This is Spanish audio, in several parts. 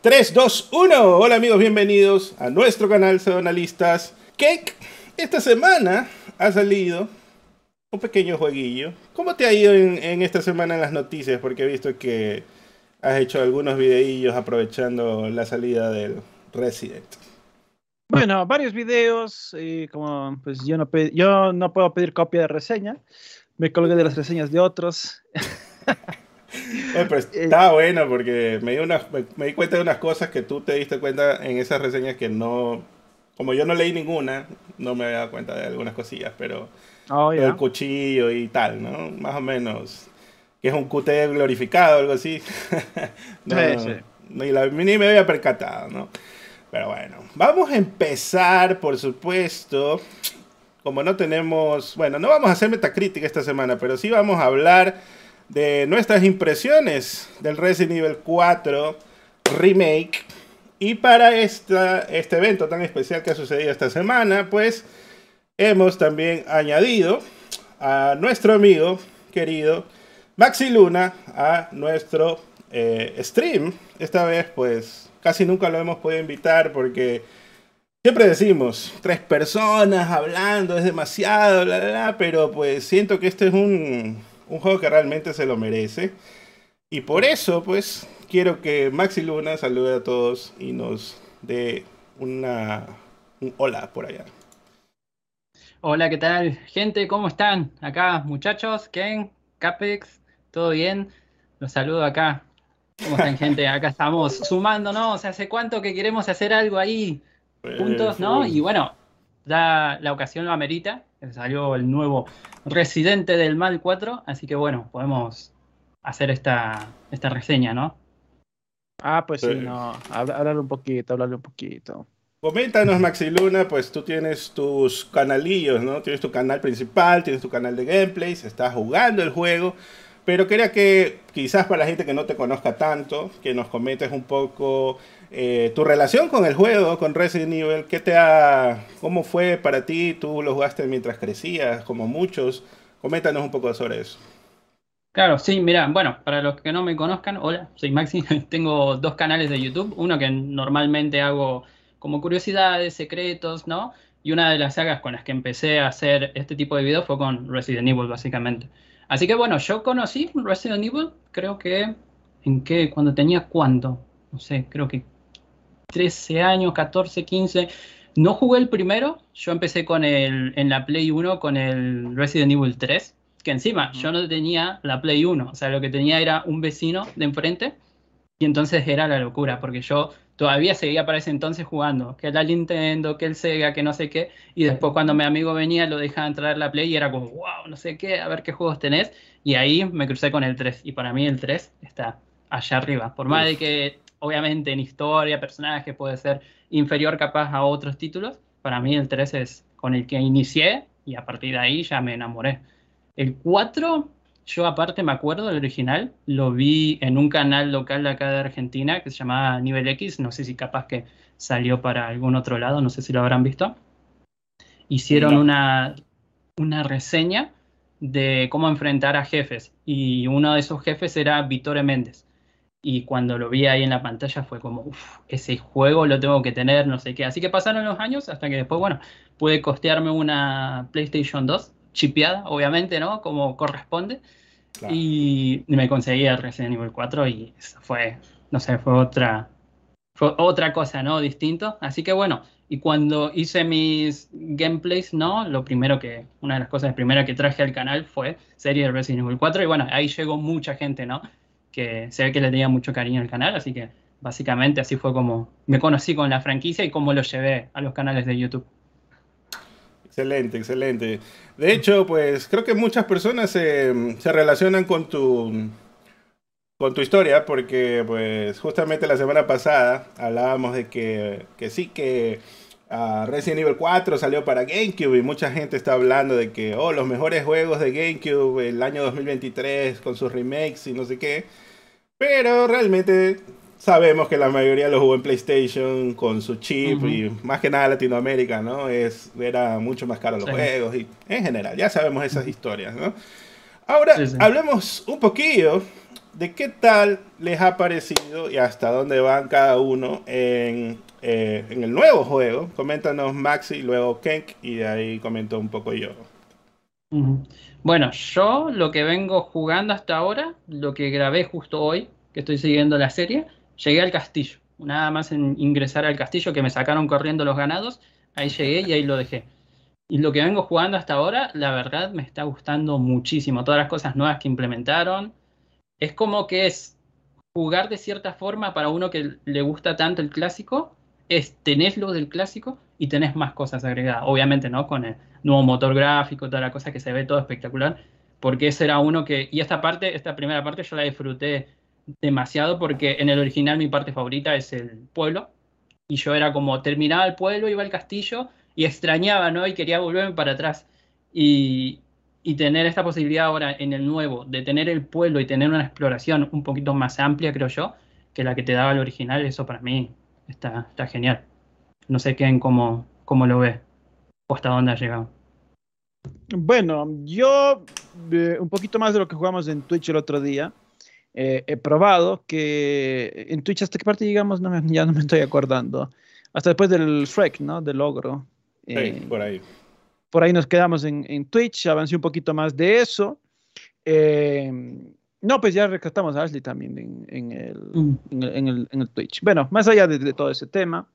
3, 2, 1. Hola amigos, bienvenidos a nuestro canal Sedonalistas. Cake, esta semana ha salido un pequeño jueguillo. ¿Cómo te ha ido en, esta semana en las noticias? Porque he visto que has hecho algunos videillos aprovechando la salida del Resident. Bueno, varios videos, y como pues yo no, puedo pedir copia de reseña, me colgué de las reseñas de otros. pero eh, está bueno porque me di, me, di cuenta de unas cosas que tú te diste cuenta en esas reseñas que no, como yo no leí ninguna, no me había dado cuenta de algunas cosillas, pero oh, el cuchillo y tal, ¿no? Más o menos, que es un QT glorificado algo así. no, Ni, ni me había percatado, ¿no? Pero bueno, vamos a empezar, por supuesto. Como no tenemos, bueno, no vamos a hacer metacrítica esta semana, pero sí vamos a hablar de nuestras impresiones del Resident Evil 4 Remake. Y para esta, este evento tan especial que ha sucedido esta semana, pues hemos también añadido a nuestro amigo querido Maxi Luna a nuestro eh, stream. Esta vez, pues casi nunca lo hemos podido invitar porque siempre decimos tres personas hablando es demasiado, bla, bla, pero pues siento que este es un, un juego que realmente se lo merece. Y por eso, pues, quiero que Maxi Luna salude a todos y nos dé una un hola por allá. Hola, ¿qué tal? Gente, ¿cómo están? Acá, muchachos, Ken, Capex, ¿todo bien? Los saludo acá. ¿Cómo están, gente? Acá estamos sumando, ¿no? O sea, ¿hace cuánto que queremos hacer algo ahí? Puntos, ¿no? Y bueno, ya la ocasión lo amerita. Salió el nuevo Residente del Mal 4, así que bueno, podemos hacer esta, esta reseña, ¿no? Ah, pues sí, no, hablarle un poquito, hablarle un poquito. Coméntanos, Maxi Luna, pues tú tienes tus canalillos, ¿no? Tienes tu canal principal, tienes tu canal de gameplays, estás jugando el juego, pero quería que quizás para la gente que no te conozca tanto, que nos comentes un poco eh, tu relación con el juego, con Resident Evil, ¿qué te ha, ¿cómo fue para ti? ¿Tú lo jugaste mientras crecías, como muchos? Coméntanos un poco sobre eso. Claro, sí, mira, bueno, para los que no me conozcan, hola, soy Maxi, tengo dos canales de YouTube, uno que normalmente hago como curiosidades, secretos, ¿no? Y una de las sagas con las que empecé a hacer este tipo de videos fue con Resident Evil, básicamente. Así que bueno, yo conocí Resident Evil, creo que, ¿en qué? Cuando tenía cuánto, no sé, creo que 13 años, 14, 15. No jugué el primero, yo empecé con el, en la Play 1 con el Resident Evil 3, que encima yo no tenía la Play 1, o sea, lo que tenía era un vecino de enfrente, y entonces era la locura, porque yo todavía seguía para ese entonces jugando, que el Nintendo, que el Sega, que no sé qué, y después cuando mi amigo venía lo dejaba entrar la Play y era como, wow, no sé qué, a ver qué juegos tenés, y ahí me crucé con el 3, y para mí el 3 está allá arriba, por más de que obviamente en historia, personaje puede ser inferior capaz a otros títulos. Para mí el 3 es con el que inicié y a partir de ahí ya me enamoré. El 4, yo aparte me acuerdo del original, lo vi en un canal local de acá de Argentina que se llamaba Nivel X, no sé si capaz que salió para algún otro lado, no sé si lo habrán visto. Hicieron una, una reseña de cómo enfrentar a jefes y uno de esos jefes era Vittore Méndez y cuando lo vi ahí en la pantalla fue como, uff, ese juego lo tengo que tener, no sé qué. Así que pasaron los años hasta que después, bueno, pude costearme una PlayStation 2, chipeada, obviamente, ¿no? Como corresponde. Y me conseguí el Resident Evil 4 y eso fue, no sé, fue otra, fue otra cosa, ¿no? Distinto. Así que bueno, y cuando hice mis gameplays, ¿no? Lo primero que, una de las cosas primera que traje al canal fue serie Resident Evil 4 y bueno, ahí llegó mucha gente, ¿no? Que se ve que le tenía mucho cariño al canal, así que básicamente así fue como me conocí con la franquicia y cómo lo llevé a los canales de YouTube. Excelente, excelente. De hecho, pues creo que muchas personas se, se relacionan con tu, con tu historia, porque pues justamente la semana pasada hablábamos de que, que sí, que uh, Resident Evil 4 salió para GameCube y mucha gente está hablando de que, oh, los mejores juegos de GameCube el año 2023 con sus remakes y no sé qué. Pero realmente sabemos que la mayoría lo jugó en PlayStation con su chip y más que nada Latinoamérica, ¿no? Es, era mucho más caro los juegos y en general, ya sabemos esas historias, ¿no? Ahora, hablemos un poquillo de qué tal les ha parecido y hasta dónde van cada uno en, eh, en el nuevo juego. Coméntanos Maxi, luego Kenk y de ahí comento un poco yo. Bueno, yo lo que vengo jugando hasta ahora, lo que grabé justo hoy, que estoy siguiendo la serie, llegué al castillo. Nada más en ingresar al castillo que me sacaron corriendo los ganados, ahí llegué y ahí lo dejé. Y lo que vengo jugando hasta ahora, la verdad me está gustando muchísimo. Todas las cosas nuevas que implementaron. Es como que es jugar de cierta forma para uno que le gusta tanto el clásico, es tenés lo del clásico y tenés más cosas agregadas. Obviamente, ¿no? Con el nuevo motor gráfico, toda la cosa que se ve todo espectacular. Porque ese era uno que. Y esta parte, esta primera parte, yo la disfruté demasiado porque en el original mi parte favorita es el pueblo. Y yo era como terminaba el pueblo, iba al castillo y extrañaba, ¿no? Y quería volverme para atrás. Y, y tener esta posibilidad ahora en el nuevo de tener el pueblo y tener una exploración un poquito más amplia, creo yo, que la que te daba el original, eso para mí está, está genial. No sé quién cómo, cómo lo ve o hasta dónde ha llegado. Bueno, yo eh, un poquito más de lo que jugamos en Twitch el otro día. Eh, he probado que en Twitch hasta qué parte llegamos, no ya no me estoy acordando. Hasta después del Shrek, ¿no? Del logro. Sí, eh, por ahí. Por ahí nos quedamos en, en, Twitch, avancé un poquito más de eso. No, pues ya rescatamos a Ashley también en, en, el, mm. en, el, en, el, Twitch. Bueno, más allá de, de todo ese tema.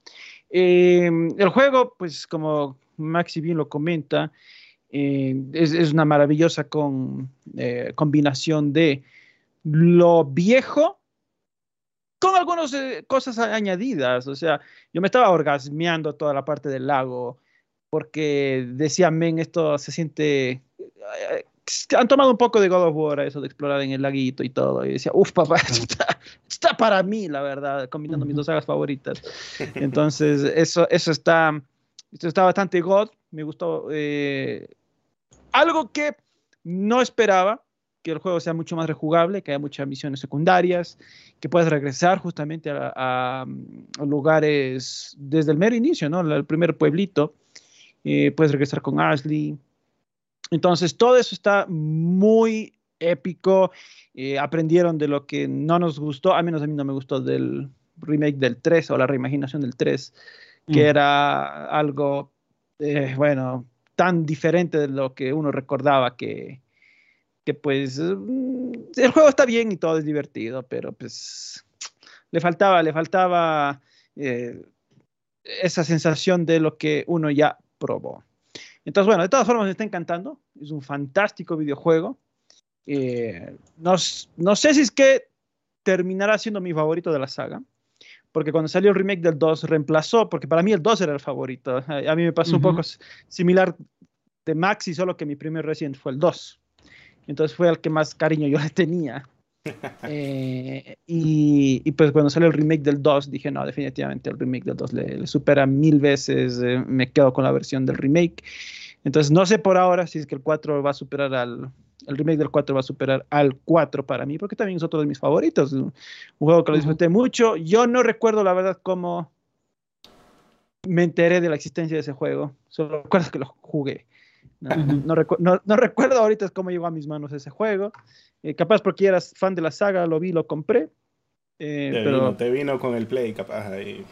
el juego, pues como Maxi bien lo comenta, eh, es, es, una maravillosa con, eh, combinación de lo viejo con algunas eh, cosas añadidas. O sea, yo me estaba orgasmeando toda la parte del lago porque decía, men, esto se siente... Han tomado un poco de God of War, eso de explorar en el laguito y todo. Y decía, uff, papá, está, está, para mí, la verdad, combinando mis dos sagas favoritas. Entonces, eso, eso está, esto está bastante God. Me gustó. Eh, algo que no esperaba, que el juego sea mucho más rejugable, que haya muchas misiones secundarias, que puedas regresar justamente a, lugares desde el mero inicio, ¿no? El primer pueblito. Eh, puedes regresar con Ashley. Entonces, todo eso está muy épico. Eh, aprendieron de lo que no nos gustó, al menos a mí no me gustó del remake del 3 o la reimaginación del 3, que mm. era algo, eh, bueno, tan diferente de lo que uno recordaba que, que pues mm, el juego está bien y todo es divertido, pero pues le faltaba, le faltaba eh, esa sensación de lo que uno ya probó. Entonces, bueno, de todas formas me está encantando, es un fantástico videojuego. Eh, no, no sé si es que terminará siendo mi favorito de la saga, porque cuando salió el remake del 2 reemplazó, porque para mí el 2 era el favorito. A mí me pasó un poco similar de Maxi, solo que mi primer Resident fue el 2. Entonces fue el que más cariño yo le tenía. Eh, y, y, pues cuando salió el remake del 2 dije, no, definitivamente el remake del 2 le, le supera mil veces, eh, me quedo con la versión del remake. Entonces no sé por ahora si es que el 4 va a superar al, el remake del 4 va a superar al 4 para mí, porque también es otro de mis favoritos. Un juego que lo disfruté mucho. Yo no recuerdo la verdad cómo me enteré de la existencia de ese juego. Solo recuerdo que lo jugué. No, no, recuerdo ahorita cómo llegó a mis manos ese juego. Eh, capaz porque eras fan de la saga, lo vi, lo compré. Eh, te, pero... vino, te vino con el Play, capaz ahí.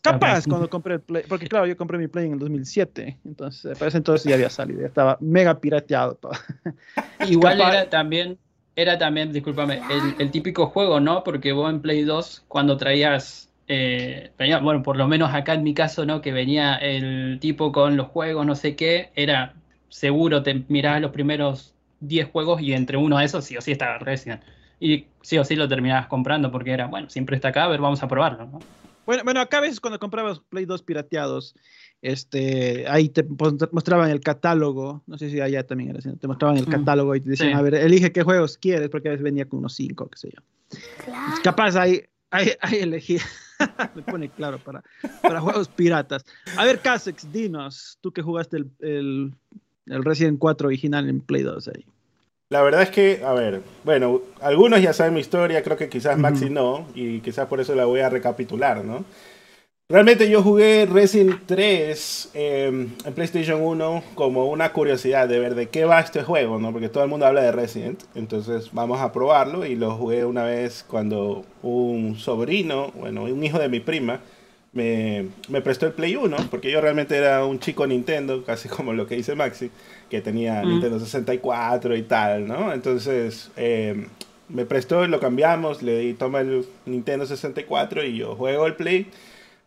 Capaz cuando compré el Play, porque claro, yo compré mi Play en el 2007, entonces para ese entonces ya había salido, ya estaba mega pirateado todo. Igual era también, era también, discúlpame, el, el, típico juego, ¿no? Porque vos en Play 2, cuando traías, eh, venía, bueno, por lo menos acá en mi caso, ¿no? Que venía el tipo con los juegos, no sé qué, era seguro, te mirabas los primeros 10 juegos y entre uno de esos sí o sí estaba Resident. Y sí o sí lo terminabas comprando porque era, bueno, siempre está acá, a ver, vamos a probarlo, ¿no? Bueno, bueno, acá a veces cuando comprabas Play 2 pirateados, este, ahí te mostraban el catálogo, no sé si allá también era así, te mostraban el catálogo y te decían, a ver, elige qué juegos quieres, porque a veces venía con unos 5, qué sé yo. Claro. Capaz ahí, ahí, ahí elegí, me pone claro para, para juegos piratas. A ver, Casex, dinos, tú que jugaste el, el, el Resident 4 original en Play 2 ahí. La verdad es que, a ver, bueno, algunos ya saben mi historia, creo que quizás Maxi no, y quizás por eso la voy a recapitular, ¿no? Realmente yo jugué Resident 3 em, en PlayStation 1 como una curiosidad de ver de qué va este juego, ¿no? Porque todo el mundo habla de Resident, entonces vamos a probarlo y lo jugué una vez cuando un sobrino, bueno, un hijo de mi prima, me, me prestó el Play 1, porque yo realmente era un chico Nintendo, casi como lo que dice Maxi, que tenía mm. Nintendo 64 y tal, ¿no? Entonces em, me prestó, lo cambiamos, le di, toma el Nintendo 64 y yo juego el Play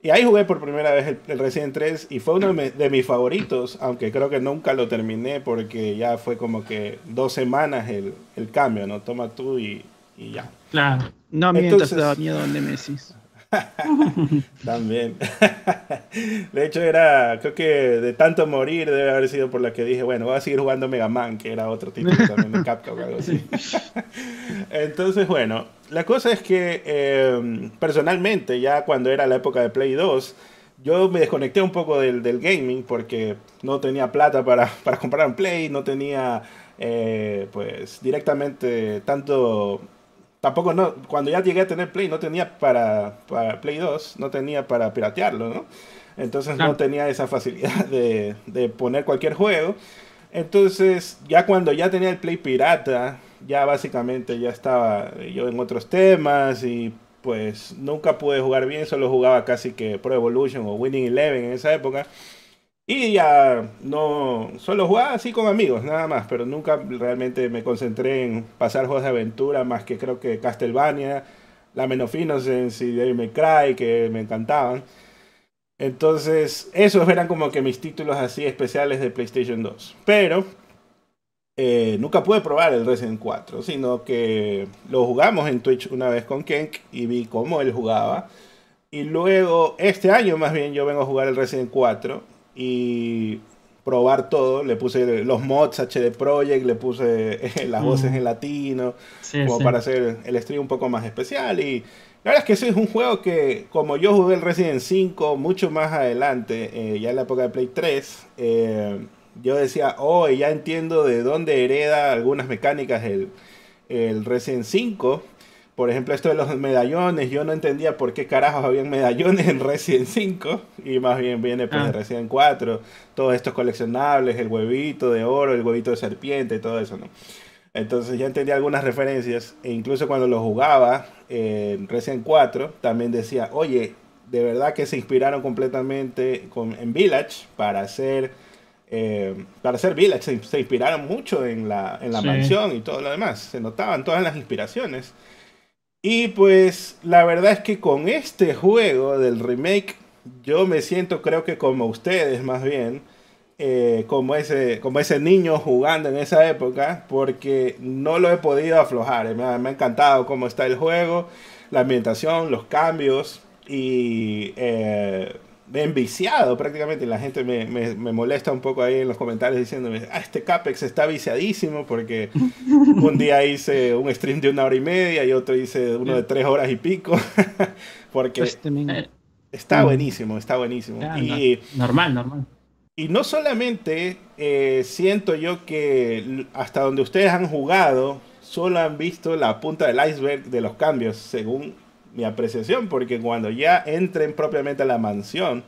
y ahí jugué por primera vez el, Resident 3 y fue uno de, mis favoritos, aunque creo que nunca lo terminé porque ya fue como que dos semanas el, cambio, ¿no? Toma tú y, ya. Claro. No mientras te daba miedo a Nemesis. También. de hecho, era, creo que de tanto morir debe haber sido por la que dije, bueno, voy a seguir jugando Mega Man, que era otro título también de Capcom o algo así. Entonces, bueno, la cosa es que em, personalmente, ya cuando era la época de Play 2, yo me desconecté un poco del, del gaming porque no tenía plata para, para comprar un Play, no tenía eh, pues directamente tanto tampoco no, cuando ya llegué a tener Play no tenía para, para Play 2, no tenía para piratearlo, ¿no? Entonces no tenía esa facilidad de, de, poner cualquier juego. Entonces ya cuando ya tenía el Play pirata, ya básicamente ya estaba yo en otros temas y pues nunca pude jugar bien, solo jugaba casi que Pro Evolution o Winning Eleven en esa época. Y ya no, solo jugaba así con amigos, nada más, pero nunca realmente me concentré en pasar juegos de aventura más que creo que Castlevania, La Innocence y Devil May Cry, que me encantaban. Entonces, esos eran como que mis títulos así especiales de PlayStation 2. Pero eh, nunca pude probar el Resident 4, sino que lo jugamos en Twitch una vez con Kenk y vi cómo él jugaba. Y luego, este año más bien, yo vengo a jugar el Resident 4 y probar todo. Le puse los mods HD Project, le puse las mm. voces en latino, como para hacer el stream un poco más especial. Y la verdad es que ese es un juego que, como yo jugué el Resident 5 mucho más adelante, eh, ya en la época de Play 3, eh, yo decía, oh, ya entiendo de dónde hereda algunas mecánicas el, el Resident 5 por ejemplo, esto de los medallones, yo no entendía por qué carajos habían medallones en Resident 5 y más bien viene pues, de ah. Resident 4, todos estos coleccionables, el huevito de oro, el huevito de serpiente, todo eso, ¿no? Entonces ya entendía algunas referencias e incluso cuando lo jugaba en Resident 4 también decía, oye, de verdad que se inspiraron completamente con, en Village para hacer... Eh, para hacer Village se, inspiraron mucho en la, en la mansión y todo lo demás. Se notaban todas las inspiraciones. Y pues la verdad es que con este juego del remake yo me siento creo que como ustedes más bien, eh, como, ese, como ese niño jugando en esa época, porque no lo he podido aflojar. Me ha, encantado cómo está el juego, la ambientación, los cambios y eh, enviciado prácticamente. La gente me, me, me, molesta un poco ahí en los comentarios diciéndome, ah, este Capex está viciadísimo porque un día hice un stream de una hora y media y otro hice uno de tres horas y pico. porque este está mm. buenísimo, está buenísimo. y, normal, normal. Y no solamente eh, siento yo que hasta donde ustedes han jugado, solo han visto la punta del iceberg de los cambios, según mi apreciación, porque cuando ya entren propiamente a la mansión,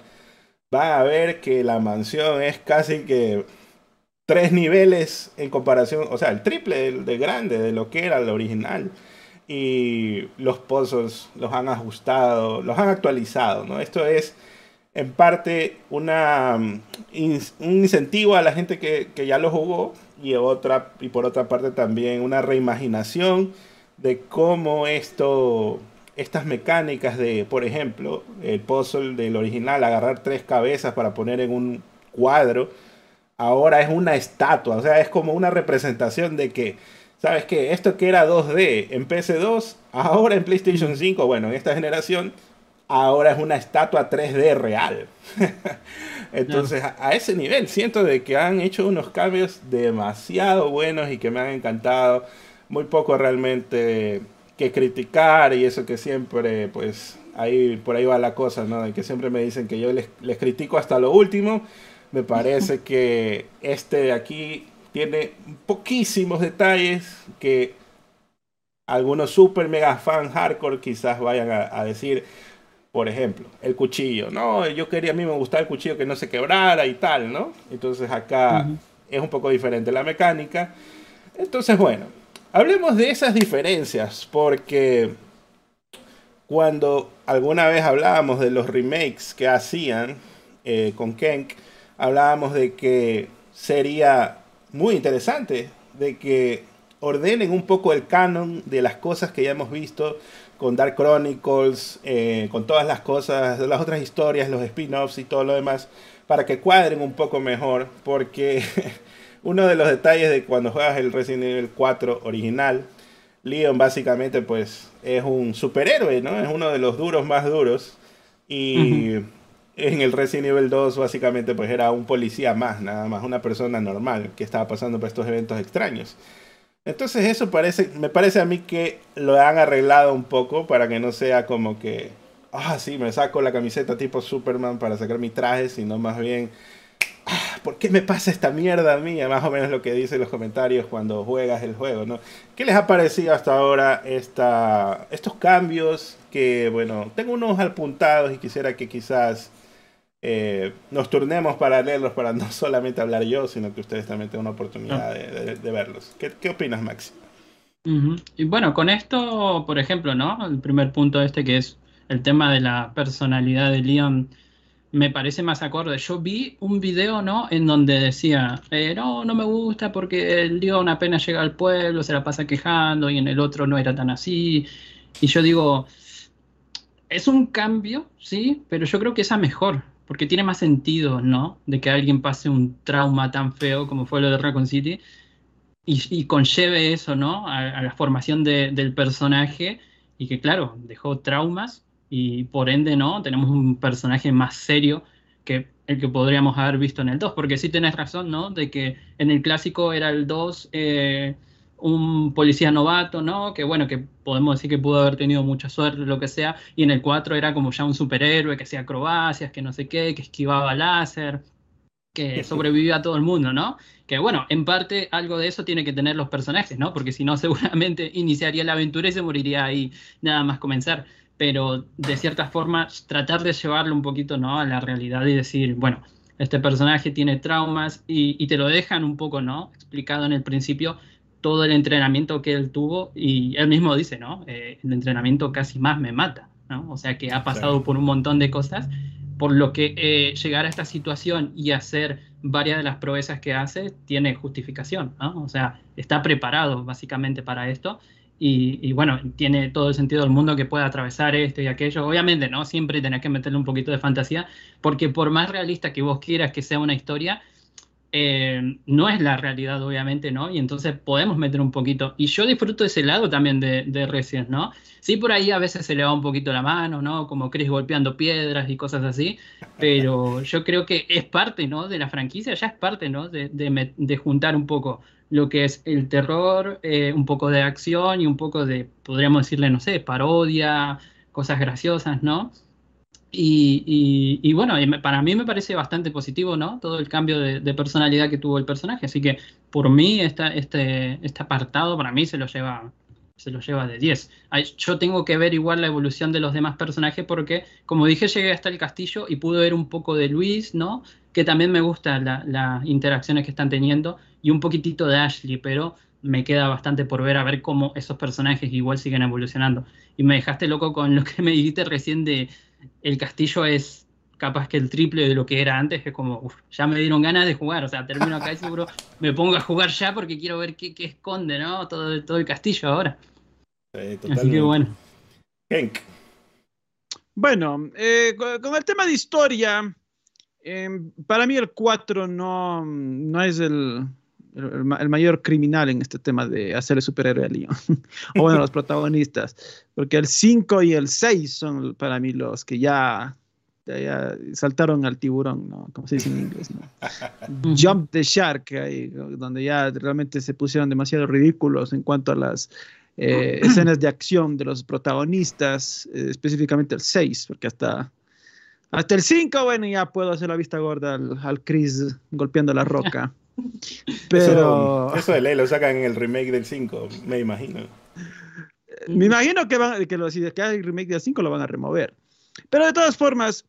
van a ver que la mansión es casi que tres niveles en comparación, o sea, el triple de, grande de lo que era el original. Y los pozos los han ajustado, los han actualizado, ¿no? Esto es en parte una, mm, un incentivo a la gente que, que, ya lo jugó y, otra, y por otra parte también una reimaginación de cómo esto estas mecánicas de, por ejemplo, el puzzle del original, agarrar tres cabezas para poner en un cuadro, ahora es una estatua, o sea, es como una representación de que, ¿sabes qué? Esto que era 2D en PS2, ahora en PlayStation 5, bueno, en esta generación, ahora es una estatua 3D real. Entonces, a, ese nivel, siento de que han hecho unos cambios demasiado buenos y que me han encantado. Muy poco realmente que criticar y eso que siempre, pues, ahí por ahí va la cosa, ¿no? De que siempre me dicen que yo les, les critico hasta lo último. Me parece que este de aquí tiene poquísimos detalles que algunos super mega fan hardcore quizás vayan a, decir, Por ejemplo, el cuchillo. No, yo quería, a mí me gustaba el cuchillo que no se quebrara y tal, ¿no? Entonces acá es un poco diferente la mecánica. Entonces, bueno, hablemos de esas diferencias, porque cuando alguna vez hablábamos de los remakes que hacían eh, con Kenk, hablábamos de que sería muy interesante de que ordenen un poco el canon de las cosas que ya hemos visto con Dark Chronicles, eh, con todas las cosas, las otras historias, los spin-offs y todo lo demás, para que cuadren un poco mejor, porque uno de los detalles de cuando juegas el Resident Evil 4 original, Leon básicamente pues es un superhéroe, ¿no? Es uno de los duros más duros y en el Resident Evil 2 básicamente pues era un policía más, nada más, una persona normal que estaba pasando por estos eventos extraños. Entonces eso parece, me parece a mí que lo han arreglado un poco para que no sea como que, ah, sí, me saco la camiseta tipo Superman para sacar mi traje, sino más bien, ah, ¿por qué me pasa esta mierda a mí? Más o menos lo que dicen los comentarios cuando juegas el juego, ¿no? ¿Qué les ha parecido hasta ahora esta, estos cambios que, bueno, tengo unos apuntados y quisiera que quizás eh, nos turnemos para leerlos, para no solamente hablar yo, sino que ustedes también tengan una oportunidad de, verlos. ¿Qué, opinas, Max? Y bueno, con esto, por ejemplo, ¿no? El primer punto este que es el tema de la personalidad de Leon me parece más acorde. Yo vi un video, ¿no? En donde decía, eh, no, no me gusta porque el Leon apenas llega al pueblo, se la pasa quejando y en el otro no era tan así. Y yo digo, es un cambio, sí, pero yo creo que es a mejor porque tiene más sentido, ¿no? De que alguien pase un trauma tan feo como fue lo de Raccoon City y, conlleve eso, ¿no? A, la formación del personaje y que, claro, dejó traumas y por ende, ¿no? Tenemos un personaje más serio que el que podríamos haber visto en el 2, porque sí tenés razón, ¿no? De que en el clásico era el 2 un policía novato, ¿no? Que bueno, que podemos decir que pudo haber tenido mucha suerte, lo que sea, y en el 4 era como ya un superhéroe que hacía acrobacias, que no sé qué, que esquivaba láser, que sobrevivía a todo el mundo, ¿no? Que bueno, en parte algo de eso tiene que tener los personajes, ¿no? Porque si no, seguramente iniciaría la aventura y se moriría ahí nada más comenzar. Pero de cierta forma, tratar de llevarlo un poquito, ¿no? A la realidad y decir, bueno, este personaje tiene traumas y, y te lo dejan un poco, ¿no? Explicado en el principio, todo el entrenamiento que él tuvo y él mismo dice, ¿no? Eh, el entrenamiento casi más me mata, ¿no? O sea que ha pasado por un montón de cosas, por lo que eh, llegar a esta situación y hacer varias de las proezas que hace tiene justificación, ¿no? O sea, está preparado básicamente para esto y, bueno, tiene todo el sentido del mundo que pueda atravesar esto y aquello. Obviamente, ¿no? Siempre tenés que meterle un poquito de fantasía, porque por más realista que vos quieras que sea una historia, eh, no es la realidad, obviamente, ¿no? Y entonces podemos meter un poquito. Y yo disfruto ese lado también de, de Resident, ¿no? Sí, por ahí a veces se le va un poquito la mano, ¿no? Como Chris golpeando piedras y cosas así, pero yo creo que es parte, ¿no? De la franquicia, ya es parte, ¿no? De, de, juntar un poco lo que es el terror, eh, un poco de acción y un poco de, podríamos decirle, no sé, parodia, cosas graciosas, ¿no? Y, bueno, para mí me parece bastante positivo, ¿no? Todo el cambio de, personalidad que tuvo el personaje. Así que por mí esta, este, este apartado para mí se lo lleva se lo lleva de 10. Yo tengo que ver igual la evolución de los demás personajes porque, como dije, llegué hasta el castillo y pude ver un poco de Luis, ¿no? Que también me gustan las interacciones que están teniendo y un poquitito de Ashley, pero me queda bastante por ver a ver cómo esos personajes igual siguen evolucionando. Y me dejaste loco con lo que me dijiste recién de el castillo es capaz que el triple de lo que era antes, es como, uf, ya me dieron ganas de jugar, o sea, termino acá y seguro me pongo a jugar ya porque quiero ver qué, esconde, ¿no? Todo, todo el castillo ahora. Así que bueno. Bueno, eh, con el tema de historia, em, para mí el 4 no, no es el, el, mayor criminal en este tema de hacerle superhéroe a Leon. o bueno, los protagonistas. Porque el 5 y el 6 son para mí los que ya, ya, saltaron al tiburón, ¿no? Como se dice en inglés, ¿no? Jump the shark, ahí, donde ya realmente se pusieron demasiado ridículos en cuanto a las eh, escenas de acción de los protagonistas, eh, específicamente el 6, porque hasta... Hasta el 5, bueno, ya puedo hacer la vista gorda al, al Chris golpeando la roca. Pero... Eso, de ley lo sacan en el remake del 5, me imagino. Me imagino que, van, que, lo, si que hay remake del 5 lo van a remover. pero de todas formas,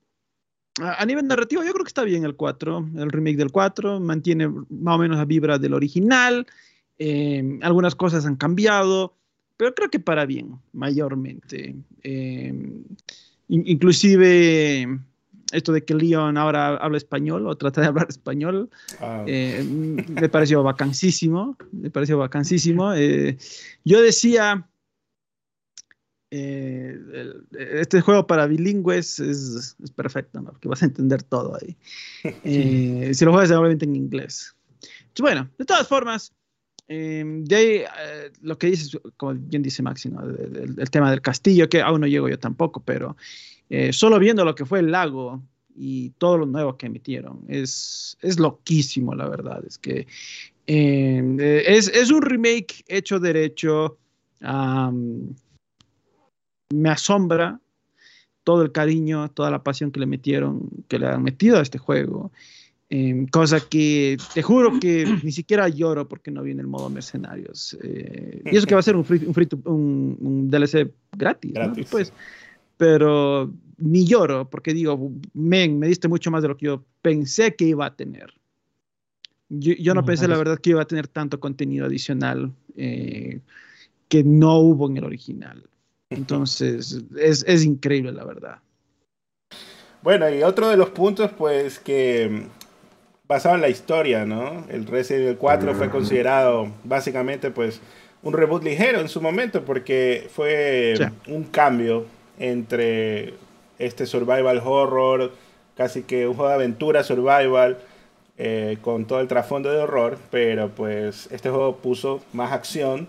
a nivel narrativo, yo creo que está bien el 4, el remake del 4, mantiene más o menos la vibra del original, eh, algunas cosas han cambiado, pero creo que para bien, mayormente. Eh, inclusive esto de que Leon ahora habla español o trata de hablar español, ah. eh, me pareció vacancísimo, me pareció vacancísimo. yo decía, eh, este juego para bilingües es, perfecto, ¿no? Porque vas a entender todo ahí. Eh, si lo juegas obviamente en inglés. bueno, de todas formas, eh, de ahí lo que dices, como bien dice Maxi, el, tema del castillo, que aún no llego yo tampoco, pero solo viendo lo que fue el lago y todo lo nuevo que emitieron, es, es loquísimo, la verdad. Es que es, es, un remake hecho derecho me asombra todo el cariño, toda la pasión que le metieron, que le han metido a este juego. Em, cosa que te juro que ni siquiera lloro porque no viene el modo mercenarios. Eh, y eso que va a ser un, un, DLC gratis, pues, pero ni lloro porque digo, men, me diste mucho más de lo que yo pensé que iba a tener. Yo, no, pensé, la verdad, que iba a tener tanto contenido adicional eh, que no hubo en el original. Entonces, es, increíble, la verdad. Bueno, y otro de los puntos, pues, que basado en la historia, ¿no? El Resident Evil 4 fue considerado básicamente, pues, un reboot ligero en su momento, porque fue un cambio entre este survival horror, casi que un juego de aventura survival, eh, con todo el trasfondo de horror, pero pues este juego puso más acción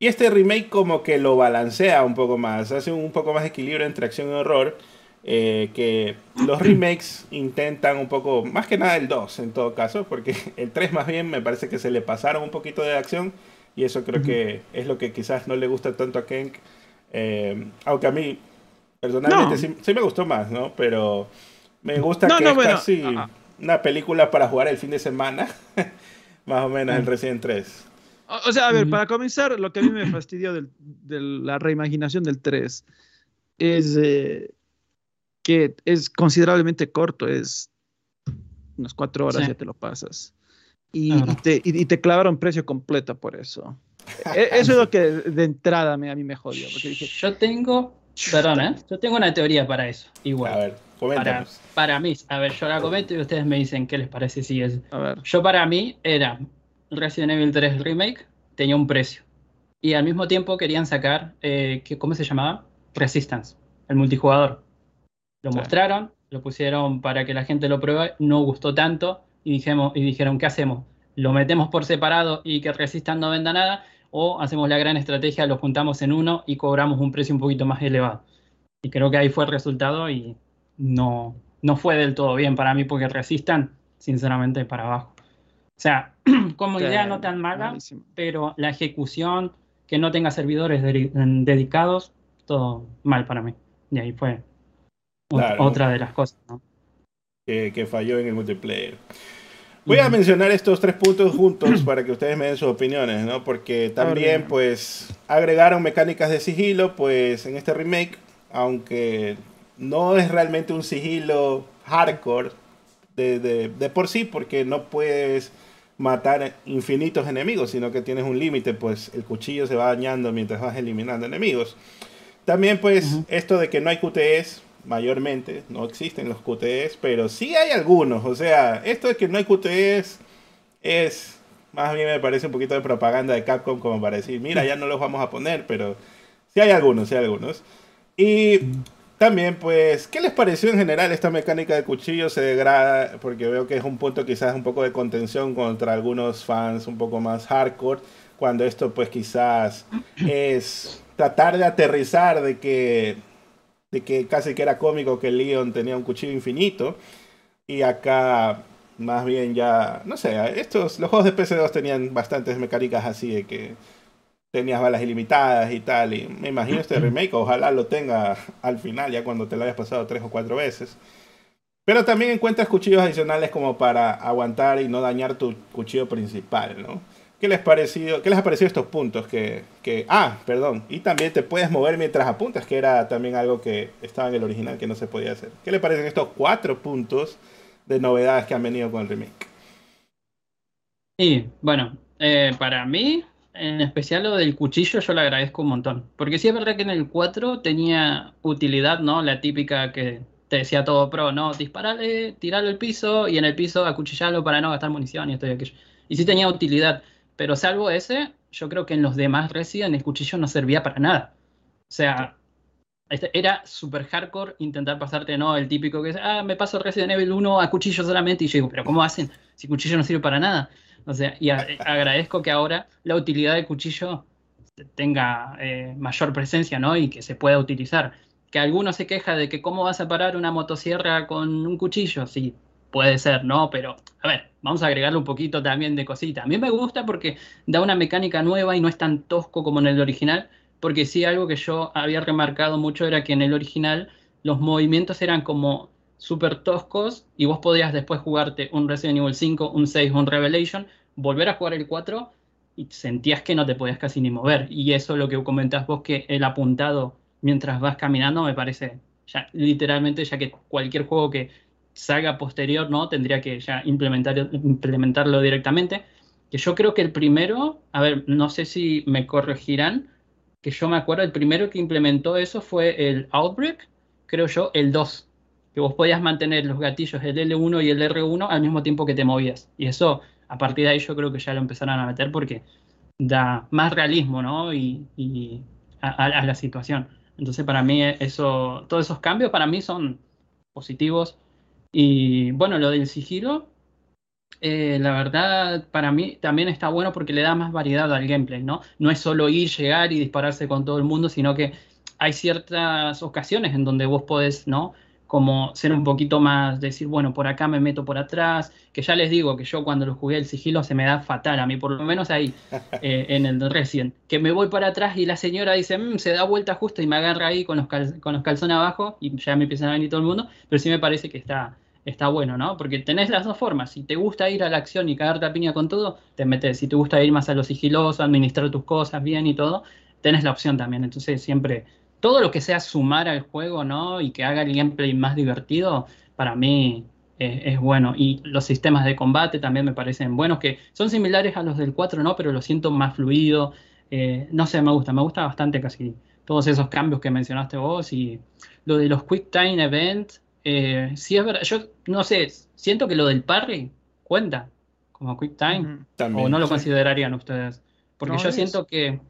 y este remake como que lo balancea un poco más, hace un poco más de equilibrio entre acción y horror. Eh, que los remakes intentan un poco, más que nada el 2 en todo caso, porque el 3 más bien me parece que se le pasaron un poquito de acción y eso creo que es lo que quizás no le gusta tanto a Kenk, eh, aunque a mí personalmente sí, me gustó más, ¿no? Pero me gusta que es casi una película para jugar el fin de semana, más o menos el Resident 3. O, sea, a ver, para comenzar, lo que a mí me fastidió de la reimaginación del 3 es eh, que es considerablemente corto, es unas cuatro horas ya te lo pasas. Y, te, y, te, clavaron precio completo por eso. E, eso es lo que de entrada me, a mí me jodió. Porque dije, yo tengo, perdón, ¿eh? yo tengo una teoría para eso. Igual. A ver, para, para, mí, a ver, yo la comento y ustedes me dicen qué les parece si es. A ver. Yo para mí era Resident Evil 3 Remake tenía un precio. Y al mismo tiempo querían sacar, eh, ¿cómo se llamaba? Resistance, el multijugador. Lo mostraron, lo pusieron para que la gente lo pruebe, no gustó tanto y, dijimos, y dijeron, ¿qué hacemos? ¿Lo metemos por separado y que Resistance no venda nada? ¿O hacemos la gran estrategia, lo juntamos en uno y cobramos un precio un poquito más elevado? Y creo que ahí fue el resultado y no, no fue del todo bien para mí porque Resistan, sinceramente, para abajo. O sea, como idea no tan mala, pero la ejecución, que no tenga servidores dedicados, todo mal para mí. Y ahí fue otra de las cosas. Que, falló en el multiplayer. Voy a mencionar estos tres puntos juntos para que ustedes me den sus opiniones, ¿no? Porque también, pues, agregaron mecánicas de sigilo, pues, en este remake, aunque no es realmente un sigilo hardcore de, de por sí, porque no puedes matar infinitos enemigos, sino que tienes un límite, pues el cuchillo se va dañando mientras vas eliminando enemigos. También pues esto de que no hay QTEs, mayormente, no existen los QTEs, pero sí hay algunos, o sea, esto de que no hay QTEs es, más bien me parece un poquito de propaganda de Capcom como para decir, mira, ya no los vamos a poner, pero sí hay algunos, sí hay algunos. Y también, pues, ¿qué les pareció en general esta mecánica de cuchillo? Se degrada, porque veo que es un punto quizás un poco de contención contra algunos fans un poco más hardcore, cuando esto pues quizás es tratar de aterrizar de que, de que casi que era cómico que Leon tenía un cuchillo infinito, y acá más bien ya, no sé, estos, los juegos de PC2 tenían bastantes mecánicas así de que tenías balas ilimitadas y tal. Y me imagino este remake, ojalá lo tenga al final, ya cuando te lo hayas pasado tres o cuatro veces. Pero también encuentras cuchillos adicionales como para aguantar y no dañar tu cuchillo principal, ¿no? ¿Qué les, parecido, ¿Qué les ha parecido estos puntos? Que, ah, perdón. Y también te puedes mover mientras apuntas, que era también algo que estaba en el original que no se podía hacer. ¿Qué les parecen estos cuatro puntos de novedades que han venido con el remake? Y bueno, eh, para mí, en especial lo del cuchillo, yo le agradezco un montón. Porque sí es verdad que en el 4 tenía utilidad, ¿no? La típica que te decía todo pro, ¿no? Disparale, tirarlo al piso y en el piso acuchillarlo para no gastar munición y esto y aquello. Y sí tenía utilidad. Pero salvo ese, yo creo que en los demás Resident el cuchillo no servía para nada. O sea, este, era super hardcore intentar pasarte, ¿no? El típico que es, ah, me paso Resident Evil 1 a cuchillo solamente. Y yo digo, pero ¿cómo hacen si cuchillo no sirve para nada? O sea, y agradezco que ahora la utilidad del cuchillo tenga eh, mayor presencia, ¿no? Y que se pueda utilizar. Que alguno se queja de que cómo vas a parar una motosierra con un cuchillo. Sí, puede ser, ¿no? Pero, a ver, vamos a agregarle un poquito también de cosita. A mí me gusta porque da una mecánica nueva y no es tan tosco como en el original, porque sí algo que yo había remarcado mucho era que en el original los movimientos eran como súper toscos y vos podías después jugarte un Resident Evil 5, un 6 un Revelation, volver a jugar el 4 y sentías que no te podías casi ni mover. Y eso es lo que comentás vos, que el apuntado mientras vas caminando me parece ya literalmente, ya que cualquier juego que salga posterior, ¿no? Tendría que ya implementar, implementarlo directamente. Que yo creo que el primero, a ver, no sé si me corregirán, que yo me acuerdo, el primero que implementó eso fue el Outbreak, creo yo, el 2, que vos podías mantener los gatillos, el L1 y el R1 al mismo tiempo que te movías. Y eso, a partir de ahí yo creo que ya lo empezaron a meter porque da más realismo, ¿no? Y, a, la situación. Entonces, para mí, eso, todos esos cambios para mí son positivos y bueno, lo del sigilo, eh, la verdad, para mí también está bueno porque le da más variedad al gameplay, ¿no? No es solo ir, llegar y dispararse con todo el mundo, sino que hay ciertas ocasiones en donde vos podés, ¿no? Como ser un poquito más, decir, bueno, por acá me meto por atrás, que ya les digo que yo cuando lo jugué el sigilo se me da fatal, a mí por lo menos ahí, eh, en el Resident, que me voy para atrás y la señora dice, mm, se da vuelta justo y me agarra ahí con los, con los calzones abajo y ya me empiezan a venir todo el mundo, pero sí me parece que está, está bueno, ¿no? Porque tenés las dos formas. Si te gusta ir a la acción y cagarte a piña con todo, te metes. Si te gusta ir más a lo sigiloso, administrar tus cosas bien y todo, tenés la opción también. Entonces siempre, todo lo que sea sumar al juego, ¿no? Y que haga el gameplay más divertido, para mí es, bueno. Y los sistemas de combate también me parecen buenos, que son similares a los del 4, ¿no? Pero lo siento más fluido. Eh, no sé, me gusta, me gusta bastante casi todos esos cambios que mencionaste vos y lo de los Quick Time Events eh, sí, es verdad. Yo no sé, siento que lo del parry cuenta como quick time. o no lo considerarían ustedes. Porque yo siento que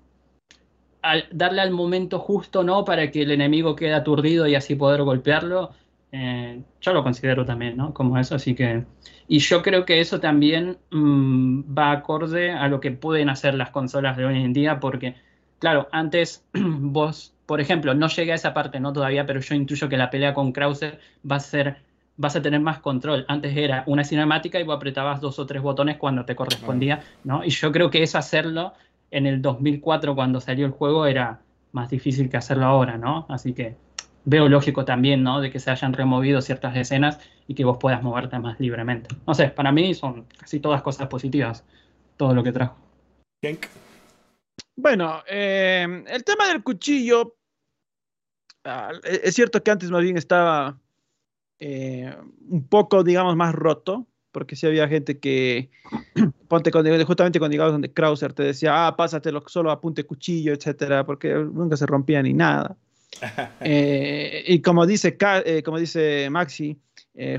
al darle al momento justo, ¿no? Para que el enemigo quede aturdido y así poder golpearlo, eh, yo lo considero también, ¿no? Como eso, así que... Y yo creo que eso también mm, va acorde a lo que pueden hacer las consolas de hoy en día, porque, claro, antes vos por ejemplo, no llegué a esa parte, no todavía, pero yo intuyo que la pelea con Krauser va a ser, vas a tener más control. Antes era una cinemática y vos apretabas dos o tres botones cuando te correspondía, ¿no? Y yo creo que eso hacerlo en el 2004 cuando salió el juego era más difícil que hacerlo ahora, ¿no? Así que veo lógico también, ¿no? De que se hayan removido ciertas escenas y que vos puedas moverte más libremente. No sé, para mí son casi todas cosas positivas, todo lo que trajo. Bueno, eh, el tema del cuchillo Ah, es cierto que antes más bien estaba eh, un poco, digamos, más roto, porque si había gente que, ponte justamente cuando llegabas donde Krauser te decía, ah, pásatelo solo apunte cuchillo, etcétera, porque nunca se rompía ni nada. Eh, y como dice, eh, como dice Maxi,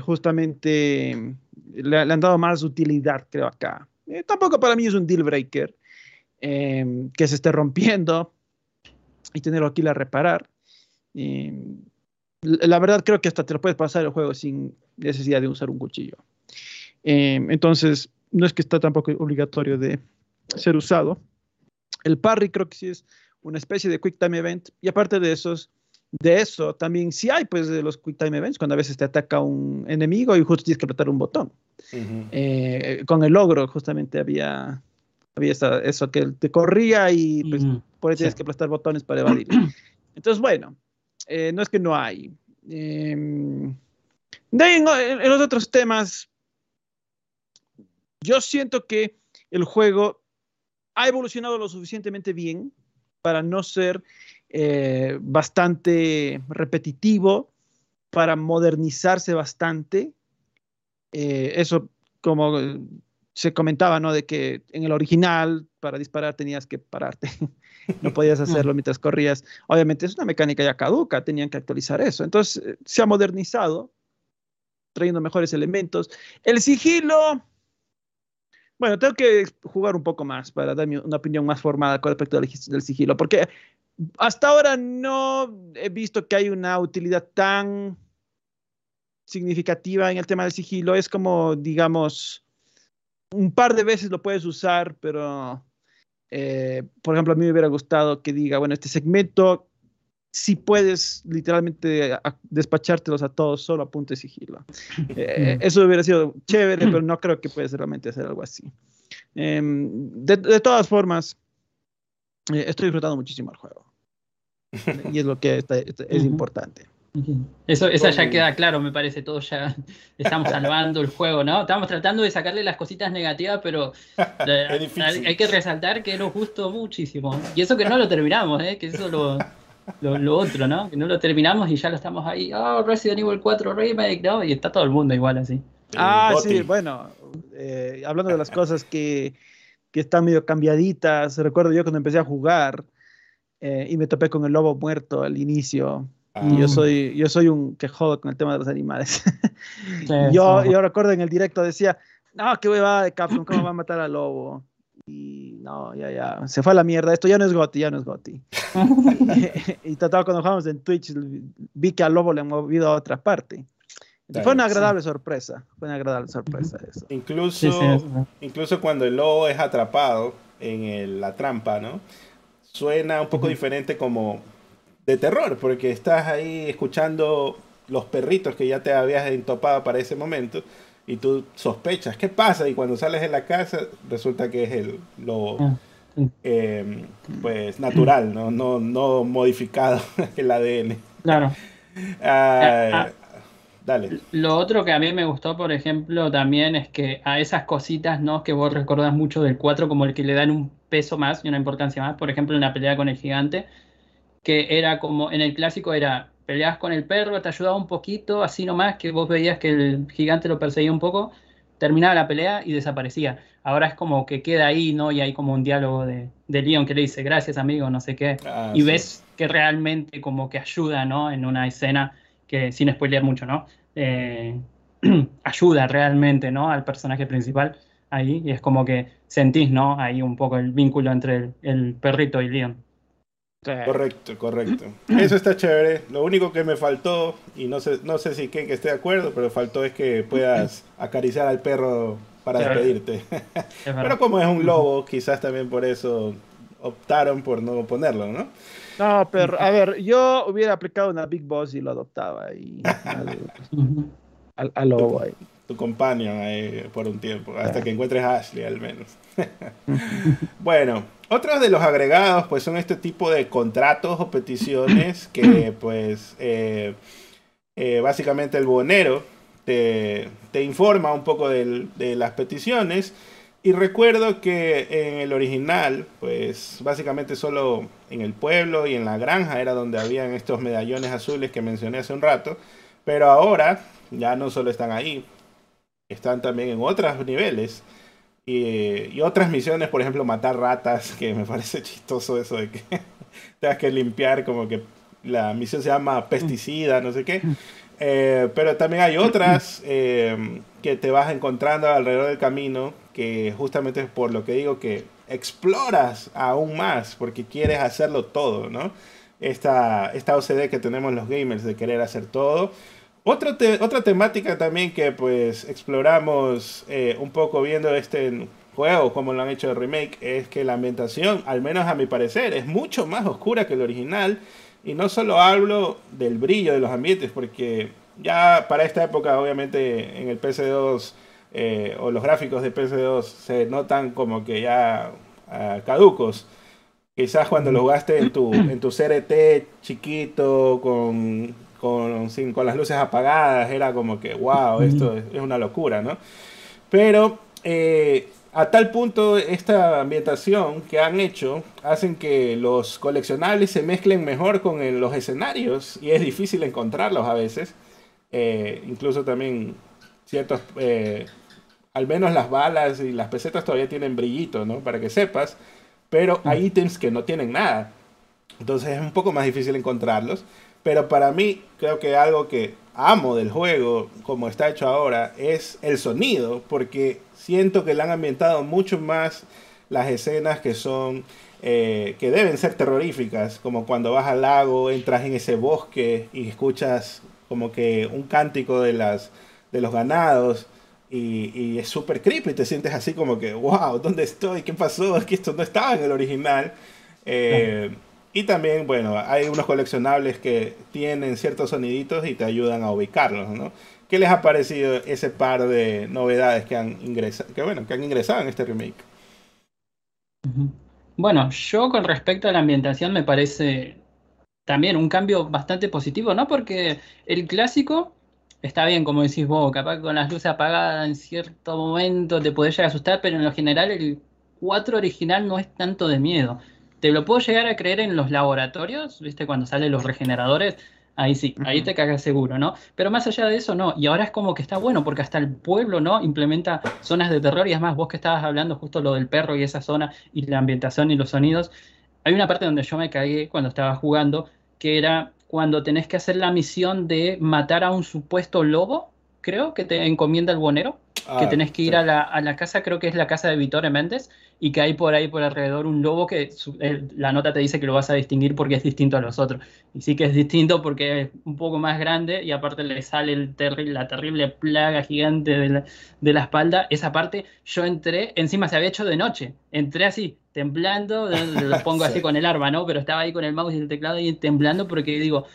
justamente le, han dado más utilidad, creo, acá. tampoco para mí es un deal breaker que se esté rompiendo y tenerlo aquí a reparar la verdad creo que hasta te lo puedes pasar el juego sin necesidad de usar un cuchillo. Em, entonces, no es que está tampoco obligatorio de ser usado. El parry creo que sí es una especie de quick time event. Y aparte de esos, de eso, también sí hay pues de los quick time events, cuando a veces te ataca un enemigo y justo tienes que apretar un botón. Eh, con el logro justamente había, había eso que te corría y pues, por eso tienes que apretar botones para evadir. Entonces, bueno, eh, no es que no hay. Em, en, los otros temas, yo siento que el juego ha evolucionado lo suficientemente bien para no ser eh, bastante repetitivo, para modernizarse bastante. Eh, eso como se comentaba, ¿no? De que en el original para disparar tenías que pararte, no podías hacerlo mientras corrías. Obviamente es una mecánica ya caduca, tenían que actualizar eso. Entonces eh, se ha modernizado, trayendo mejores elementos. El sigilo, bueno, tengo que jugar un poco más para darme una opinión más formada con respecto del sigilo, porque hasta ahora no he visto que hay una utilidad tan significativa en el tema del sigilo. Es como, digamos, un par de veces lo puedes usar, pero, eh, por ejemplo, a mí me hubiera gustado que diga, bueno, este segmento, si puedes literalmente despachártelos a todos solo a punto de sigilo. Eh, eso hubiera sido chévere, pero no creo que puedes realmente hacer algo así. Em, de, todas formas, eh, estoy disfrutando muchísimo el juego. y es lo que es importante. Eso, esa ya queda claro, me parece, todos ya estamos salvando el juego, ¿no? Estamos tratando de sacarle las cositas negativas, pero hay, que resaltar que nos gustó muchísimo. Y eso que no lo terminamos, ¿eh? Que eso lo, lo, otro, ¿no? Que no lo terminamos y ya lo estamos ahí, oh, Resident Evil 4 Remake, ¿no? Y está todo el mundo igual así. Ah, sí, bueno, eh, hablando de las cosas que, que están medio cambiaditas, recuerdo yo cuando empecé a jugar eh, y me topé con el lobo muerto al inicio y yo ah. soy, yo soy un que jodo con el tema de los animales. yo, yo recuerdo en el directo decía, no, qué hueva de Capcom, ¿cómo va a matar al lobo? Y no, ya, ya, se fue a la mierda, esto ya no es Goti, ya no es Goti. y, trataba cuando jugamos en Twitch, vi que al lobo le han movido a otra parte. fue una agradable sorpresa, fue una agradable sorpresa eso. Incluso, incluso cuando el lobo es atrapado en la trampa, ¿no? Suena un poco diferente como de terror, porque estás ahí escuchando los perritos que ya te habías entopado para ese momento y tú sospechas qué pasa y cuando sales de la casa resulta que es el lo ah, em, pues natural, ¿no? No, no modificado el ADN. Claro. Ah, ah, dale. Lo otro que a mí me gustó, por ejemplo, también es que a esas cositas, ¿no? Que vos recordás mucho del 4 como el que le dan un peso más y una importancia más, por ejemplo, en la pelea con el gigante, que era como en el clásico era peleabas con el perro, te ayudaba un poquito, así nomás, que vos veías que el gigante lo perseguía un poco, terminaba la pelea y desaparecía. Ahora es como que queda ahí, ¿no? Y hay como un diálogo de, de Leon que le dice, gracias amigo, no sé qué. Ah, y ves que realmente como que ayuda, ¿no? En una escena que, sin spoilear mucho, ¿no? Eh, ayuda realmente, ¿no? Al personaje principal ahí. Y es como que sentís, ¿no? Ahí un poco el vínculo entre el, el perrito y Leon. Correcto, correcto. Eso está chévere. Lo único que me faltó, y no sé, no sé si Ken que esté de acuerdo, pero faltó es que puedas acariciar al perro para despedirte. pero como es un lobo, quizás también por eso optaron por no ponerlo, ¿no? No, pero a ver, yo hubiera aplicado una Big Boss y lo adoptaba y al, lobo ahí. Tu compañero ahí por un tiempo, hasta que encuentres a Ashley al menos. bueno, otros de los agregados pues son este tipo de contratos o peticiones que pues eh, eh, básicamente el bonero te, informa un poco de las peticiones. Y recuerdo que en el original pues básicamente solo en el pueblo y en la granja era donde habían estos medallones azules que mencioné hace un rato pero ahora ya no solo están ahí están también en otros niveles y, otras misiones, por ejemplo, matar ratas, que me parece chistoso eso de que tengas que limpiar, como que la misión se llama pesticida, no sé qué. Eh, pero también hay otras eh, que te vas encontrando alrededor del camino, que justamente es por lo que digo que exploras aún más, porque quieres hacerlo todo, ¿no? Esta, esta OCD que tenemos los gamers de querer hacer todo. Otra, otra temática también que pues exploramos eh, un poco viendo este juego, como lo han hecho de remake, es que la ambientación, al menos a mi parecer, es mucho más oscura que el original. Y no solo hablo del brillo de los ambientes, porque ya para esta época, obviamente, en el PC2 eh, o los gráficos de PC2 se notan como que ya ah, caducos. Quizás cuando lo jugaste en tu, en tu CRT chiquito, con con, con las luces apagadas, era como que, wow, esto es, una locura, ¿no? Pero eh, a tal punto esta ambientación que han hecho hacen que los coleccionables se mezclen mejor con los escenarios y es difícil encontrarlos a veces. Eh, incluso también ciertos, eh, al menos las balas y las pesetas todavía tienen brillito, ¿no? Para que sepas, pero hay ítems que no tienen nada. Entonces es un poco más difícil encontrarlos. Pero para mí, creo que algo que amo del juego, como está hecho ahora, es el sonido, porque siento que le han ambientado mucho más las escenas que son, eh, que deben ser terroríficas, como cuando vas al lago, entras en ese bosque y escuchas como que un cántico de, las, de los ganados. Y, es súper creepy, te sientes así como que, wow, ¿dónde estoy? ¿Qué pasó? Es que esto no estaba en el original. Eh, y también, bueno, hay unos coleccionables que tienen ciertos soniditos y te ayudan a ubicarlos, ¿no? ¿Qué les ha parecido ese par de novedades que han ingresado, que bueno, que han ingresado en este remake? Bueno, yo con respecto a la ambientación me parece también un cambio bastante positivo, ¿no? Porque el clásico está bien, como decís vos, capaz que con las luces apagadas en cierto momento te podés llegar a asustar, pero en lo general el 4 original no es tanto de miedo te lo puedo llegar a creer en los laboratorios, ¿viste? Cuando salen los regeneradores, ahí sí, ahí te cagas seguro, ¿no? Pero más allá de eso, no. Y ahora es como que está bueno, porque hasta el pueblo, ¿no? Implementa zonas de terror y es más, vos que estabas hablando justo lo del perro y esa zona y la ambientación y los sonidos, hay una parte donde yo me cagué cuando estaba jugando, que era cuando tenés que hacer la misión de matar a un supuesto lobo, creo que te encomienda el bonero, que ah, tenés que ir a, la, a la casa, creo que es la casa de Vittore Méndez, y que hay por ahí por alrededor un lobo que la nota te dice que lo vas a distinguir porque es distinto a los otros. Y sí que es distinto porque es un poco más grande y aparte le sale el la terrible plaga gigante de la, de la, espalda. Esa parte yo entré, encima se había hecho de noche, entré así, temblando, lo pongo así con el arma, ¿no? Pero estaba ahí con el mouse y el teclado y temblando porque digo,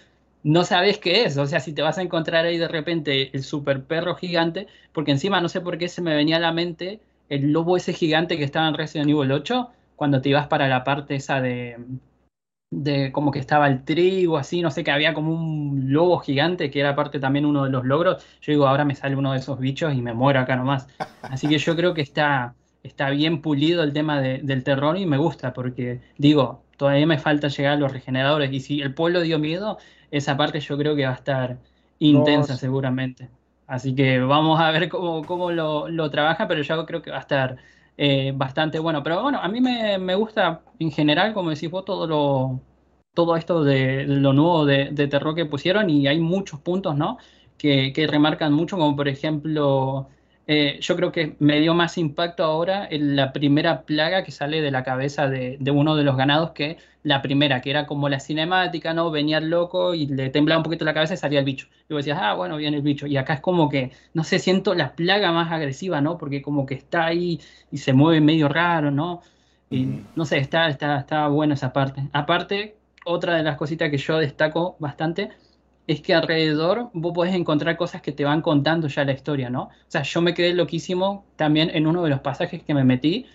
no sabes qué es. O sea, si te vas a encontrar ahí de repente el super perro gigante, porque encima no sé por qué se me venía a la mente el lobo ese gigante que estaba en Resident Evil 8, cuando te ibas para la parte esa de, de como que estaba el trigo, así, no sé, que había como un lobo gigante, que era parte también uno de los logros. Yo digo, ahora me sale uno de esos bichos y me muero acá nomás. Así que yo creo que está, está bien pulido el tema del terror y me gusta, porque digo, todavía me falta llegar a los regeneradores. Y si el pueblo dio miedo, esa parte yo creo que va a estar intensa seguramente. Así que vamos a ver cómo, lo, trabaja, pero yo creo que va a estar eh, bastante bueno. Pero bueno, a mí me, gusta en general, como decís vos, todo lo todo esto de, lo nuevo de, terror que pusieron y hay muchos puntos, ¿no? Que, que remarcan mucho, como por ejemplo eh, yo creo que me dio más impacto ahora en la primera plaga que sale de la cabeza de, uno de los ganados que la primera, que era como la cinemática, ¿no? Venía el loco y le temblaba un poquito la cabeza y salía el bicho. Y vos decías, ah, bueno, viene el bicho. Y acá es como que, no sé, siento la plaga más agresiva, ¿no? Porque como que está ahí y se mueve medio raro, ¿no? Y no sé, está, está, está buena esa parte. Aparte, otra de las cositas que yo destaco bastante es que alrededor vos podés encontrar cosas que te van contando ya la historia, ¿no? O sea, yo me quedé loquísimo también en uno de los pasajes que me metí,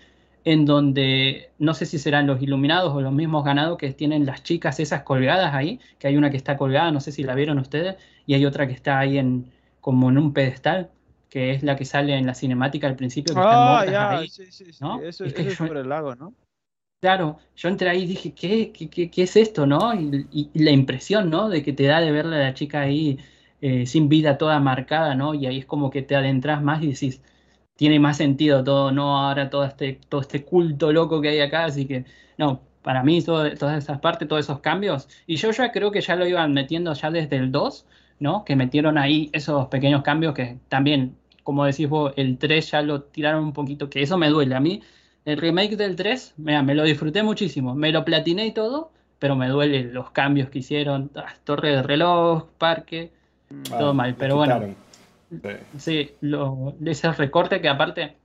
en donde no sé si serán los iluminados o los mismos ganados que tienen las chicas esas colgadas ahí, que hay una que está colgada, no sé si la vieron ustedes, y hay otra que está ahí en como en un pedestal, que es la que sale en la cinemática al principio. Que ah, ya, ahí, sí, sí, sí. Eso, es, que es sobre el lago, ¿no? Claro, yo entré ahí y dije, ¿qué, qué, qué, es esto, no? Y, la impresión, ¿no? De que te da de verle a la chica ahí eh, sin vida toda marcada, ¿no? Y ahí es como que te adentras más y decís, tiene más sentido todo, ¿no? Ahora todo este, todo este culto loco que hay acá, así que, no, para mí todas esas partes, todos esos cambios, y yo ya creo que ya lo iban metiendo ya desde el 2, ¿no? Que metieron ahí esos pequeños cambios que también, como decís vos, el 3 ya lo tiraron un poquito, que eso me duele a mí el remake del 3, mira, me lo disfruté muchísimo. Me lo platiné y todo, pero me duele los cambios que hicieron. Ah, torre de reloj, parque, ah, todo mal. Pero bueno, sí, lo, ese recorte que aparte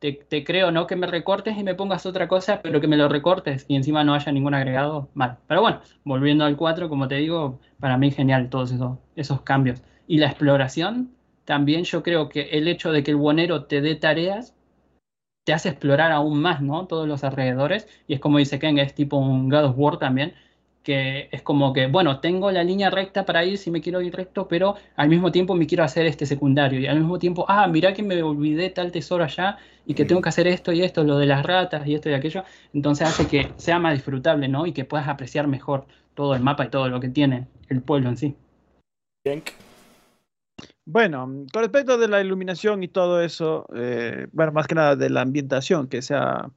te, creo, no que me recortes y me pongas otra cosa, pero que me lo recortes y encima no haya ningún agregado, mal. Pero bueno, volviendo al 4, como te digo, para mí genial todos esos, esos cambios. Y la exploración, también yo creo que el hecho de que el buonero te dé tareas te hace explorar aún más, ¿no? Todos los alrededores. Y es como dice Ken, es tipo un God of War también, que es como que, bueno, tengo la línea recta para ir si me quiero ir recto, pero al mismo tiempo me quiero hacer este secundario y al mismo tiempo, ah, mirá que me olvidé tal tesoro allá y que tengo que hacer esto y esto, lo de las ratas y esto y aquello, entonces hace que sea más disfrutable, ¿no? Y que puedas apreciar mejor todo el mapa y todo lo que tiene el pueblo en sí. Bueno, con respecto de la iluminación y todo eso, eh, bueno, más que nada de la ambientación, que sea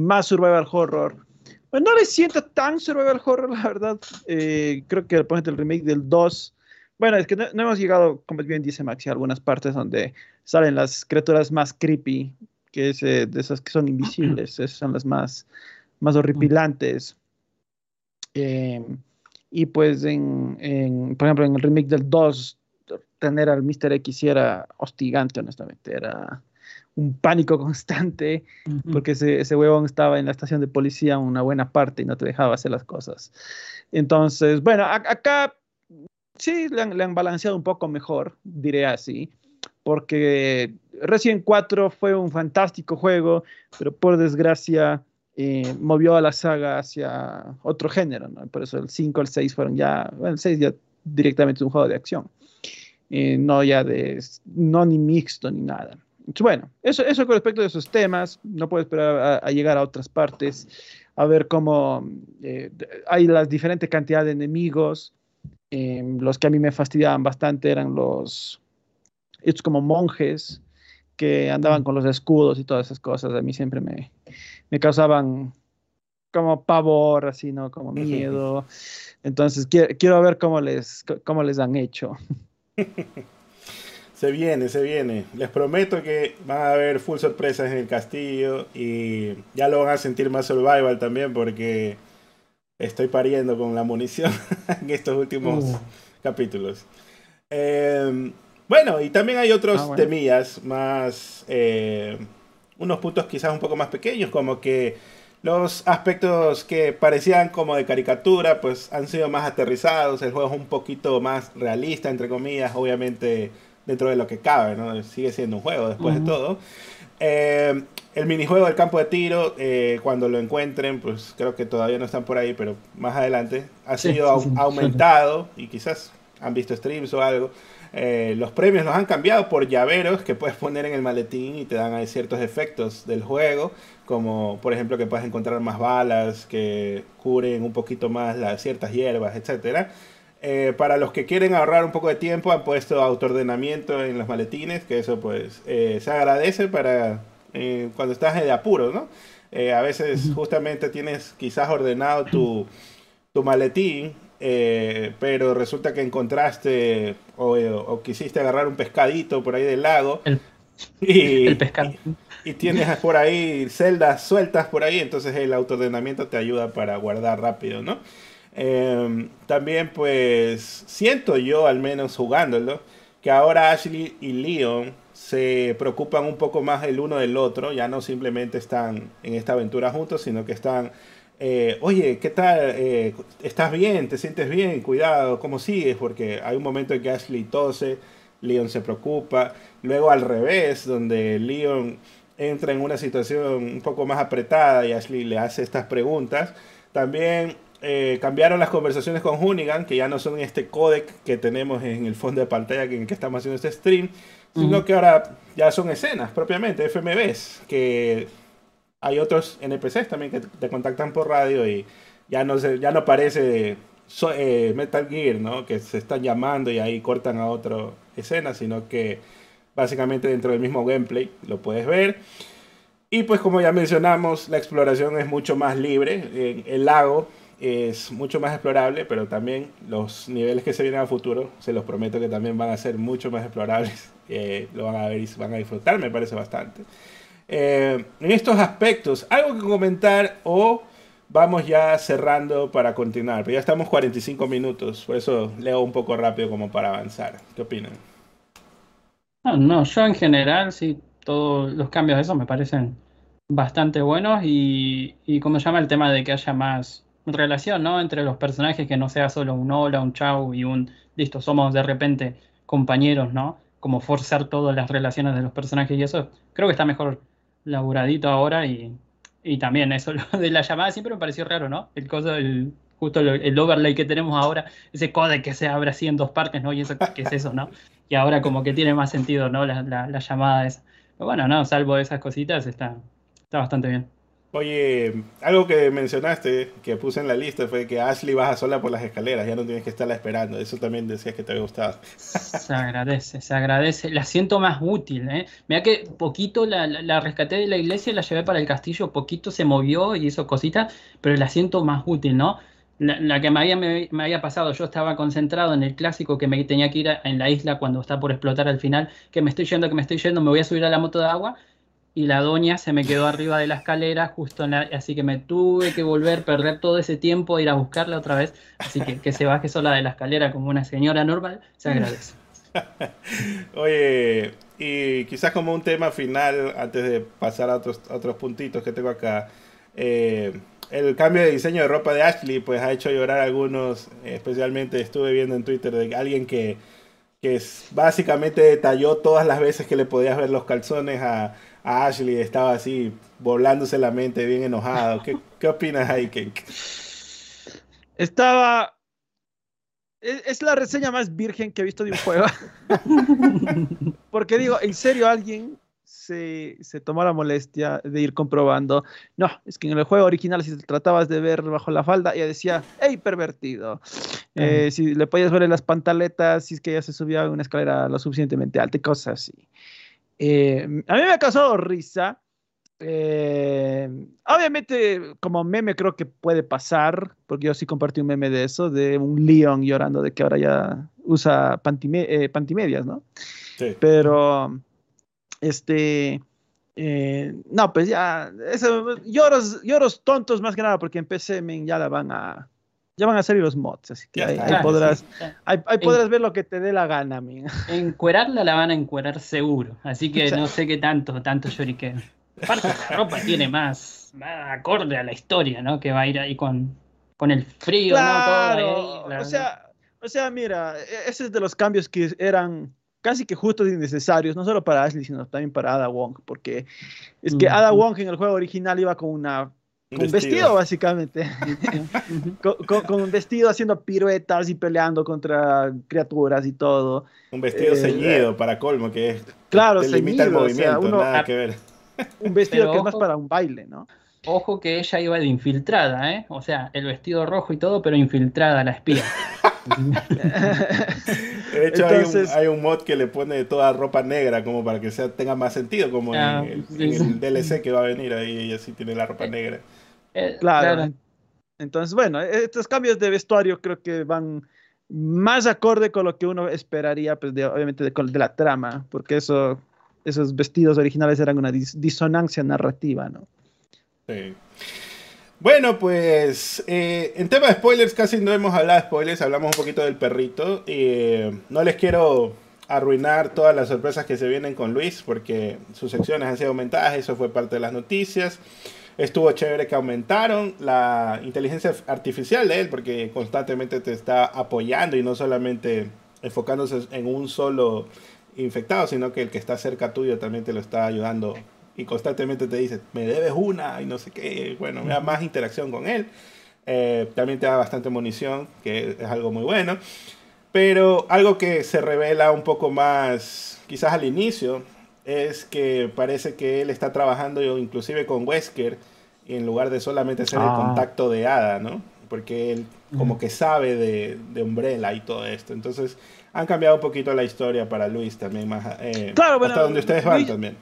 más survival horror, no le siento tan survival horror, la verdad. Eh, creo que por ejemplo el remake del 2. Bueno, es que no, hemos llegado, como bien dice Maxi, a algunas partes donde salen las criaturas más creepy, que es eh, de esas que son invisibles. Esas son las más, más horripilantes. Em, y pues, en, en, por ejemplo, en el remake del 2, tener al Mr. X era hostigante, honestamente. Era un pánico constante, porque ese, ese huevón estaba en la estación de policía una buena parte y no te dejaba hacer las cosas. Entonces, bueno, acá sí le han, balanceado un poco mejor, diré así, porque Resident 4 fue un fantástico juego, pero por desgracia eh, movió a la saga hacia otro género, ¿no? Por eso el 5, el 6 fueron ya, bueno, el 6 ya directamente un juego de acción, eh, no ya de, no ni mixto ni nada. Bueno, eso, eso con respecto de esos temas, no puedo esperar a, llegar a otras partes, a ver cómo eh, hay las diferentes cantidades de enemigos. Em, los que a mí me fastidiaban bastante eran los, estos como monjes que andaban con los escudos y todas esas cosas. A mí siempre me, me causaban como pavor, así, ¿no? Como miedo. Entonces, quiero, quiero ver cómo les, cómo les han hecho. Se viene, se viene. Les prometo que van a haber full sorpresas en el castillo y ya lo van a sentir más survival también porque estoy pariendo con la munición en estos últimos uh. capítulos. Em, bueno, y también hay otros ah, temillas más, eh, unos puntos quizás un poco más pequeños, como que los aspectos que parecían como de caricatura, pues han sido más aterrizados, el juego es un poquito más realista, entre comillas, obviamente dentro de lo que cabe, ¿no? Sigue siendo un juego después de todo. Eh, el minijuego del campo de tiro, eh, cuando lo encuentren, pues creo que todavía no están por ahí, pero más adelante, ha sido aumentado y quizás han visto streams o algo. Eh, los premios los han cambiado por llaveros que puedes poner en el maletín y te dan ahí ciertos efectos del juego, como por ejemplo que puedes encontrar más balas que curen un poquito más las ciertas hierbas, etcétera. Eh, para los que quieren ahorrar un poco de tiempo, han puesto autoordenamiento en los maletines, que eso pues eh, se agradece para eh, cuando estás de apuro, ¿no? a veces justamente tienes quizás ordenado tu, tu maletín, pero resulta que encontraste o, quisiste agarrar un pescadito por ahí del lago. y, el pescado. Y, y, tienes por ahí celdas sueltas por ahí, entonces el autoordenamiento te ayuda para guardar rápido, ¿no? Em, también pues siento yo, al menos jugándolo, que ahora Ashley y Leon se preocupan un poco más el uno del otro, ya no simplemente están en esta aventura juntos, sino que están, eh, oye, ¿qué tal? Eh, ¿Estás bien? ¿Te sientes bien? Cuidado, ¿cómo sigues? Porque hay un momento en que Ashley tose, Leon se preocupa, luego al revés, donde Leon entra en una situación un poco más apretada y Ashley le hace estas preguntas. También eh, cambiaron las conversaciones con Hoonigan, que ya no son este codec que tenemos en el fondo de pantalla en el que estamos haciendo este stream, sino que ahora ya son escenas propiamente, FMVs, que hay otros NPCs también que te contactan por radio y ya no, se, ya no parece eh, Metal Gear, ¿no? que se están llamando y ahí cortan a otra escena, sino que básicamente dentro del mismo gameplay lo puedes ver. Y pues como ya mencionamos, la exploración es mucho más libre. el lago es mucho más explorable, pero también los niveles que se vienen a futuro, se los prometo que también van a ser mucho más explorables. Eh, lo van a ver y van a disfrutar, me parece bastante. Eh, en estos aspectos, ¿algo que comentar o vamos ya cerrando para continuar? Pero ya estamos 45 minutos, por eso leo un poco rápido como para avanzar. ¿Qué opinan? No, yo en general sí, todos los cambios de eso me parecen bastante buenos y, y como llama el tema de que haya más relación, ¿no? Entre los personajes, que no sea solo un hola, un chau y un listo, somos de repente compañeros, ¿no? Como forzar todas las relaciones de los personajes y eso, creo que está mejor laburadito ahora y, y también eso de la llamada siempre me pareció raro, ¿no? El cosa del justo el, overlay que tenemos ahora, ese code que se abre así en dos partes, ¿no? Y eso, ¿qué es eso, no? Y ahora como que tiene más sentido, ¿no? La, la, llamada esa. Pero bueno, no, salvo esas cositas, está, está bastante bien. Oye, algo que mencionaste, que puse en la lista, fue que Ashley baja sola por las escaleras, ya no tienes que estarla esperando. Eso también decías que te había gustado. Se agradece, se agradece. La siento más útil, ¿eh? Mira que poquito la, la, rescaté de la iglesia la llevé para el castillo, poquito se movió y hizo cositas, pero la siento más útil, ¿no? La, que me había, me, había pasado, yo estaba concentrado en el clásico que me tenía que ir en la isla cuando está por explotar al final, que me estoy yendo, que me estoy yendo, me voy a subir a la moto de agua y la doña se me quedó arriba de la escalera, justo así que me tuve que volver, perder todo ese tiempo, ir a buscarla otra vez, así que que se baje sola de la escalera como una señora normal, se agradece. Oye, y quizás como un tema final, antes de pasar a otros, otros puntitos que tengo acá, eh, el cambio de diseño de ropa de Ashley pues ha hecho llorar a algunos, especialmente estuve viendo en Twitter de alguien que, que básicamente detalló todas las veces que le podías ver los calzones a Ashley estaba así, volándose la mente, bien enojado. ¿Qué, qué opinas ahí, Kenk? Estaba. Es, la reseña más virgen que he visto de un juego. Porque digo, en serio, alguien se, se, tomó la molestia de ir comprobando. No, es que en el juego original, si te tratabas de ver bajo la falda, ella decía, hey, pervertido. Eh, si le podías ver en las pantaletas, si es que ella se subía a una escalera lo suficientemente alta y cosas así. Eh, a mí me ha causado risa. Eh, obviamente, como meme creo que puede pasar, porque yo sí compartí un meme de eso, de un Leon llorando de que ahora ya usa eh, pantimedias, ¿no? Sí. Pero, este, no, pues ya, lloros, lloros tontos más que nada, porque en PC ya la van a, ya van a salir los mods, así que ahí, podrás, ahí, podrás ver lo que te dé la gana, amigo. Encuerarla la van a encuerar seguro, así que no sé qué tanto, tanto que Aparte, la ropa tiene más, más acorde a la historia, ¿no? Que va a ir ahí con, con el frío, ¿no? o, sea, o sea, mira, e-, ese es de los cambios que eran casi que justos y necesarios, no solo para Ashley, sino también para Ada Wong, porque es que Ada Wong en el juego original iba con una con vestido, básicamente. con, un vestido haciendo piruetas y peleando contra criaturas y todo. Un vestido eh, ceñido para colmo, que es. Claro, limita el movimiento, nada que ver. Un vestido que es más para un baile, ¿no? Ojo que ella iba de infiltrada, ¿eh? O sea, el vestido rojo y todo, pero infiltrada, la espía. de hecho, hay, un, mod que le pone toda ropa negra como para que sea, tenga más sentido, como en, ah, el, DLC que va a venir ahí, ella sí tiene la ropa negra. Eh, claro. Entonces, bueno, estos cambios de vestuario creo que van más acorde con lo que uno esperaría, pues obviamente de, de, la trama, porque eso, esos vestidos originales eran una disonancia narrativa, ¿no? Sí. Bueno, pues eh, en tema de spoilers casi no hemos hablado de spoilers, hablamos un poquito del perrito. Eh, no les quiero arruinar todas las sorpresas que se vienen con Luis, porque sus secciones han sido aumentadas, eso fue parte de las noticias. Estuvo chévere que aumentaron la inteligencia artificial de él porque constantemente te está apoyando y no solamente enfocándose en un solo infectado, sino que el que está cerca tuyo también te lo está ayudando y constantemente te dice, me debes una y no sé qué. Bueno, me da más interacción con él. Eh, también te da bastante munición, que es algo muy bueno. Pero algo que se revela un poco más, quizás al inicio, es que parece que él está trabajando inclusive con Wesker en lugar de solamente ser el ah. contacto de Ada, ¿no? Porque él como que sabe de, de, Umbrella y todo esto. Entonces han cambiado un poquito la historia para Luis también, más, eh, claro, hasta donde ustedes van también.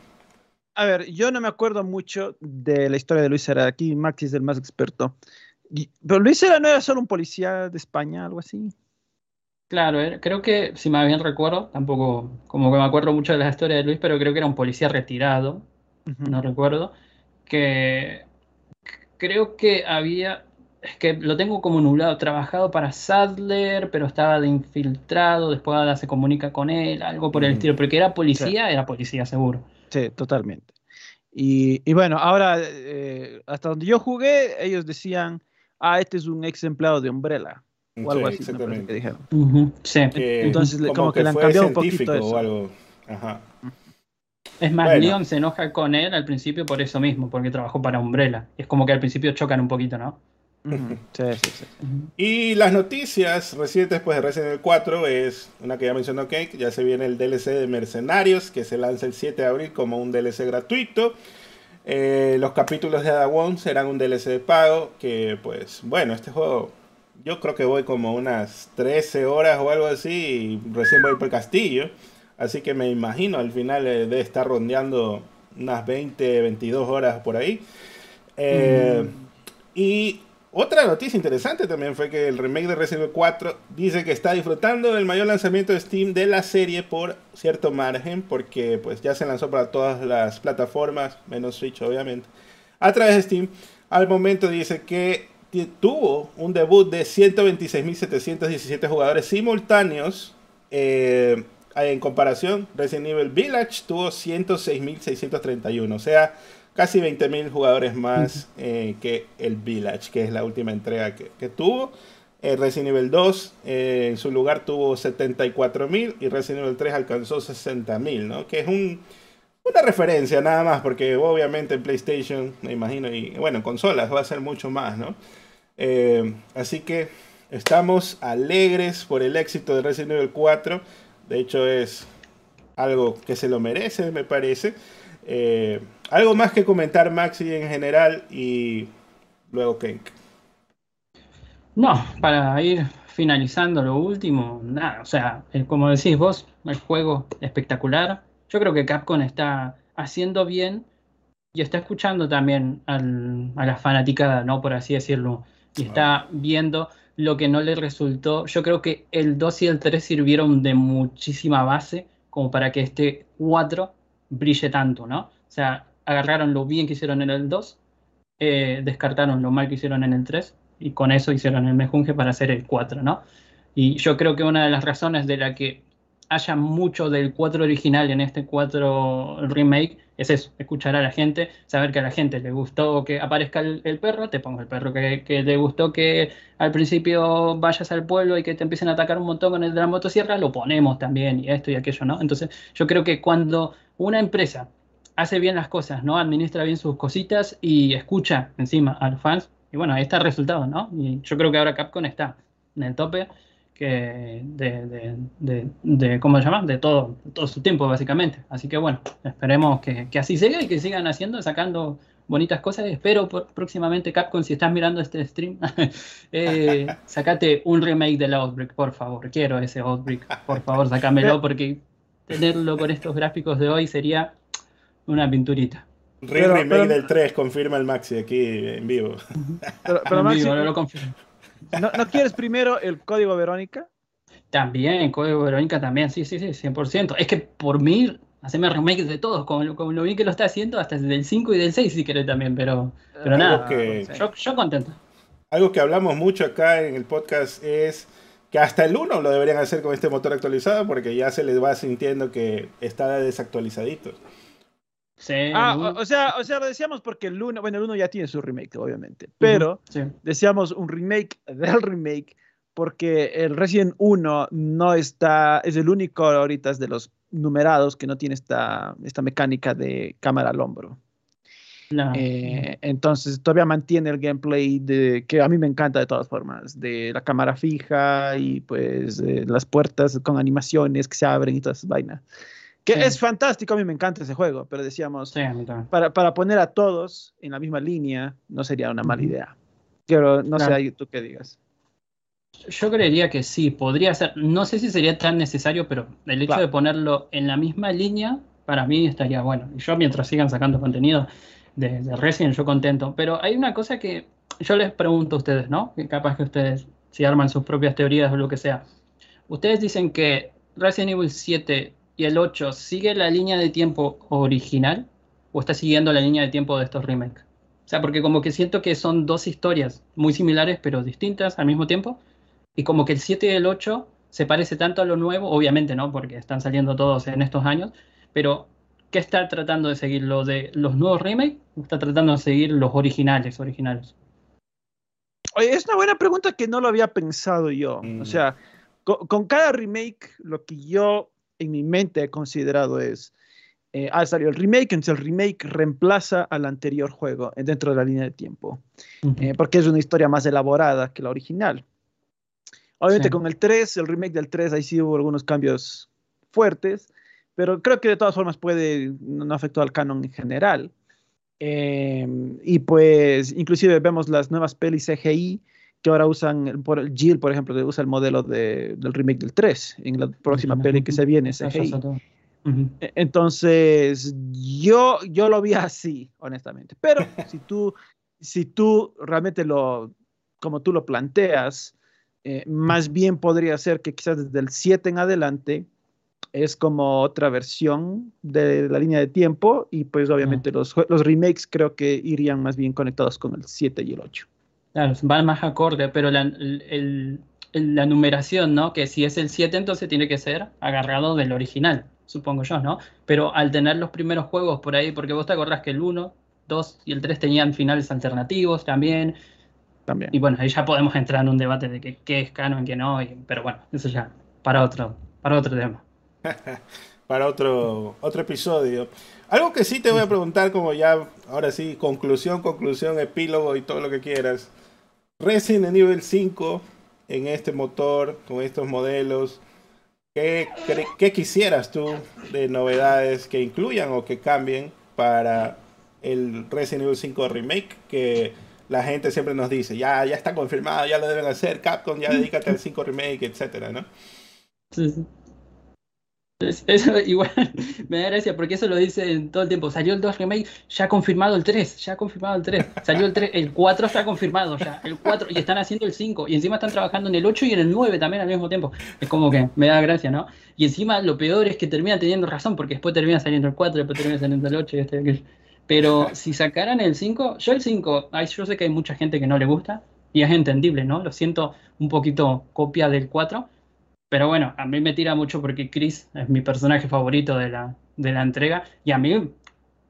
A ver, yo no me acuerdo mucho de la historia de Luis era aquí Maxi es el más experto. Pero Luis era no era solo un policía de España, algo así. Claro, creo que, si me bien recuerdo, tampoco como que me acuerdo mucho de la historia de Luis, pero creo que era un policía retirado, no recuerdo, que creo que había, es que lo tengo como nublado, trabajado para Sadler, pero estaba de infiltrado, después se comunica con él, algo por el estilo, pero que era policía, era policía seguro. Sí, totalmente. Y, bueno, ahora, eh, hasta donde yo jugué, ellos decían, ah, este es un ex empleado de Umbrella o algo así, que dijeron. sí. Entonces, como, que, le han cambiado un poquito eso. O algo. Ajá. Es más, Leon se enoja con él al principio por eso mismo, porque trabajó para Umbrella. Es como que al principio chocan un poquito, ¿no? Sí, sí, sí. Y las noticias recientes después de Resident Evil 4 es una que ya mencionó Cake, ya se viene el DLC de Mercenarios que se lanza el 7 de abril como un DLC gratuito. Eh, los capítulos de Ada Wong serán un DLC de pago que pues bueno, este juego yo creo que voy como unas 13 horas o algo así y recién voy por el castillo. Así que me imagino al final eh, de estar rondeando unas 20, 22 horas por ahí. Eh, y otra noticia interesante también fue que el remake de Resident Evil 4 dice que está disfrutando del mayor lanzamiento de Steam de la serie por cierto margen, porque pues ya se lanzó para todas las plataformas, menos Switch obviamente, a través de Steam. Al momento dice que tuvo un debut de 126.717 jugadores simultáneos. Eh, en comparación, Resident Evil Village tuvo 106.631. O sea, casi 20.000 jugadores más eh, que el Village, que es la última entrega que, tuvo. Eh, Resident Evil 2 eh, en su lugar tuvo 74.000 y Resident Evil 3 alcanzó 60.000, ¿no? Que es un, una referencia nada más, porque obviamente en PlayStation, me imagino, y bueno, en consolas va a ser mucho más, ¿no? así que estamos alegres por el éxito de Resident Evil 4. De hecho es algo que se lo merece, me parece. Eh, algo más que comentar, Maxi, en general, y luego Kenk. No, para ir finalizando lo último, nada, o sea, como decís vos, el juego espectacular. Yo creo que Capcom está haciendo bien y está escuchando también a la fanaticada, ¿no? Por así decirlo. Y está viendo lo que no le resultó. Yo creo que el 2 y el 3 sirvieron de muchísima base como para que este 4 brille tanto, ¿no? O sea, agarraron lo bien que hicieron en el 2, eh, descartaron lo mal que hicieron en el 3 y con eso hicieron el mejunje para hacer el 4, ¿no? Y yo creo que una de las razones de la que haya mucho del 4 original en este 4 remake es eso, escuchar a la gente, saber que a la gente le gustó que aparezca el, perro, te pongo el perro, que, que, le gustó que al principio vayas al pueblo y que te empiecen a atacar un montón con el de la motosierra, lo ponemos también y esto y aquello, ¿no? Entonces yo creo que cuando una empresa hace bien las cosas, ¿no? Administra bien sus cositas y escucha encima a los fans. Y bueno, ahí está el resultado, ¿no? Y yo creo que ahora Capcom está en el tope que de, de, de, ¿cómo se llama? De todo, todo su tiempo, básicamente. Así que bueno, esperemos que, que así siga y que sigan haciendo, sacando bonitas cosas. Espero próximamente, Capcom, si estás mirando este stream, eh, sacate un remake del Outbreak, por favor. Quiero ese Outbreak, por favor, sacámelo porque tenerlo con estos gráficos de hoy sería una pinturita. remake del 3, confirma el Maxi aquí en vivo. Pero, Maxi, no lo confirmo. ¿no, quieres primero el código Verónica? También, el código Verónica también, sí, sí, sí, 100%. Es que por mí, haceme remakes de todos, como, lo bien que lo está haciendo, hasta del 5 y del 6 si querés también, pero, pero nada, yo, yo contento. Algo que hablamos mucho acá en el podcast es que hasta el 1 lo deberían hacer con este motor actualizado porque ya se les va sintiendo que está desactualizadito. Sí, ah, o, sea, o sea, lo decíamos porque el 1, bueno, el 1 ya tiene su remake, obviamente, pero decíamos un remake del remake porque el Resident 1 no está, es el único ahorita de los numerados que no tiene esta, esta mecánica de cámara al hombro. Eh, entonces todavía mantiene el gameplay de, que a mí me encanta de todas formas, de la cámara fija y pues las puertas con animaciones que se abren y todas esas vainas. Que es fantástico, a mí me encanta ese juego, pero decíamos, para, para, poner a todos en la misma línea no sería una mala idea. Pero no sé, tú qué digas. Yo creería que sí, podría ser, no sé si sería tan necesario, pero el hecho de ponerlo en la misma línea, para mí estaría bueno. Y yo mientras sigan sacando contenido, de, de, Resident, yo contento. Pero hay una cosa que yo les pregunto a ustedes, ¿no? Que capaz que ustedes, si arman sus propias teorías o lo que sea. Ustedes dicen que Resident Evil 7 y el 8 sigue la línea de tiempo original o está siguiendo la línea de tiempo de estos remakes. O sea, porque como que siento que son dos historias muy similares pero distintas al mismo tiempo. Y como que el 7 y el 8 se parece tanto a lo nuevo, obviamente no, porque están saliendo todos en estos años, pero ¿qué está tratando de seguir? ¿Lo de los nuevos remakes o está tratando de seguir los originales, originales? Oye, es una buena pregunta que no lo había pensado yo. O mm. sea, con, cada remake, lo que yo en mi mente he considerado es, eh, ah, salió el remake, entonces el remake reemplaza al anterior juego eh, dentro de la línea de tiempo, eh, porque es una historia más elaborada que la original. Obviamente con el 3, el remake del 3, ahí sí hubo algunos cambios fuertes, pero creo que de todas formas puede, no afectó al canon en general. y pues inclusive vemos las nuevas pelis CGI que ahora usan, por el Jill, por ejemplo, usa el modelo de, del remake del 3 en la próxima peli que se viene CGI. E, entonces, yo, yo lo vi así, honestamente. Pero si tú, si tú realmente lo, como tú lo planteas, eh, más bien podría ser que quizás desde el 7 en adelante es como otra versión de la línea de tiempo y pues obviamente los, los remakes creo que irían más bien conectados con el 7 y el 8. Claro, van más acorde, pero la, el, la numeración, ¿no? Que si es el 7 entonces tiene que ser agarrado del original supongo yo, ¿no? Pero al tener los primeros juegos por ahí, porque vos te acordás que el 1, 2 y el 3 tenían finales alternativos también. También. Y bueno, ahí ya podemos entrar en un debate de que, qué es canon, qué no, pero bueno, eso ya para otro, para otro tema. para otro, otro episodio. Algo que sí te voy a preguntar, como ya, ahora sí, conclusión, conclusión, epílogo y todo lo que quieras. Resident Evil 5 en este motor, con estos modelos, ¿Qué, quisieras tú de novedades que incluyan o que cambien para el Resident Evil 5 Remake? Que la gente siempre nos dice, ya, ya está confirmado, ya lo deben hacer, Capcom, ya dedícate al 5 Remake, etcétera, ¿no? Sí, sí. Eso igual me da gracia porque eso lo dicen todo el tiempo. Salió el 2 remake, ya ha confirmado el 3, ya ha confirmado el 3. Salió el 3, el 4 está confirmado ya, el 4 y están haciendo el 5 y encima están trabajando en el 8 y en el 9 también al mismo tiempo. Es como que me da gracia, ¿no? Y encima lo peor es que terminan teniendo razón porque después termina saliendo el 4, después termina saliendo el 8 y este Pero si sacaran el 5, yo el 5, yo sé que hay mucha gente que no le gusta y es entendible, ¿no? Lo siento un poquito copia del 4 pero bueno, a mí me tira mucho porque Chris es mi personaje favorito de la, de la entrega. Y a mí,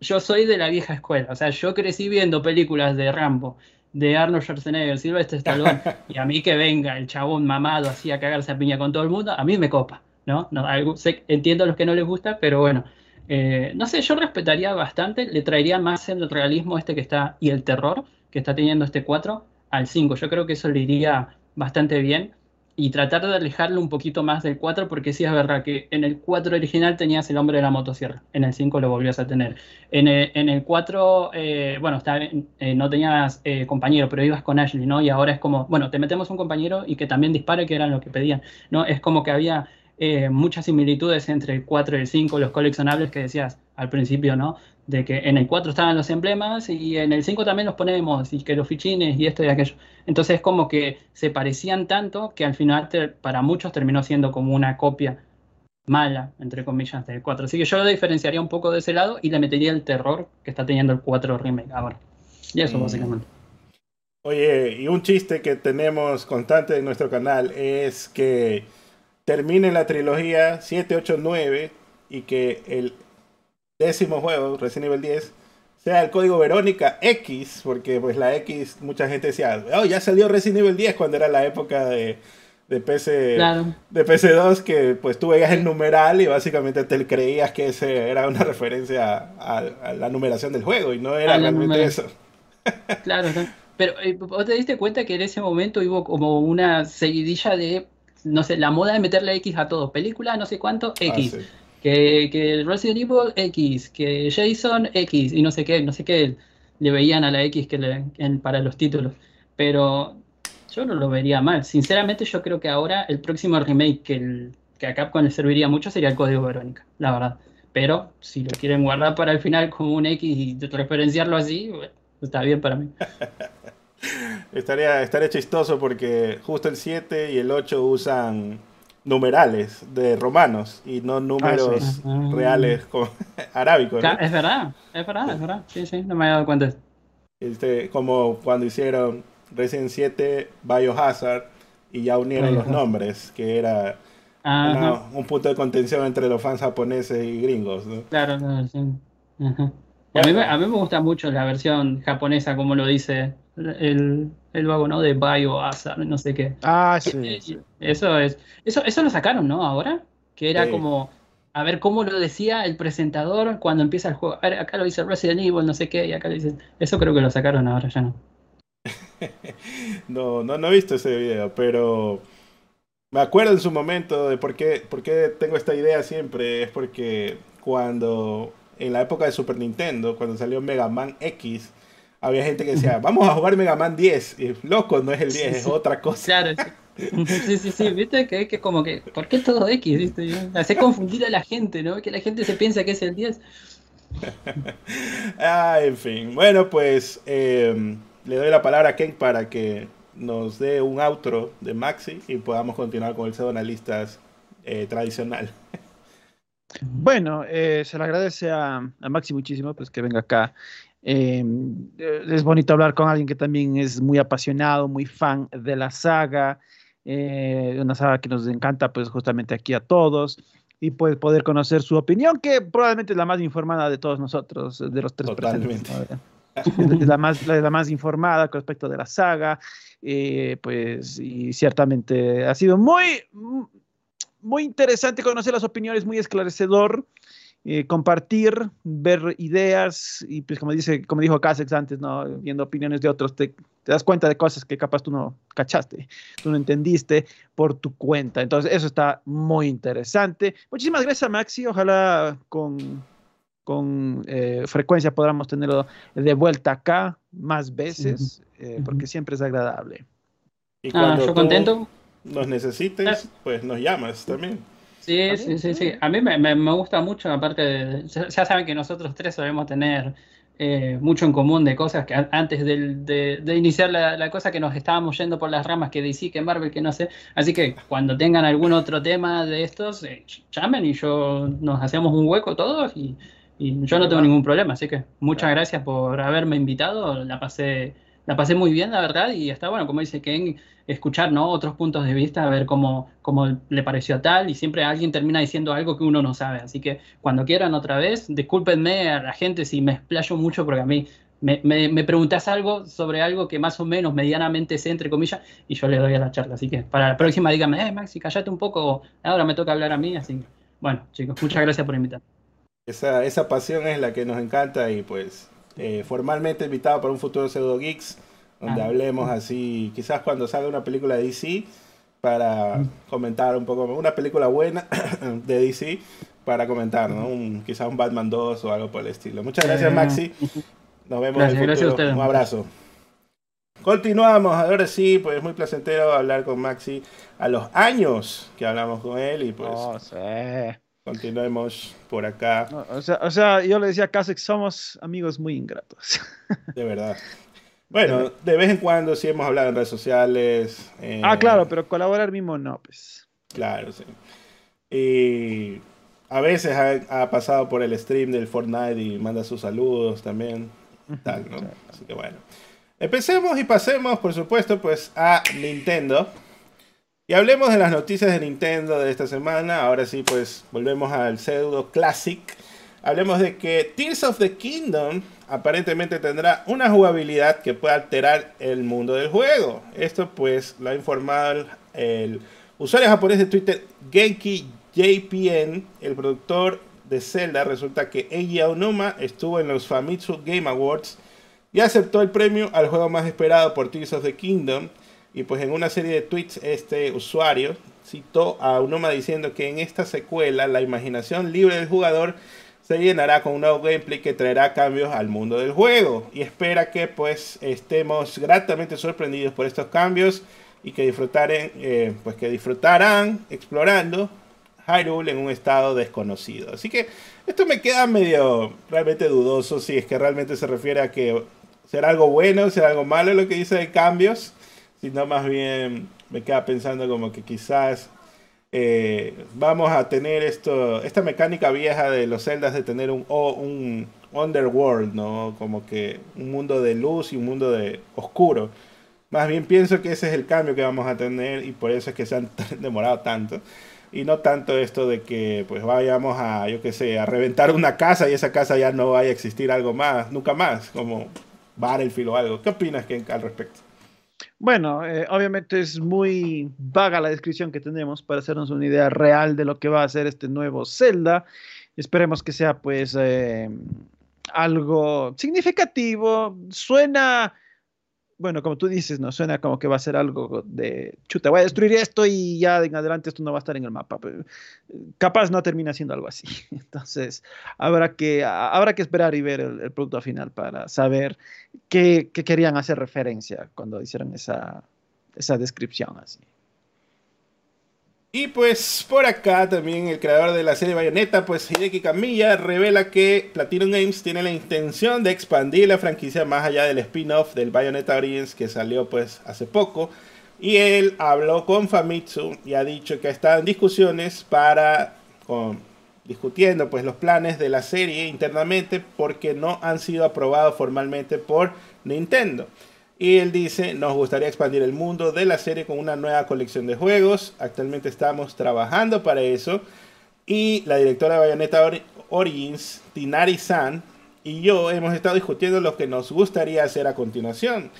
yo soy de la vieja escuela. O sea, yo crecí viendo películas de Rambo, de Arnold Schwarzenegger, Sylvester Stallone. y a mí que venga el chabón mamado así a cagarse a piña con todo el mundo, a mí me copa. ¿no? no entiendo a los que no les gusta, pero bueno. Eh, no sé, yo respetaría bastante, le traería más el realismo este que está y el terror que está teniendo este 4 al 5. Yo creo que eso le iría bastante bien y tratar de alejarlo un poquito más del 4, porque sí es verdad que en el 4 original tenías el hombre de la motosierra, en el 5 lo volvías a tener. En el, 4, eh, bueno, eh, no tenías eh, compañero, pero ibas con Ashley, ¿no? Y ahora es como, bueno, te metemos un compañero y que también dispare, que eran lo que pedían, ¿no? Es como que había muchas similitudes entre el 4 y el 5, los coleccionables que decías al principio, ¿no? De que en el 4 estaban los emblemas y en el 5 también los ponemos, y que los fichines y esto y aquello. Entonces como que se parecían tanto que al final para muchos terminó siendo como una copia mala, entre comillas, del 4. Así que yo lo diferenciaría un poco de ese lado y le metería el terror que está teniendo el 4 remake ahora. Y eso mm. básicamente. Oye, y un chiste que tenemos constante en nuestro canal es que termine la trilogía 7, 8, 9 y que el décimo juego, Resident Evil 10, sea el código Verónica X, porque pues la X, mucha gente decía, oh, ya salió Resident Evil 10 cuando era la época de, de PC de PC2 que pues tú veías el numeral y básicamente te creías que ese era una referencia a, la numeración del juego y no era realmente eso. claro, pero eh, vos te diste cuenta que en ese momento hubo como una seguidilla de no sé, la moda de meterle X a todo, película, no sé cuánto, X. Ah, que, que Resident Evil X, que Jason X, y no sé qué, no sé qué le veían a la X que para los títulos. Pero yo no lo vería mal. Sinceramente, yo creo que ahora el próximo remake que, el, que a Capcom le serviría mucho sería el código Verónica, la verdad. Pero si lo quieren guardar para el final como un X y referenciarlo así, está bien para mí. estaría, estaría chistoso porque justo el 7 y el 8 usan numerales de romanos y no números ah, reales como, arábicos. Es verdad, es verdad, es verdad. Sí, sí, no me había dado cuenta. Este, como cuando hicieron Resident 7 Biohazard y ya unieron los nombres, que era un punto de contención entre los fans japoneses y gringos. Claro, claro, sí. A mí, a mí, me gusta mucho la versión japonesa, como lo dice el, el vago, ¿no? De Biohazard, no sé qué. Ah, sí. Eso es. Eso, eso lo sacaron, ¿no? Ahora. Que era como. a ver cómo lo decía el presentador cuando empieza el juego. A ver, acá lo dice Resident Evil, no sé qué, y acá lo dice. Eso creo que lo sacaron ahora, ya no. no, no, no he visto ese video, pero me acuerdo en su momento de por qué, por qué tengo esta idea siempre. Es porque cuando, en la época de Super Nintendo, cuando salió Mega Man X, había gente que decía, vamos a jugar Mega Man 10. Y loco, no es el 10, es otra cosa. Claro, sí, sí, sí, viste que es como que, ¿por qué todo X? ¿Viste? Hace confundir a la gente, ¿no? Que la gente se piensa que es el 10. ah, en fin. Bueno, pues em, le doy la palabra a Ken para que nos dé un outro de Maxi y podamos continuar con el pseudo analistas eh, tradicional. Bueno, eh, se le agradece a, a, Maxi muchísimo pues, que venga acá eh, es bonito hablar con alguien que también es muy apasionado, muy fan de la saga, eh, una saga que nos encanta pues justamente aquí a todos y pues poder conocer su opinión, que probablemente es la más informada de todos nosotros, de los tres Totalmente. Es la más, la, más informada con respecto de la saga, eh, pues, y ciertamente ha sido muy, muy interesante conocer las opiniones, muy esclarecedor. Eh, compartir, ver ideas y pues como dice, como dijo Casex antes, ¿no? viendo opiniones de otros, te, te, das cuenta de cosas que capaz tú no cachaste, tú no entendiste por tu cuenta. Entonces, eso está muy interesante. Muchísimas gracias, Maxi. Ojalá con, con eh, frecuencia podamos tenerlo de vuelta acá más veces, eh, porque siempre es agradable. Y cuando ah, yo contento. nos necesites, pues nos llamas también. Sí, sí, sí, sí. A mí me, me, gusta mucho, aparte, de, ya, saben que nosotros tres solemos tener eh, mucho en común de cosas que antes de, de, iniciar la, la, cosa que nos estábamos yendo por las ramas que DC, que Marvel, que no sé. Así que cuando tengan algún otro tema de estos, eh, llamen y yo nos hacemos un hueco todos y, y yo no tengo ningún problema. Así que muchas gracias por haberme invitado. La pasé la pasé muy bien, la verdad, y está bueno, como dice Ken, escuchar ¿no? otros puntos de vista, a ver cómo, cómo le pareció a tal, y siempre alguien termina diciendo algo que uno no sabe. Así que cuando quieran otra vez, discúlpenme a la gente si me explayo mucho, porque a mí me, me, preguntas algo sobre algo que más o menos medianamente sé, entre comillas, y yo le doy a la charla. Así que para la próxima díganme, eh, Maxi, callate un poco, ahora me toca hablar a mí. Así bueno, chicos, muchas gracias por invitar. Esa, esa pasión es la que nos encanta y pues eh, formalmente invitado para un futuro Pseudo Geeks, donde ah. hablemos así, quizás cuando salga una película de DC, para mm. comentar un poco, una película buena de DC, para comentar, ¿no? Un, quizás un Batman 2 o algo por el estilo. Muchas gracias, eh, Maxi. Nos vemos en el futuro. Un abrazo. Continuamos, ahora sí, pues es muy placentero hablar con Maxi a los años que hablamos con él y pues... Oh, Continuemos por acá. o, sea, o, sea, yo le decía a Kasek, somos amigos muy ingratos. De verdad. Bueno, de vez en cuando sí hemos hablado en redes sociales. Eh, ah, claro, pero colaborar mismo no, pues. Claro, sí. Y a veces ha, pasado por el stream del Fortnite y manda sus saludos también. Tal, ¿no? Así que bueno. Empecemos y pasemos, por supuesto, pues a Nintendo. Y hablemos de las noticias de Nintendo de esta semana. Ahora sí, pues volvemos al pseudo classic. Hablemos de que Tears of the Kingdom aparentemente tendrá una jugabilidad que puede alterar el mundo del juego. Esto pues lo ha informado el, usuario japonés de Twitter Genki JPN, el productor de Zelda. Resulta que Eiji Aonuma estuvo en los Famitsu Game Awards y aceptó el premio al juego más esperado por Tears of the Kingdom y pues en una serie de tweets este usuario citó a Unoma diciendo que en esta secuela la imaginación libre del jugador se llenará con un nuevo gameplay que traerá cambios al mundo del juego y espera que pues estemos gratamente sorprendidos por estos cambios y que disfrutaren, eh, pues que disfrutarán explorando Hyrule en un estado desconocido. Así que esto me queda medio realmente dudoso si es que realmente se refiere a que será algo bueno, será algo malo lo que dice de cambios sino más bien me queda pensando como que quizás eh, vamos a tener esto, esta mecánica vieja de los celdas de tener un, un underworld, ¿no? Como que un mundo de luz y un mundo de oscuro. Más bien pienso que ese es el cambio que vamos a tener y por eso es que se han demorado tanto. Y no tanto esto de que pues vayamos a, yo qué sé, a reventar una casa y esa casa ya no vaya a existir algo más, nunca más, como Battlefield o algo. ¿Qué opinas al respecto? Bueno, eh, obviamente es muy vaga la descripción que tenemos para hacernos una idea real de lo que va a ser este nuevo Zelda. Esperemos que sea pues eh, algo significativo. Suena bueno, como tú dices, ¿no? Suena como que va a ser algo de, chuta, voy a destruir esto y ya en adelante esto no va a estar en el mapa. capaz no termina siendo algo así. Entonces, habrá que, habrá que esperar y ver el, producto final para saber qué, qué, querían hacer referencia cuando hicieron esa, esa descripción así. Y pues por acá también el creador de la serie Bayonetta, pues Hideki Kamiya, revela que Platinum Games tiene la intención de expandir la franquicia más allá del spin-off del Bayonetta Origins que salió pues hace poco. Y él habló con Famitsu y ha dicho que está en discusiones para, discutiendo pues los planes de la serie internamente porque no han sido aprobados formalmente por Nintendo. Y él dice, nos gustaría expandir el mundo de la serie con una nueva colección de juegos. Actualmente estamos trabajando para eso. Y la directora de Bayonetta Origins, Tinari San, y yo hemos estado discutiendo lo que nos gustaría hacer a continuación.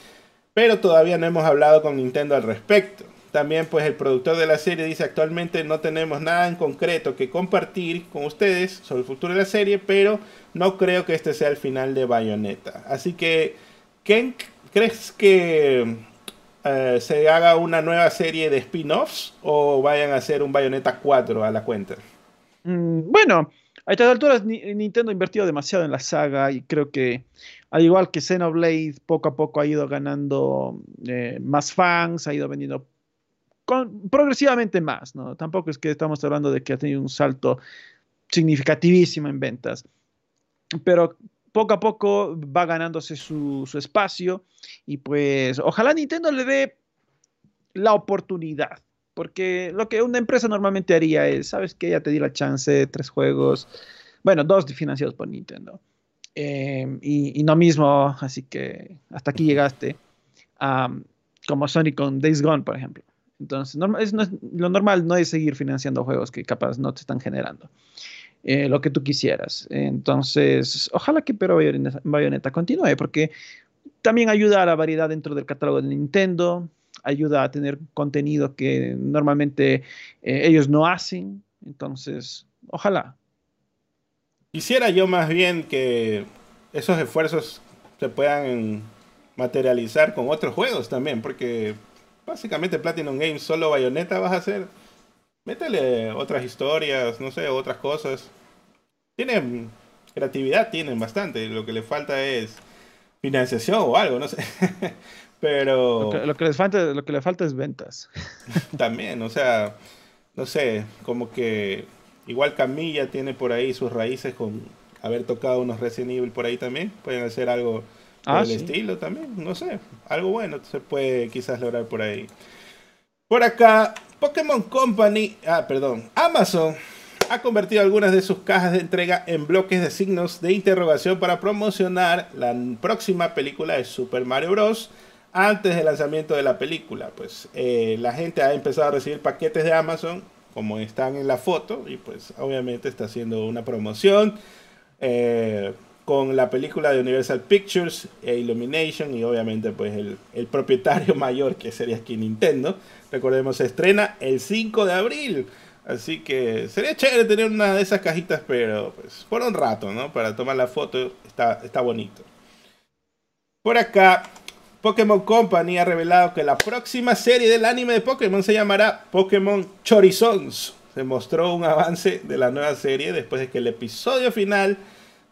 Pero todavía no hemos hablado con Nintendo al respecto. También pues el productor de la serie dice actualmente no tenemos nada en concreto que compartir con ustedes sobre el futuro de la serie, pero no creo que este sea el final de Bayonetta. Así que, Ken ¿Crees que eh, se haga una nueva serie de spin-offs o vayan a hacer un Bayonetta 4 a la cuenta? Mm, bueno, a estas alturas Nintendo ha invertido demasiado en la saga y creo que al igual que Xenoblade poco a poco ha ido ganando eh, más fans, ha ido vendiendo progresivamente más, ¿no? Tampoco es que estamos hablando de que ha tenido un salto significativísimo en ventas, pero poco a poco va ganándose su, espacio y pues ojalá Nintendo le dé la oportunidad. Porque lo que una empresa normalmente haría es, sabes que ya te di la chance, tres juegos, bueno, dos financiados por Nintendo. Em, y, no mismo, así que hasta aquí llegaste, como Sonic con Days Gone, por ejemplo. Entonces, lo normal no es seguir financiando juegos que capaz no te están generando. Eh, lo que tú quisieras. Entonces, ojalá que pero Bayonetta continúe, porque también ayuda a la variedad dentro del catálogo de Nintendo, ayuda a tener contenido que normalmente eh, ellos no hacen. Entonces, ojalá. Quisiera yo más bien que esos esfuerzos se puedan materializar con otros juegos también, porque básicamente Platinum Games solo Bayonetta vas a hacer métele otras historias, no sé, otras cosas. Tienen creatividad, tienen bastante. Lo que le falta es financiación o algo, no sé. Pero. Lo que, les falta, lo que le falta es ventas. También, o sea, no sé, como que igual Camilla tiene por ahí sus raíces con haber tocado unos Resident Evil por ahí también. Pueden hacer algo ah, del estilo también, no sé. Algo bueno se puede quizás lograr por ahí. Por acá, Pokémon Company, ah, perdón, Amazon ha convertido algunas de sus cajas de entrega en bloques de signos de interrogación para promocionar la próxima película de Super Mario Bros. antes del lanzamiento de la película. Pues eh, la gente ha empezado a recibir paquetes de Amazon, como están en la foto, y pues obviamente está haciendo una promoción. Eh, con la película de Universal Pictures e Illumination y obviamente pues el, el, propietario mayor que sería aquí Nintendo recordemos se estrena el 5 de abril. Así que sería chévere tener una de esas cajitas pero pues por un rato no para tomar la foto está, está bonito. Por acá Pokémon Company ha revelado que la próxima serie del anime de Pokémon se llamará Pokémon Chorizons. Se mostró un avance de la nueva serie después de que el episodio final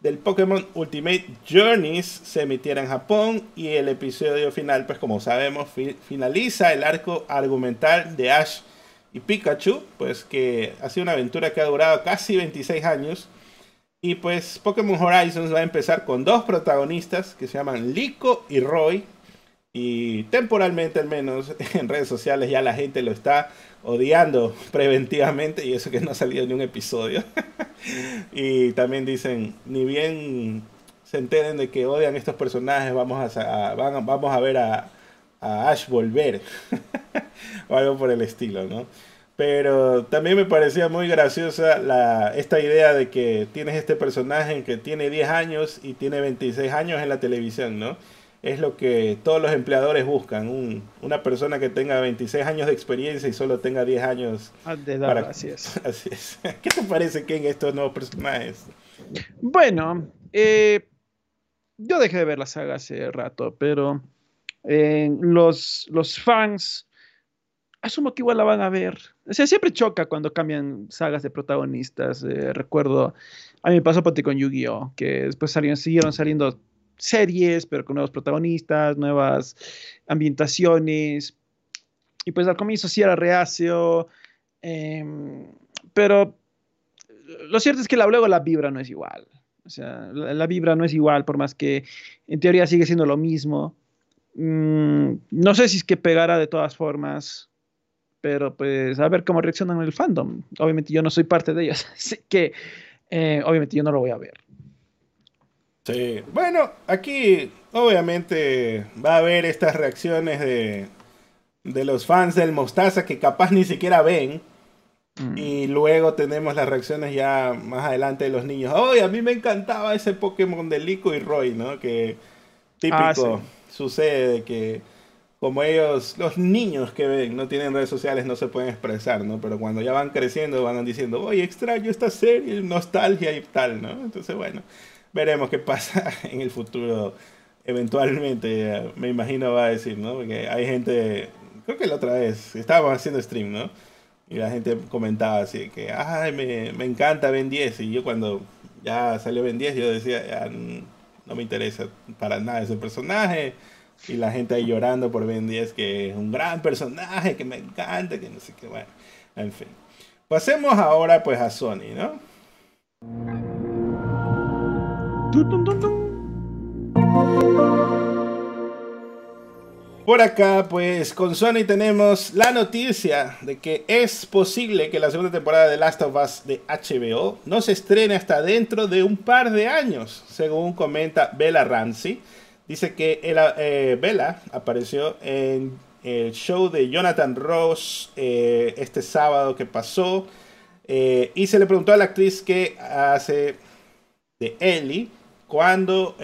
del Pokémon Ultimate Journeys se emitiera en Japón y el episodio final, pues como sabemos, finaliza el arco argumental de Ash y Pikachu, pues que ha sido una aventura que ha durado casi 26 años. Y pues Pokémon Horizons va a empezar con dos protagonistas que se llaman Lico y Roy. Y temporalmente al menos en redes sociales ya la gente lo está odiando preventivamente y eso que no ha salido ni un episodio. y también dicen, ni bien se enteren de que odian estos personajes, vamos a, vamos a ver a, Ash volver. o algo por el estilo, ¿no? Pero también me parecía muy graciosa la, esta idea de que tienes este personaje que tiene 10 años y tiene 26 años en la televisión, ¿no? Es lo que todos los empleadores buscan. una persona que tenga 26 años de experiencia y solo tenga 10 años. Ah, de edad, para... así es. Así es. ¿Qué te parece, que en estos nuevos personajes? Bueno, eh, yo dejé de ver la saga hace rato, pero eh, los, los fans asumo que igual la van a ver. O sea, siempre choca cuando cambian sagas de protagonistas. Eh, recuerdo, a mí me pasó con Yu-Gi-Oh! que después salieron, siguieron saliendo series, pero con nuevos protagonistas, nuevas ambientaciones. Y pues al comienzo sí era reacio, em, pero lo cierto es que luego la vibra no es igual. O sea, la, vibra no es igual, por más que en teoría sigue siendo lo mismo. Mm, no sé si es que pegará de todas formas, pero pues a ver cómo reaccionan el fandom. Obviamente yo no soy parte de ellos, así que eh, obviamente yo no lo voy a ver. Sí, bueno, aquí obviamente va a haber estas reacciones de, de los fans del Mostaza que capaz ni siquiera ven. Mm. Y luego tenemos las reacciones ya más adelante de los niños. ¡Ay, a mí me encantaba ese Pokémon de Lico y Roy, ¿no? Que típico ah, sucede que como ellos, los niños que ven, no tienen redes sociales, no se pueden expresar, ¿no? Pero cuando ya van creciendo, van diciendo, oye, extraño esta serie, nostalgia y tal, ¿no? Entonces, bueno, veremos qué pasa en el futuro. Eventualmente, me imagino va a decir, ¿no? Porque hay gente, creo que la otra vez, estábamos haciendo stream, ¿no? Y la gente comentaba así que, ay, me, me encanta Ben 10. Y yo cuando ya salió Ben 10, yo decía, ya, no me interesa para nada ese personaje y la gente ahí llorando por Ben 10, que es un gran personaje, que me encanta, que no sé qué, bueno, en fin. Pasemos ahora pues a Sony, ¿no? Por acá, pues con Sony tenemos la noticia de que es posible que la segunda temporada de Last of Us de HBO no se estrene hasta dentro de un par de años, según comenta Bella Ramsey Dice que eh, Bella apareció en el show de Jonathan Ross eh, este sábado que pasó. Eh, y se le preguntó a la actriz que hace de Ellie cuándo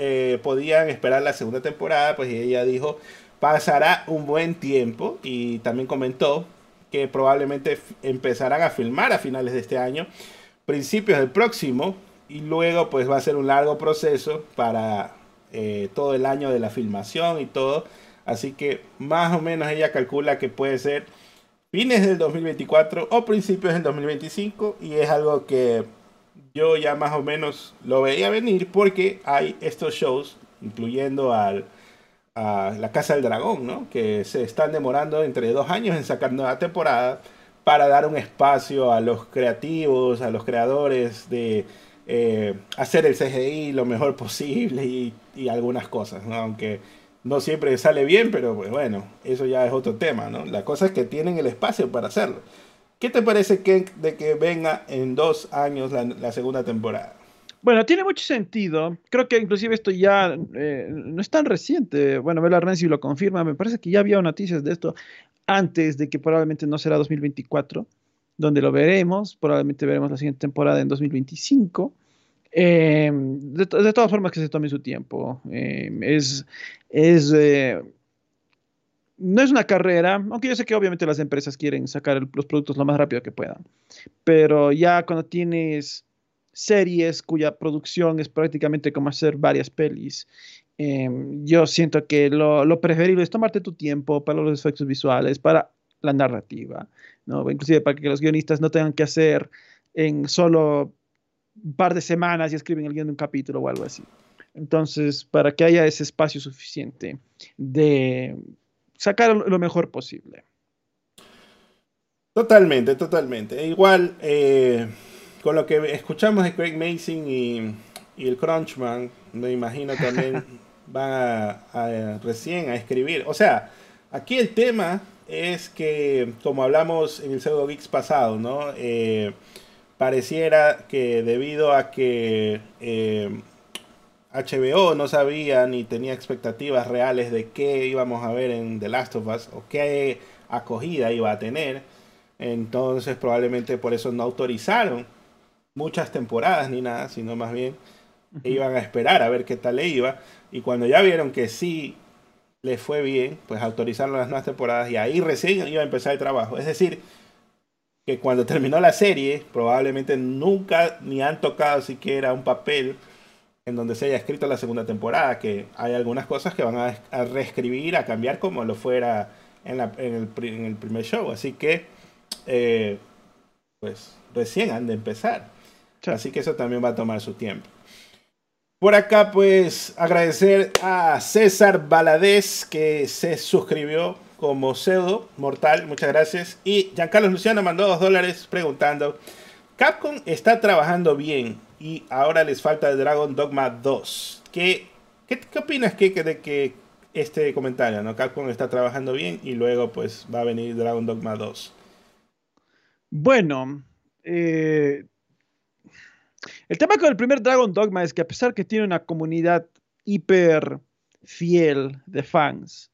podían esperar la segunda temporada. Pues ella dijo, pasará un buen tiempo. Y también comentó que probablemente empezarán a filmar a finales de este año, principios del próximo. Y luego pues va a ser un largo proceso para eh, todo el año de la filmación y todo. Así que más o menos ella calcula que puede ser fines del 2024 o principios del 2025 y es algo que yo ya más o menos lo veía venir porque hay estos shows, incluyendo al, a La Casa del Dragón, ¿no? que se están demorando entre dos años en sacar nueva temporada para dar un espacio a los creativos, a los creadores de eh, hacer el CGI lo mejor posible y, algunas cosas, aunque no siempre sale bien, pero pues, bueno, eso ya es otro tema. ¿no? La cosa es que tienen el espacio para hacerlo. ¿Qué te parece, que de que venga en dos años la, segunda temporada? Bueno, tiene mucho sentido. Creo que inclusive esto ya eh, no es tan reciente. Bueno, Bella Renzi lo confirma. Me parece que ya había noticias de esto antes de que probablemente no será 2024 donde lo veremos. Probablemente veremos la siguiente temporada en 2025. Eh, de, todas formas, que se tome su tiempo. Eh, es. es eh, no es una carrera, aunque yo sé que obviamente las empresas quieren sacar los productos lo más rápido que puedan. Pero ya cuando tienes series cuya producción es prácticamente como hacer varias pelis. yo siento que lo, lo, preferible es tomarte tu tiempo para los efectos visuales, para la narrativa, ¿no? inclusive para que los guionistas no tengan que hacer en solo un par de semanas y escriben el guion de un capítulo o algo así. Entonces, para que haya ese espacio suficiente de sacar lo mejor posible. Totalmente, totalmente. E igual, eh, con lo que escuchamos de Craig Mason y, el Crunchman, me imagino también van a, recién a escribir. O sea, aquí el tema es que, como hablamos en el Pseudo Geeks pasado, ¿no? Eh, pareciera que debido a que HBO no sabía ni tenía expectativas reales de qué íbamos a ver en The Last of Us o qué acogida iba a tener, entonces probablemente por eso no autorizaron muchas temporadas ni nada, sino más bien iban a esperar a ver qué tal le iba. Y cuando ya vieron que sí les fue bien, pues autorizaron las nuevas temporadas y ahí recién iba a empezar el trabajo. Es decir, que cuando terminó la serie, probablemente nunca ni han tocado siquiera un papel en donde se haya escrito la segunda temporada, que hay algunas cosas que van a, reescribir, a cambiar como lo fuera en, el, primer show. Así que, eh, pues recién han de empezar. Así que eso también va a tomar su tiempo. Por acá, pues, agradecer a César Baladés que se suscribió como pseudo mortal. Muchas gracias. Y Giancarlo Luciano mandó dos dólares preguntando: Capcom está trabajando bien y ahora les falta Dragon Dogma 2. ¿Qué, qué, opinas que, de que este comentario? ¿no? Capcom está trabajando bien y luego, pues, va a venir Dragon Dogma 2. Bueno, eh, el tema con el primer Dragon Dogma es que a pesar que tiene una comunidad hiper fiel de fans,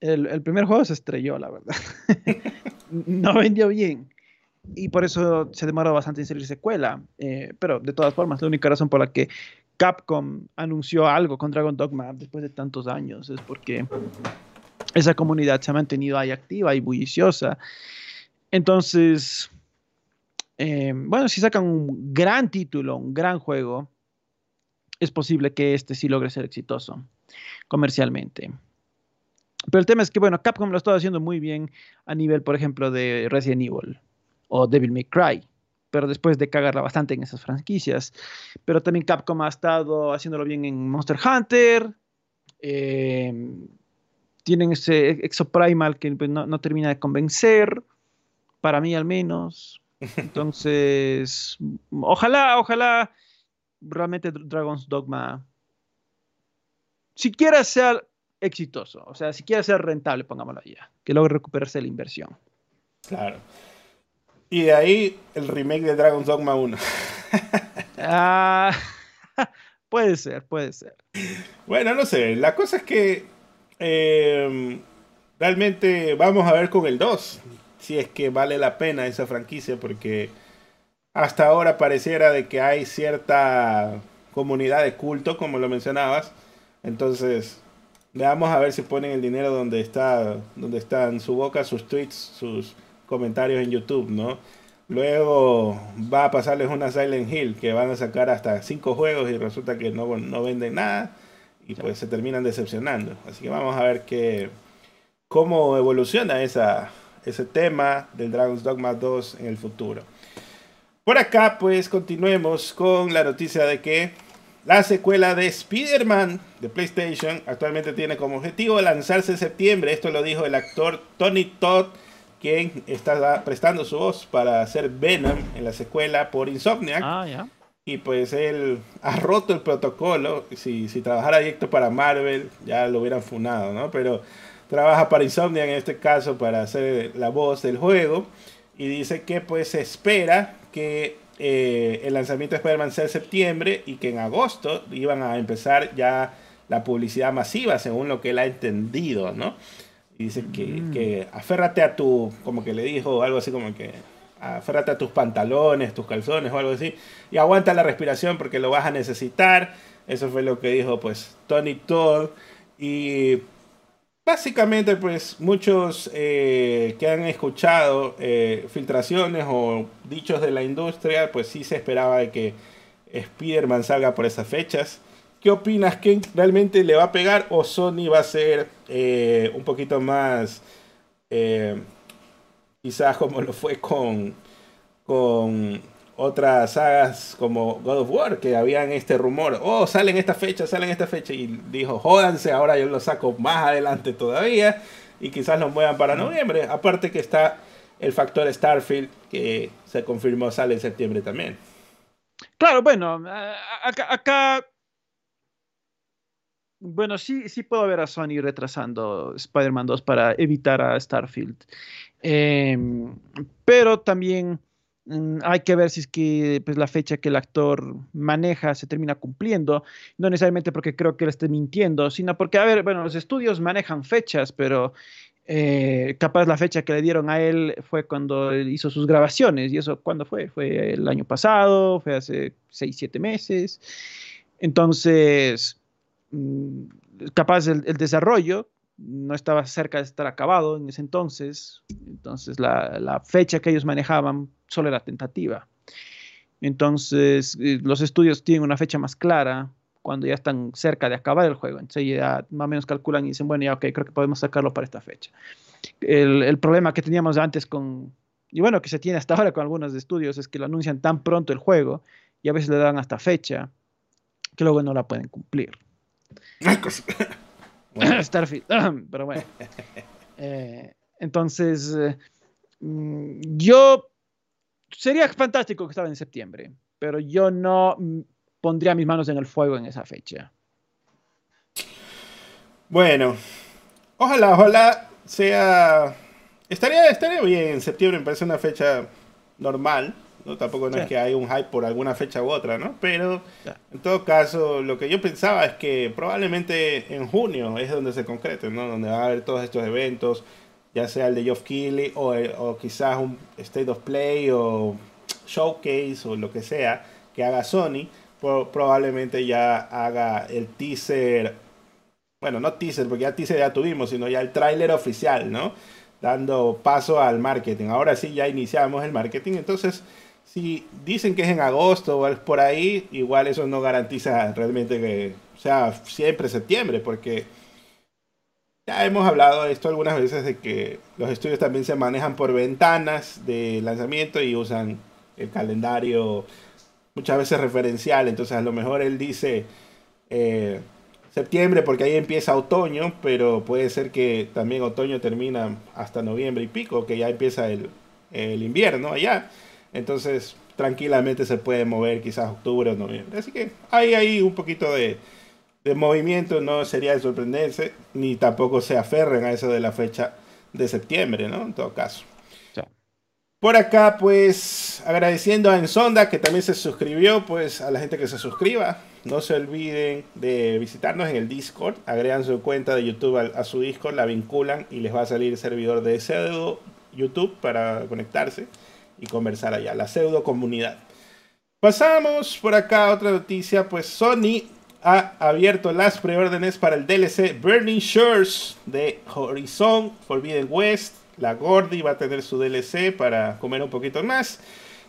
el, primer juego se estrelló, la verdad. no vendió bien. Y por eso se demoró bastante en salir secuela. Eh, pero de todas formas, la única razón por la que Capcom anunció algo con Dragon Dogma después de tantos años es porque esa comunidad se ha mantenido ahí activa y bulliciosa. Entonces, eh, bueno, si sacan un gran título, un gran juego, es posible que este sí logre ser exitoso comercialmente. Pero el tema es que, bueno, Capcom lo está haciendo muy bien a nivel, por ejemplo, de Resident Evil o Devil May Cry, pero después de cagarla bastante en esas franquicias. Pero también Capcom ha estado haciéndolo bien en Monster Hunter. Eh, tienen ese Exoprimal que pues, no termina de convencer, para mí al menos. Entonces, ojalá, ojalá realmente Dragon's Dogma siquiera sea exitoso, o sea, siquiera sea rentable, pongámoslo allá, que logre recuperarse la inversión. Claro. Y de ahí el remake de Dragon's Dogma 1. ah, puede ser, puede ser. Bueno, no sé, la cosa es que eh, realmente vamos a ver con el 2 si es que vale la pena esa franquicia, porque hasta ahora pareciera de que hay cierta comunidad de culto, como lo mencionabas. Entonces, veamos a ver si ponen el dinero donde está, donde está en su boca, sus tweets, sus comentarios en YouTube, ¿no? Luego va a pasarles una Silent Hill que van a sacar hasta cinco juegos y resulta que no, no venden nada y pues se terminan decepcionando. Así que vamos a ver qué, cómo evoluciona esa, ese tema del Dragon's Dogma 2 en el futuro. Por acá, pues continuemos con la noticia de que la secuela de Spider-Man de PlayStation actualmente tiene como objetivo lanzarse en septiembre. Esto lo dijo el actor Tony Todd, quien está prestando su voz para hacer Venom en la secuela por Insomniac. Ah, y pues él ha roto el protocolo. Si, si trabajara directo para Marvel, ya lo hubieran funado, ¿no? Pero trabaja para Insomnia en este caso para hacer la voz del juego y dice que pues espera que eh, el lanzamiento de Spider-Man sea en septiembre y que en agosto iban a empezar ya la publicidad masiva según lo que él ha entendido, ¿no? Y dice que, mm. que aférrate a tu, como que le dijo algo así como que aférrate a tus pantalones, tus calzones o algo así y aguanta la respiración porque lo vas a necesitar. Eso fue lo que dijo pues Tony Todd y Básicamente, pues muchos eh, que han escuchado eh, filtraciones o dichos de la industria, pues sí se esperaba de que Spider-Man salga por esas fechas. ¿Qué opinas? ¿Que realmente le va a pegar o Sony va a ser eh, un poquito más, quizás como lo fue con, con otras sagas como God of War, que habían este rumor, oh, salen esta fecha, salen esta fecha, y dijo, jódanse, ahora yo lo saco más adelante todavía, y quizás lo muevan para noviembre. Aparte que está el factor Starfield, que se confirmó sale en septiembre también. Claro, bueno, acá, bueno, sí, sí puedo ver a Sony retrasando Spider-Man 2 para evitar a Starfield. Em, pero también Mm, hay que ver si es que pues, la fecha que el actor maneja se termina cumpliendo, no necesariamente porque creo que él esté mintiendo, sino porque, a ver, bueno, los estudios manejan fechas, pero eh, capaz la fecha que le dieron a él fue cuando hizo sus grabaciones, y eso, ¿cuándo fue? Fue el año pasado, fue hace seis, siete meses. Entonces, capaz el, desarrollo no estaba cerca de estar acabado en ese entonces, entonces la, la fecha que ellos manejaban solo era tentativa. Entonces, eh, los estudios tienen una fecha más clara cuando ya están cerca de acabar el juego. Entonces, ya más o menos calculan y dicen, bueno, ya, ok, creo que podemos sacarlo para esta fecha. El, el problema que teníamos antes con, y bueno, que se tiene hasta ahora con algunos estudios, es que lo anuncian tan pronto el juego y a veces le dan hasta fecha que luego no la pueden cumplir. Starfield, pero bueno. Eh, entonces, eh, mm, yo sería fantástico que estaba en septiembre, pero yo no pondría mis manos en el fuego en esa fecha. Bueno, ojalá, ojalá sea... Estaría, estaría bien en septiembre, me parece una fecha normal, ¿no? Tampoco no es que hay un hype por alguna fecha u otra, ¿no? Pero en todo caso, lo que yo pensaba es que probablemente en junio es donde se concrete, ¿no? Donde va a haber todos estos eventos, ya sea el de Geoff Keighley o, o quizás un State of Play o Showcase o lo que sea que haga Sony, probablemente ya haga el teaser, bueno, no teaser, porque ya teaser ya tuvimos, sino ya el tráiler oficial, ¿no? Dando paso al marketing. Ahora sí ya iniciamos el marketing, entonces si dicen que es en agosto o es por ahí, igual eso no garantiza realmente que sea siempre septiembre, porque ya hemos hablado de esto algunas veces de que los estudios también se manejan por ventanas de lanzamiento y usan el calendario muchas veces referencial. Entonces, a lo mejor él dice eh, septiembre porque ahí empieza otoño, pero puede ser que también otoño termina hasta noviembre y pico, que ya empieza el, el invierno allá. Entonces, tranquilamente se puede mover quizás octubre o noviembre. Así que hay ahí un poquito de de movimiento no sería de sorprenderse, ni tampoco se aferren a eso de la fecha de septiembre, ¿no? En todo caso. Por acá, pues, agradeciendo a Ensonda, que también se suscribió, pues, a la gente que se suscriba. No se olviden de visitarnos en el Discord. Agregan su cuenta de YouTube a, su Discord, la vinculan y les va a salir el servidor de pseudo YouTube para conectarse y conversar allá. La pseudo comunidad. Pasamos por acá a otra noticia, pues Sony ha abierto las preórdenes para el DLC Burning Shores de Horizon Forbidden West. La Gordy va a tener su DLC para comer un poquito más.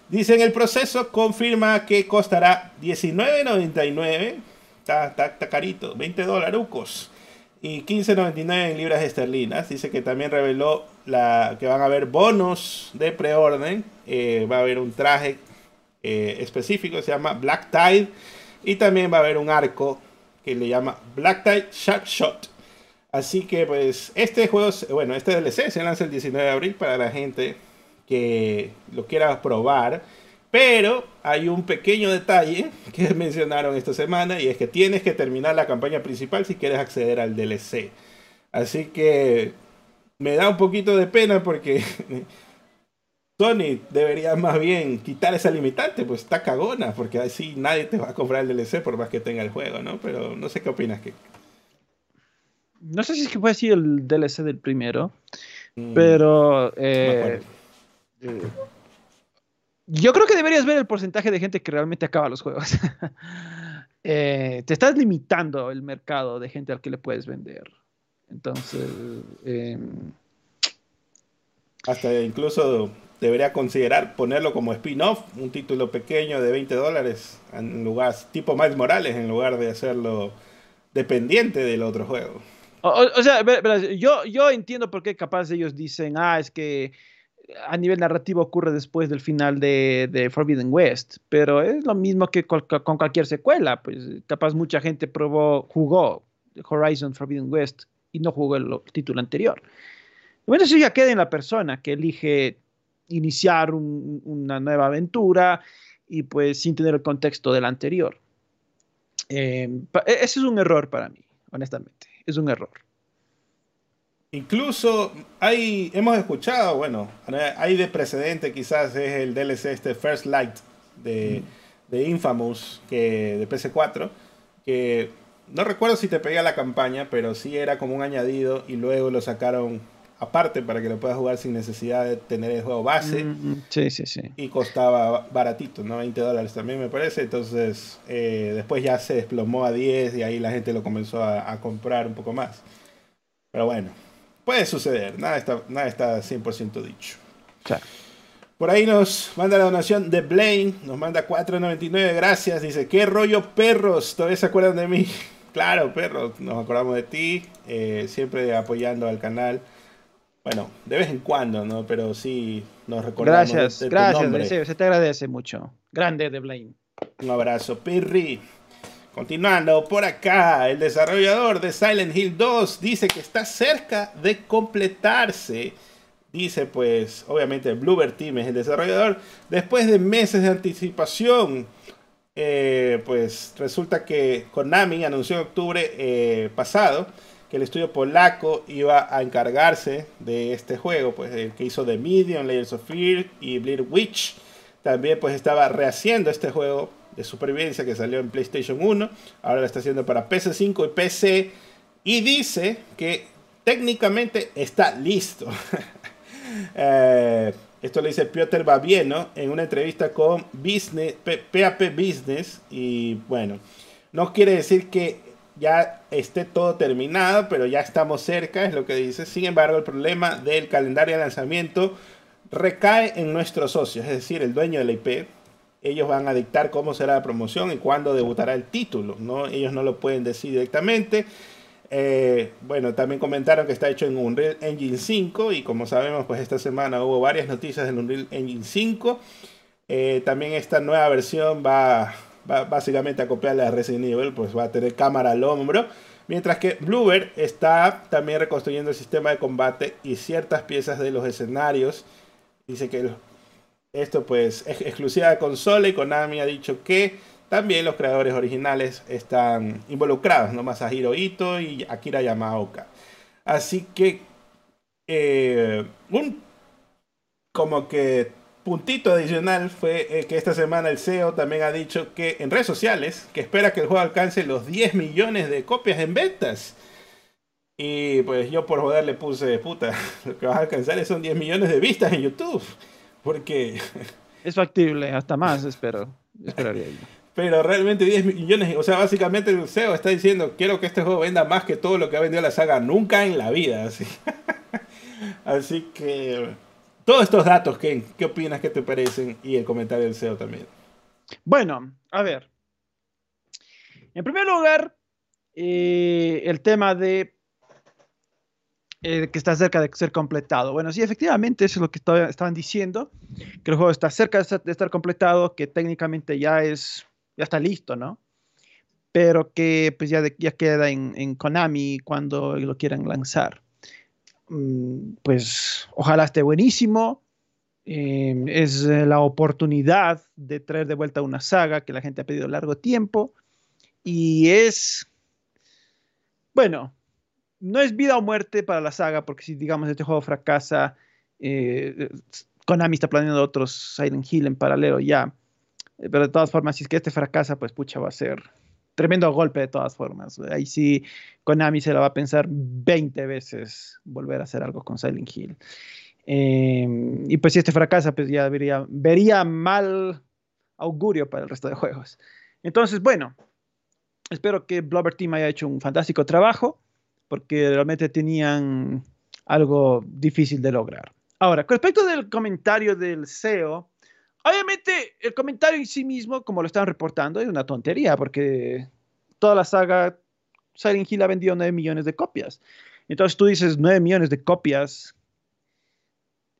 Dice en el proceso, confirma que costará $19.99. Está, está, carito, 20 dólares. Y 15.99 en libras esterlinas. Dice que también reveló la, que van a haber bonos de preorden. Eh, va a haber un traje eh, específico, se llama Black Tide y también va a haber un arco que le llama Black Tide Shark Shot. Así que pues este juego, bueno, este DLC se lanza el 19 de abril para la gente que lo quiera probar. Pero hay un pequeño detalle que mencionaron esta semana y es que tienes que terminar la campaña principal si quieres acceder al DLC. Así que me da un poquito de pena porque Sony debería más bien quitar esa limitante, pues está cagona, porque así nadie te va a comprar el DLC por más que tenga el juego, ¿no? Pero no sé qué opinas que. No sé si es que fue así el DLC del primero, mm, pero eh, eh, yo creo que deberías ver el porcentaje de gente que realmente acaba los juegos. Eh, te estás limitando el mercado de gente al que le puedes vender. Entonces, hasta incluso debería considerar ponerlo como spin-off, un título pequeño de 20 dólares, en lugar, tipo Miles Morales, en lugar de hacerlo dependiente del otro juego. O, sea, yo, yo entiendo por qué capaz ellos dicen, ah, es que a nivel narrativo ocurre después del final de, Forbidden West, pero es lo mismo que con, cualquier secuela, pues capaz mucha gente probó, jugó Horizon Forbidden West y no jugó el, título anterior. Bueno, eso ya queda en la persona que elige iniciar una nueva aventura y pues sin tener el contexto del anterior. Eh, e, ese es un error para mí, honestamente, es un error. Incluso hay, hemos escuchado, bueno, hay de precedente quizás es el DLC este First Light de, de Infamous que, de PC4, que no recuerdo si te pegué la campaña, pero sí era como un añadido y luego lo sacaron aparte para que lo puedas jugar sin necesidad de tener el juego base. Mm, mm, sí, sí, sí. Y costaba baratito, ¿no? 20 dólares también me parece. Entonces, eh, después ya se desplomó a 10 y ahí la gente lo comenzó a, comprar un poco más. Pero bueno, puede suceder, nada está, nada está 100% dicho. Por ahí nos manda la donación de Blaine, nos manda 4.99, gracias, dice, qué rollo perros, todavía se acuerdan de mí. Claro, perros, nos acordamos de ti, eh, siempre apoyando al canal. Bueno, de vez en cuando, ¿no? Pero sí nos recordamos. Gracias, de, gracias, se te agradece mucho. Grande de Blaine. Un abrazo, Pirri. Continuando por acá, el desarrollador de Silent Hill 2 dice que está cerca de completarse. Dice pues, obviamente Bluebird Team es el desarrollador. Después de meses de anticipación, eh, pues resulta que Konami anunció en octubre eh, pasado el estudio polaco iba a encargarse de este juego, pues el que hizo The Medium, Layers of Fear y Bleed Witch. También pues estaba rehaciendo este juego de supervivencia que salió en PlayStation 1, ahora lo está haciendo para PS5 y PC y dice que técnicamente está listo. Eh, esto lo dice Piotr Babieno en una entrevista con Business, PAP Business y bueno, no quiere decir que ya esté todo terminado, pero ya estamos cerca, es lo que dice. Sin embargo, el problema del calendario de lanzamiento recae en nuestros socios, es decir, el dueño de la IP. Ellos van a dictar cómo será la promoción y cuándo debutará el título, ¿no? Ellos no lo pueden decir directamente. Eh, bueno, también comentaron que está hecho en Unreal Engine 5 y como sabemos, pues esta semana hubo varias noticias del Unreal Engine 5. Eh, también esta nueva versión va, va básicamente a copiarle a Resident Evil, pues va a tener cámara al hombro. Mientras que Bluebird está también reconstruyendo el sistema de combate y ciertas piezas de los escenarios. Dice que esto pues es exclusiva de consola y Konami ha dicho que también los creadores originales están involucrados, ¿no? Masahiro Ito y Akira Yamaoka. Así que eh, un como que puntito adicional fue eh, que esta semana el CEO también ha dicho que en redes sociales que espera que el juego alcance los 10 millones de copias en ventas. Y pues yo por joder le puse, puta, lo que vas a alcanzar son 10 millones de vistas en YouTube. Porque... Es factible, hasta más, espero. Esperaría yo. Pero realmente 10 millones, o sea, básicamente el CEO está diciendo, quiero que este juego venda más que todo lo que ha vendido la saga nunca en la vida. Así, así que todos estos datos, Ken, ¿qué opinas? ¿Qué te parecen? Y el comentario del CEO también. Bueno, a ver. En primer lugar, eh, el tema de eh, que está cerca de ser completado. Bueno, sí, efectivamente, eso es lo que estaban diciendo, que el juego está cerca de estar, completado, que técnicamente ya es, ya está listo, ¿no? Pero que pues ya, ya queda en, en Konami cuando lo quieran lanzar. Mm, pues ojalá esté buenísimo. Em, es eh, la oportunidad de traer de vuelta una saga que la gente ha pedido largo tiempo. Y es, bueno, no es vida o muerte para la saga, porque si digamos este juego fracasa, eh, Konami está planeando otros Silent Hill en paralelo ya. Pero de todas formas, si es que este fracasa, pues pucha, va a ser tremendo golpe de todas formas. Ahí sí, Konami se la va a pensar 20 veces volver a hacer algo con Silent Hill. Em, y pues si este fracasa, pues ya vería, vería mal augurio para el resto de juegos. Entonces, bueno, espero que Blobber Team haya hecho un fantástico trabajo, porque realmente tenían algo difícil de lograr. Ahora, con respecto del comentario del CEO, Obviamente, el comentario en sí mismo, como lo están reportando, es una tontería, porque toda la saga Silent Hill ha vendido 9 millones de copias. Entonces tú dices 9 millones de copias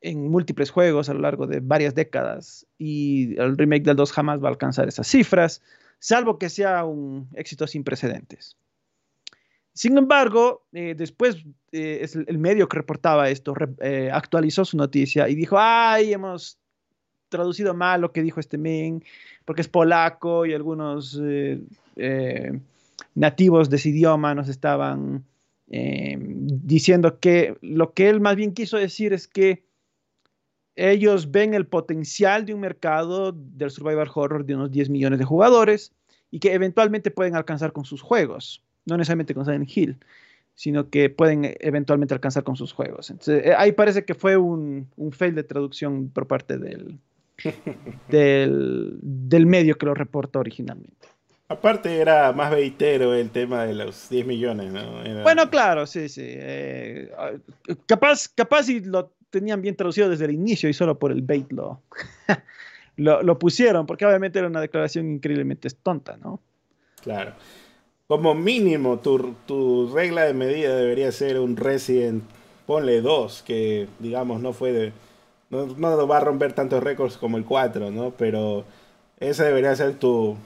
en múltiples juegos a lo largo de varias décadas y el remake del 2 jamás va a alcanzar esas cifras, salvo que sea un éxito sin precedentes. Sin embargo, eh, después eh, el medio que reportaba esto eh, actualizó su noticia y dijo, ay, hemos traducido mal lo que dijo este men, porque es polaco y algunos eh, eh, nativos de ese idioma nos estaban eh, diciendo que lo que él más bien quiso decir es que ellos ven el potencial de un mercado del survival horror de unos 10 millones de jugadores y que eventualmente pueden alcanzar con sus juegos, no necesariamente con Silent Hill, sino que pueden eventualmente alcanzar con sus juegos. Ahí parece que fue un fail de traducción por parte del, del, medio que lo reporta originalmente. Aparte era más veitero el tema de los 10 millones, ¿no? Bueno, claro, sí, sí. Eh, capaz, capaz si lo tenían bien traducido desde el inicio y solo por el bait lo, lo, pusieron, porque obviamente era una declaración increíblemente tonta, ¿no? Claro. Como mínimo, tu, tu regla de medida debería ser un Resident, ponle 2, que digamos no fue de... No, no va a romper tantos récords como el 4, ¿no? Pero ese debería ser tu,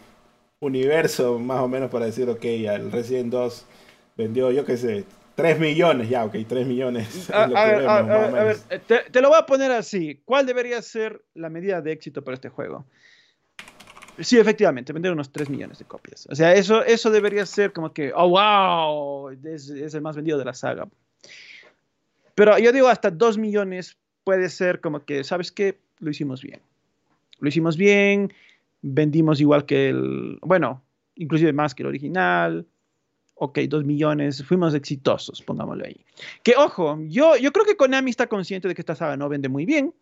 universo, más o menos, para decir, ok, el Resident 2 vendió, yo qué sé, 3 millones, ya, ok, 3 millones. A, ver, te, lo voy a poner así. ¿Cuál debería ser la medida de éxito para este juego? Sí, efectivamente, vender unos 3 millones de copias. O sea, eso, eso debería ser como que, oh, wow, es, es el más vendido de la saga. Pero yo digo, hasta 2 millones puede ser como que, ¿sabes qué? Lo hicimos bien. Lo hicimos bien, vendimos igual que el, bueno, inclusive más que el original. Ok, dos millones, fuimos exitosos, pongámoslo ahí. Que ojo, yo, yo creo que Konami está consciente de que esta saga no vende muy bien,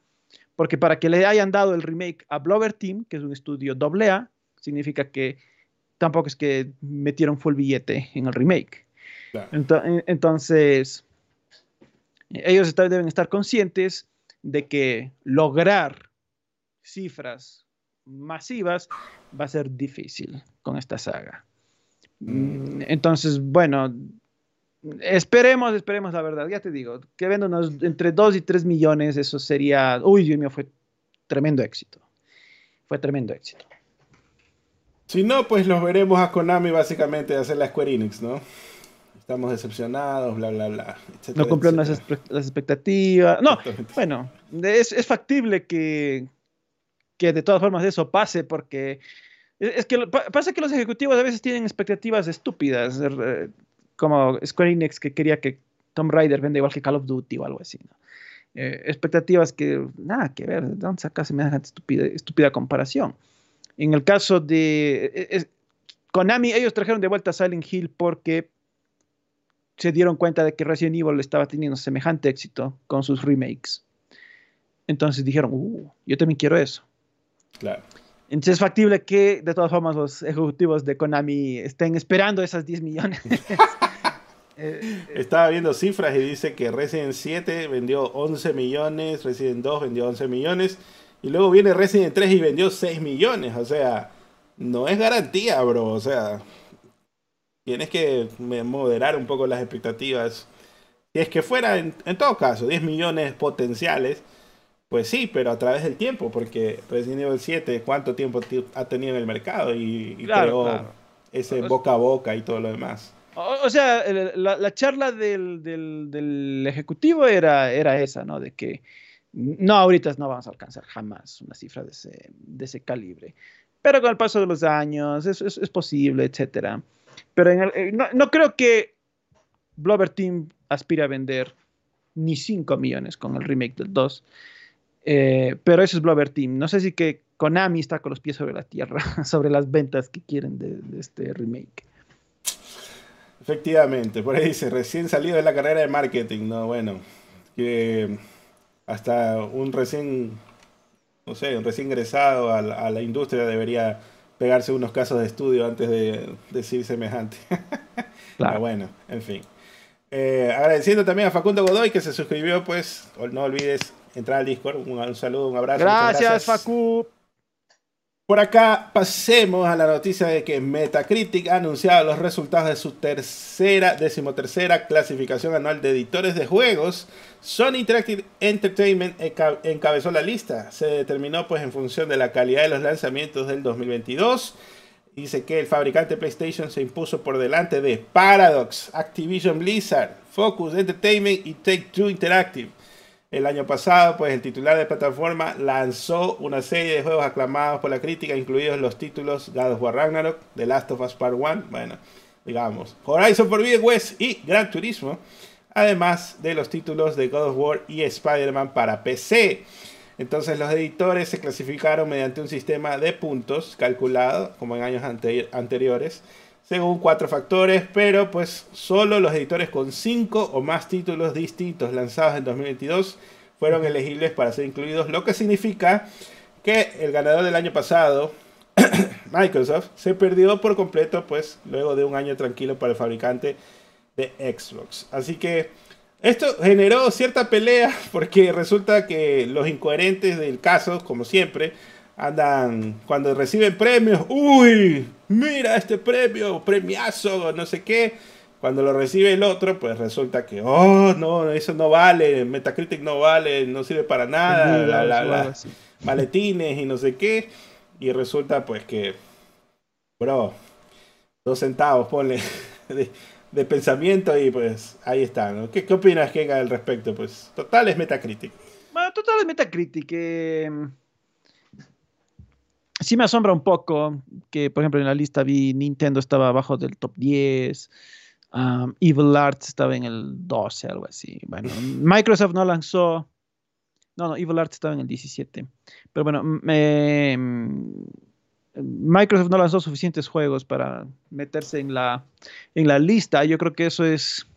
porque para que le hayan dado el remake a Blogger Team, que es un estudio AA, significa que tampoco es que metieron full billete en el remake. Entonces, ellos deben estar conscientes de que lograr cifras masivas, va a ser difícil con esta saga. Mm. Entonces, bueno, esperemos, esperemos la verdad. Ya te digo, que venda entre 2 y 3 millones, eso sería, uy, Dios mío, fue tremendo éxito. Fue tremendo éxito. Si no, pues los veremos a Konami básicamente hacer la Square Enix, ¿no? Estamos decepcionados, bla, bla, bla. no cumplieron las, expectativas. No, bueno, es factible que, que de todas formas eso pase, porque es que pasa que los ejecutivos a veces tienen expectativas estúpidas, como Square Enix que quería que Tomb Raider venda igual que Call of Duty o algo así. Eh, expectativas que nada que ver, ¿de dónde sacas semejante estúpida, estúpida comparación? En el caso de e, e, Konami, ellos trajeron de vuelta a Silent Hill porque se dieron cuenta de que Resident Evil estaba teniendo semejante éxito con sus remakes. Entonces dijeron, uh, yo también quiero eso. Claro. Entonces es factible que de todas formas los ejecutivos de Konami estén esperando esas 10 millones. Eh, eh, Estaba viendo cifras y dice que Resident 7 vendió 11 millones, Resident 2 vendió 11 millones y luego viene Resident 3 y vendió 6 millones. O sea, no es garantía, bro. O sea, tienes que moderar un poco las expectativas. Si es que fuera, en, en todo caso, 10 millones potenciales pues sí, pero a través del tiempo, porque Resident Evil 7, ¿cuánto tiempo ha tenido en el mercado? Y, creó ese boca a boca y todo lo demás. O, sea, la, charla del, ejecutivo era, era esa, ¿no? De que no, ahorita no vamos a alcanzar jamás una cifra de ese, de ese calibre. Pero con el paso de los años es, es, posible, etcétera. Pero eh, no, no, creo que Blover Team aspire a vender ni 5 millones con el remake del 2. Eh, pero eso es Blover Team. No sé si que Konami está con los pies sobre la tierra, sobre las ventas que quieren de, este remake. Efectivamente, por ahí dice, recién salido de la carrera de marketing, ¿no? Bueno, que hasta un recién, no sé, un recién ingresado a la, industria debería pegarse unos casos de estudio antes de decir semejante. Claro. bueno, en fin. Eh, agradeciendo también a Facundo Godoy que se suscribió, pues, no olvides entrar al Discord. Un, saludo, un abrazo. Gracias, Facu. Por acá pasemos a la noticia de que Metacritic ha anunciado los resultados de su tercera, decimotercera clasificación anual de editores de juegos. Sony Interactive Entertainment encabezó la lista. Se determinó pues en función de la calidad de los lanzamientos del 2022. Dice que el fabricante PlayStation se impuso por delante de Paradox, Activision Blizzard, Focus Entertainment y Take Two Interactive. El año pasado, pues el titular de plataforma lanzó una serie de juegos aclamados por la crítica, incluidos los títulos God of War Ragnarok, The Last of Us Part 1, bueno, digamos, Horizon Forbidden West y Gran Turismo, además de los títulos de God of War y Spider-Man para PC. Entonces los editores se clasificaron mediante un sistema de puntos calculado, como en años anteriores, según cuatro factores, pero pues solo los editores con cinco o más títulos distintos lanzados en 2022 fueron elegibles para ser incluidos, lo que significa que el ganador del año pasado, Microsoft se perdió por completo, pues luego de un año tranquilo para el fabricante de Xbox. Así que esto generó cierta pelea porque resulta que los incoherentes del caso, como siempre, andan cuando reciben premios, uy, mira este premio, premiazo, no sé qué. Cuando lo recibe el otro, pues resulta que, oh, no, eso no vale, Metacritic no vale, no sirve para nada, maletines y no sé qué. Y resulta pues que, bro, dos centavos, ponle de, pensamiento y pues ahí está, ¿no? ¿Qué, qué opinas, Kenga, al respecto? Pues total es Metacritic. Bueno, total es Metacritic. Eh sí me asombra un poco que, por ejemplo, en la lista vi Nintendo estaba abajo del top 10, Evil Arts estaba en el 12, algo así. Bueno, Microsoft no lanzó, no, no, Evil Arts estaba en el 17. Pero bueno, Microsoft no lanzó suficientes juegos para meterse en la, en la lista. Yo creo que eso es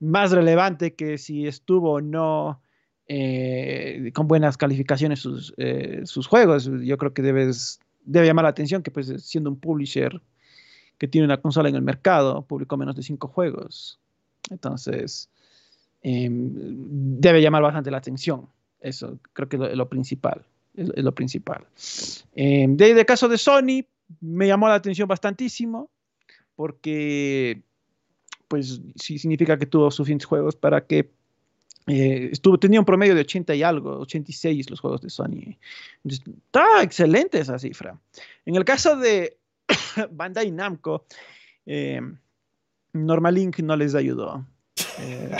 más relevante que si estuvo o no eh, con buenas calificaciones sus, eh, sus, juegos. Yo creo que debes, debe llamar la atención que pues siendo un publisher que tiene una consola en el mercado, publicó menos de cinco juegos. Entonces, em, debe llamar bastante la atención. Eso creo que es lo, principal. Es, lo principal. Em, de, de caso de Sony, me llamó la atención bastantísimo porque pues sí significa que tuvo suficientes juegos para que eh, estuvo, tenía un promedio de 80 y algo, 86 los juegos de Sony. está excelente esa cifra. En el caso de Bandai Namco, eh, Normalink no les ayudó. Eh,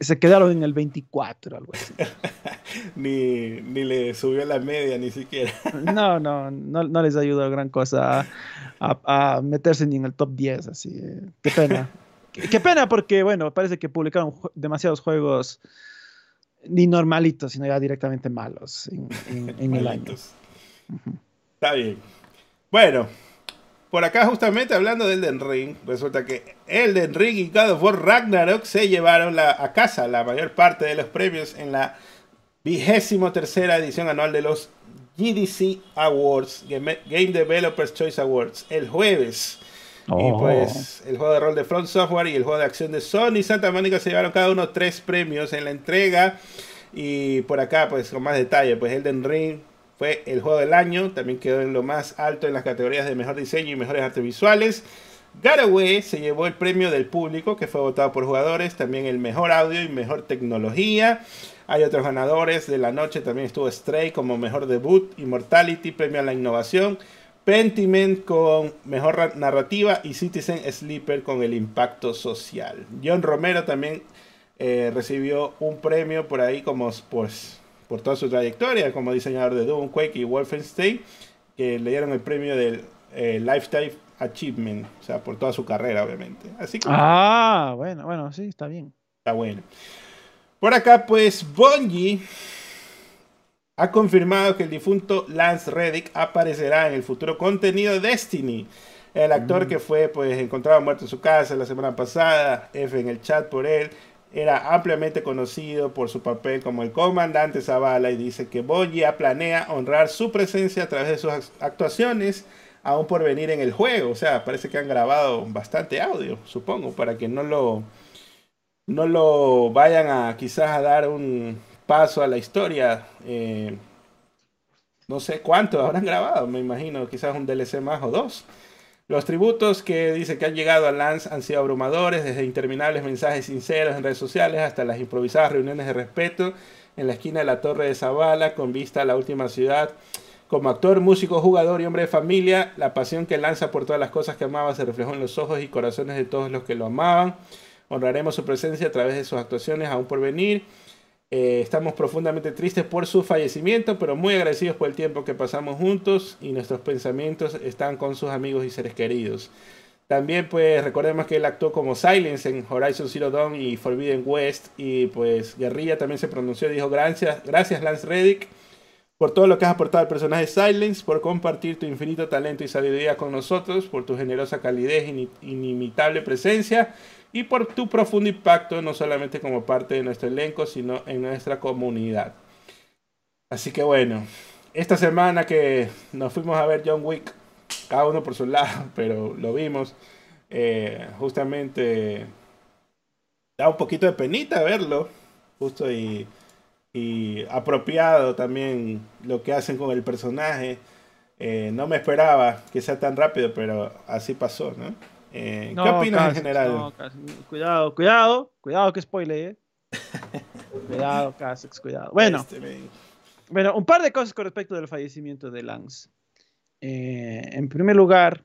se, quedaron en el 24, algo así. ni, ni, le subió la media, ni siquiera. no, no, no, les ayudó gran cosa a, meterse ni en el top 10, así. qué pena. Qué pena porque, bueno, parece que publicaron demasiados juegos ni normalitos, sino ya directamente malos en, el año. Está bien. Bueno, por acá justamente hablando del Elden Ring, resulta que Elden Ring y God of War Ragnarok se llevaron a casa la mayor parte de los premios en la vigésimo tercera edición anual de los GDC Awards, Game Developers Choice Awards, el jueves. Y oh. pues el juego de rol de Front Software y el juego de acción de Sony Santa Mónica se llevaron cada uno tres premios en la entrega. Y por acá, pues con más detalle, pues Elden Ring fue el juego del año. También quedó en lo más alto en las categorías de mejor diseño y mejores artes visuales. Garaway se llevó el premio del público que fue votado por jugadores. También el mejor audio y mejor tecnología. Hay otros ganadores de la noche. También estuvo Stray como mejor debut. Immortality, premio a la innovación. Pentiment con mejor narrativa y Citizen Sleeper con el impacto social. John Romero también eh, recibió un premio por ahí como pues, por toda su trayectoria como diseñador de Doom, Quake y Wolfenstein, que le dieron el premio del eh, Lifetime Achievement, o sea, por toda su carrera, obviamente. Así que, ah, bueno, bueno, sí, está bien. Está bueno. Por acá, pues, Bungie ha confirmado que el difunto Lance Reddick aparecerá en el futuro contenido de Destiny. El actor mm. que fue pues encontrado muerto en su casa la semana pasada, F en el chat por él, era ampliamente conocido por su papel como el comandante Zavala y dice que Boya planea honrar su presencia a través de sus actuaciones aún por venir en el juego. O sea, parece que han grabado bastante audio, supongo, para que no lo no lo vayan a quizás a dar un paso a la historia. Eh, no sé cuánto habrán grabado, me imagino, quizás un DLC más o dos. Los tributos que dice que han llegado a Lance han sido abrumadores, desde interminables mensajes sinceros en redes sociales hasta las improvisadas reuniones de respeto en la esquina de la Torre de Zavala con vista a la última ciudad. Como actor, músico, jugador y hombre de familia, la pasión que lanza por todas las cosas que amaba se reflejó en los ojos y corazones de todos los que lo amaban. Honraremos su presencia a través de sus actuaciones aún por venir eh, estamos profundamente tristes por su fallecimiento, pero muy agradecidos por el tiempo que pasamos juntos y nuestros pensamientos están con sus amigos y seres queridos. También pues recordemos que él actuó como Silence en Horizon Zero Dawn y Forbidden West y pues Guerrilla también se pronunció y dijo gracias, gracias Lance Reddick por todo lo que has aportado al personaje Silence, por compartir tu infinito talento y sabiduría con nosotros, por tu generosa calidez y inimitable presencia y por tu profundo impacto no solamente como parte de nuestro elenco, sino en nuestra comunidad. Así que bueno, esta semana que nos fuimos a ver John Wick, cada uno por su lado, pero lo vimos, eh, justamente da un poquito de penita verlo, justo y, y apropiado también lo que hacen con el personaje. Eh, no me esperaba que sea tan rápido, pero así pasó, ¿no? Eh, ¿Qué opinas en general? cuidado, cuidado, cuidado que spoiler, ¿eh? cuidado, Casex, cuidado. Bueno, este, bueno, un par de cosas con respecto del fallecimiento de Lance. en primer lugar,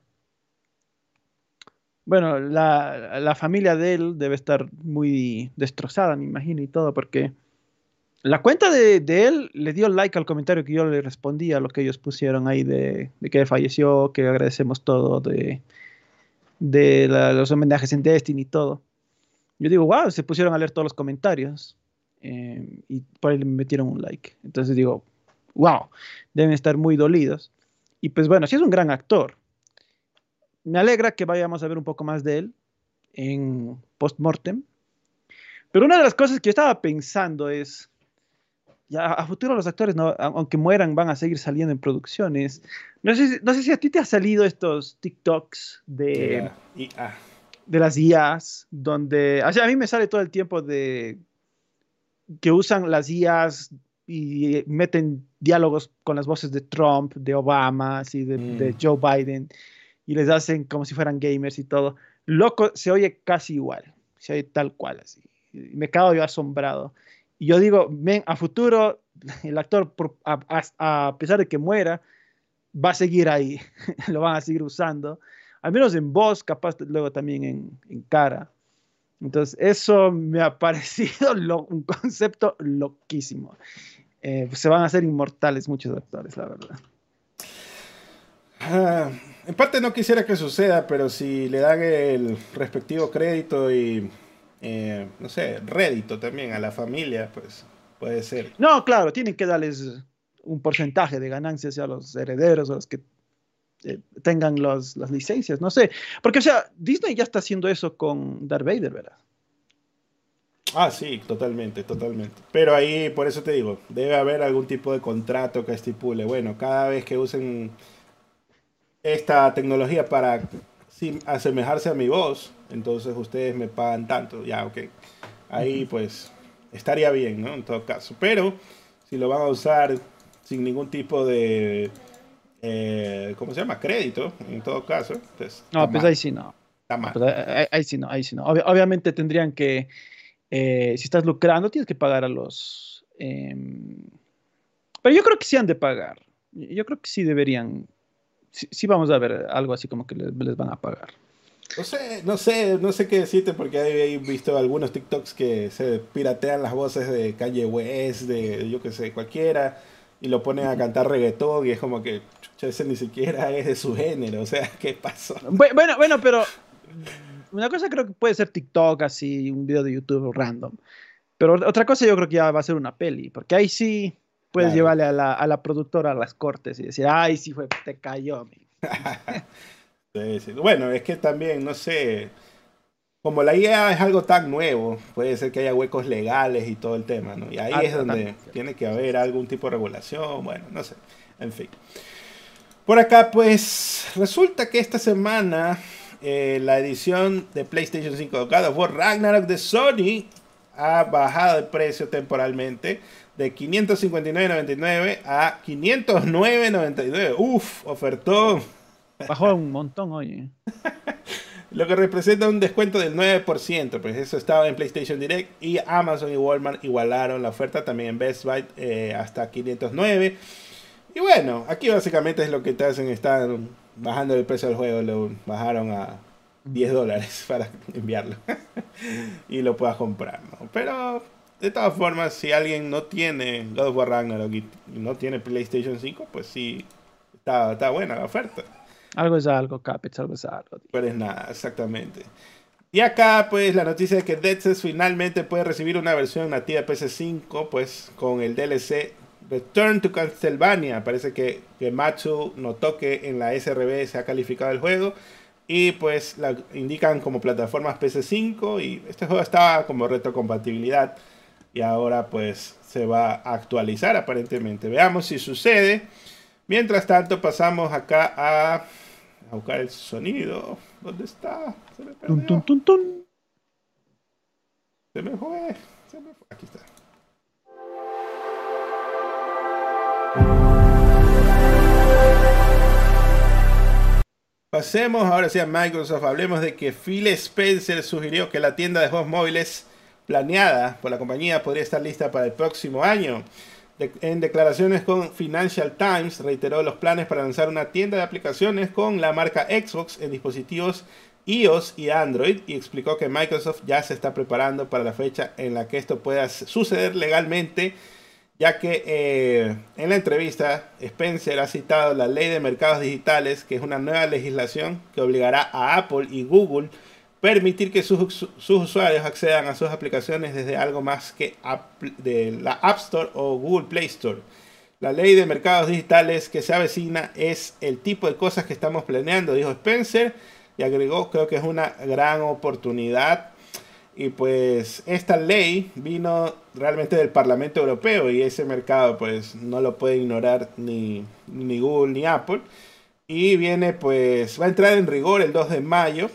bueno, la, la, familia de él debe estar muy destrozada, me imagino, y todo, porque la cuenta de, de, él le dio like al comentario que yo le respondí a lo que ellos pusieron ahí de, de que falleció, que agradecemos todo, de, de los homenajes en Destiny y todo. Yo digo, wow, se pusieron a leer todos los comentarios eh, y por ahí le metieron un like. Entonces digo, wow, deben estar muy dolidos. Y pues bueno, sí es un gran actor me alegra que vayamos a ver un poco más de él en post-mortem. Pero una de las cosas que yo estaba pensando es, ya a futuro los actores, aunque mueran, van a seguir saliendo en producciones. No sé, no sé si a ti te ha salido estos TikToks de, de las IAs, donde, a mí me sale todo el tiempo de que usan las IAs y meten diálogos con las voces de Trump, de Obama, y de, de mm. Joe Biden y les hacen como si fueran gamers y todo. Loco, se oye casi igual, se oye tal cual así. Me quedo yo asombrado. Y yo digo, ven, a futuro el actor, a, pesar de que muera, va a seguir ahí, lo van a seguir usando, al menos en voz, capaz luego también en, cara. Entonces, eso me ha parecido un concepto loquísimo. Eh, se van a hacer inmortales muchos actores, la verdad. Ah, en parte no quisiera que suceda, pero si le dan el respectivo crédito y, eh, no sé, rédito también a la familia, pues puede ser. No, claro, tienen que darles un porcentaje de ganancias a los herederos, a los que eh, tengan las licencias, no sé. Porque, o sea, Disney ya está haciendo eso con Darth Vader, ¿verdad? Ah, sí, totalmente, totalmente. Pero ahí, por eso te digo, debe haber algún tipo de contrato que estipule, bueno, cada vez que usen esta tecnología para asemejarse a mi voz, entonces ustedes me pagan tanto, ya, ok. Ahí pues estaría bien, ¿no? En todo caso. Pero si lo van a usar sin ningún tipo de, eh, ¿cómo se llama? Crédito, en todo caso. Pues, no, pues ahí sí no. Está mal. Pues, ahí, sí no, ahí sí no. obviamente tendrían que, eh, si estás lucrando, tienes que pagar a los... Em, pero yo creo que sí han de pagar. Yo creo que sí deberían sí, vamos a ver algo así como que les, van a pagar. No sé, no sé, no sé qué decirte porque he visto algunos TikToks que se piratean las voces de Kanye West, de yo que sé, cualquiera, y lo ponen a cantar reggaetón y es como que ese ni siquiera es de su género, o sea, ¿qué pasó? Bueno, bueno, pero una cosa creo que puede ser TikTok, así, un video de YouTube random, pero otra cosa yo creo que ya va a ser una peli, porque ahí sí Puedes llevarle a la, a la, productora a las cortes y decir, ay, sí fue, te cayó. Bueno, es que también, no sé, como la IA es algo tan nuevo, puede ser que haya huecos legales y todo el tema, ¿no? Y ahí ah, es donde tiene que haber algún tipo de regulación, bueno, no sé, en fin. Por acá, pues, resulta que esta semana eh, la edición de PlayStation 5 God of War Ragnarok de Sony ha bajado el precio temporalmente de 559.99 a 509.99. Uf, ofertón. Bajó un montón, oye. Lo que representa un descuento del 9%, pues eso estaba en PlayStation Direct y Amazon y Walmart igualaron la oferta también en Best Buy eh, hasta 509. Y bueno, aquí básicamente es lo que te hacen, están bajando el precio del juego, lo bajaron a 10 dólares para enviarlo y lo puedas comprar, ¿no? Pero de todas formas, si alguien no tiene God of War Ragnarok y no tiene PlayStation 5, pues sí, está, está buena la oferta. Algo es algo, Capitz, algo es algo. Pues nada, exactamente. Y acá, pues, la noticia de que Dead Cells finalmente puede recibir una versión nativa de PS5, pues, con el DLC Return to Castlevania. Parece que, que Matsu notó que en la SRB se ha calificado el juego. Y pues la indican como plataformas PS5 y este juego estaba como retrocompatibilidad y ahora pues se va a actualizar aparentemente. Veamos si sucede. Mientras tanto pasamos acá a, a buscar el sonido. ¿Dónde está? Se me perdió. Se me fue. Se me fue. Aquí está. Pasemos ahora sí a Microsoft. Hablemos de que Phil Spencer sugirió que la tienda de juegos móviles planeada por la compañía podría estar lista para el próximo año. En declaraciones con Financial Times, reiteró los planes para lanzar una tienda de aplicaciones con la marca Xbox en dispositivos iOS y Android y explicó que Microsoft ya se está preparando para la fecha en la que esto pueda suceder legalmente ya que eh, en la entrevista Spencer ha citado la ley de mercados digitales, que es una nueva legislación que obligará a Apple y Google permitir que sus, usuarios accedan a sus aplicaciones desde algo más que de la App Store o Google Play Store. La ley de mercados digitales que se avecina es el tipo de cosas que estamos planeando, dijo Spencer, y agregó, creo que es una gran oportunidad y pues esta ley vino realmente del Parlamento Europeo y ese mercado pues no lo puede ignorar ni, ni Google ni Apple. Y viene pues, va a entrar en rigor el 2 de mayo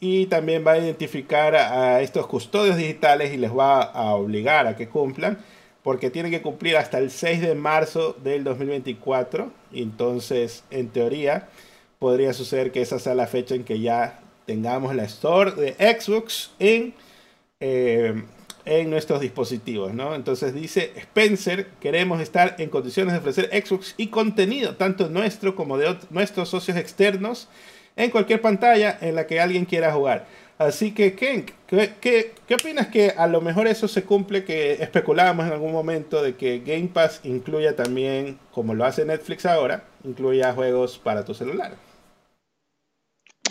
y también va a identificar a, estos custodios digitales y les va a obligar a que cumplan porque tienen que cumplir hasta el 6 de marzo del 2024. Y entonces, en teoría, podría suceder que esa sea la fecha en que ya tengamos la store de Xbox en eh, en nuestros dispositivos, ¿no? Entonces dice Spencer, queremos estar en condiciones de ofrecer Xbox y contenido, tanto nuestro como de nuestros socios externos, en cualquier pantalla en la que alguien quiera jugar. Así que, Ken, ¿qué, opinas que a lo mejor eso se cumple, que especulábamos en algún momento de que Game Pass incluya también, como lo hace Netflix ahora, incluya juegos para tu celular?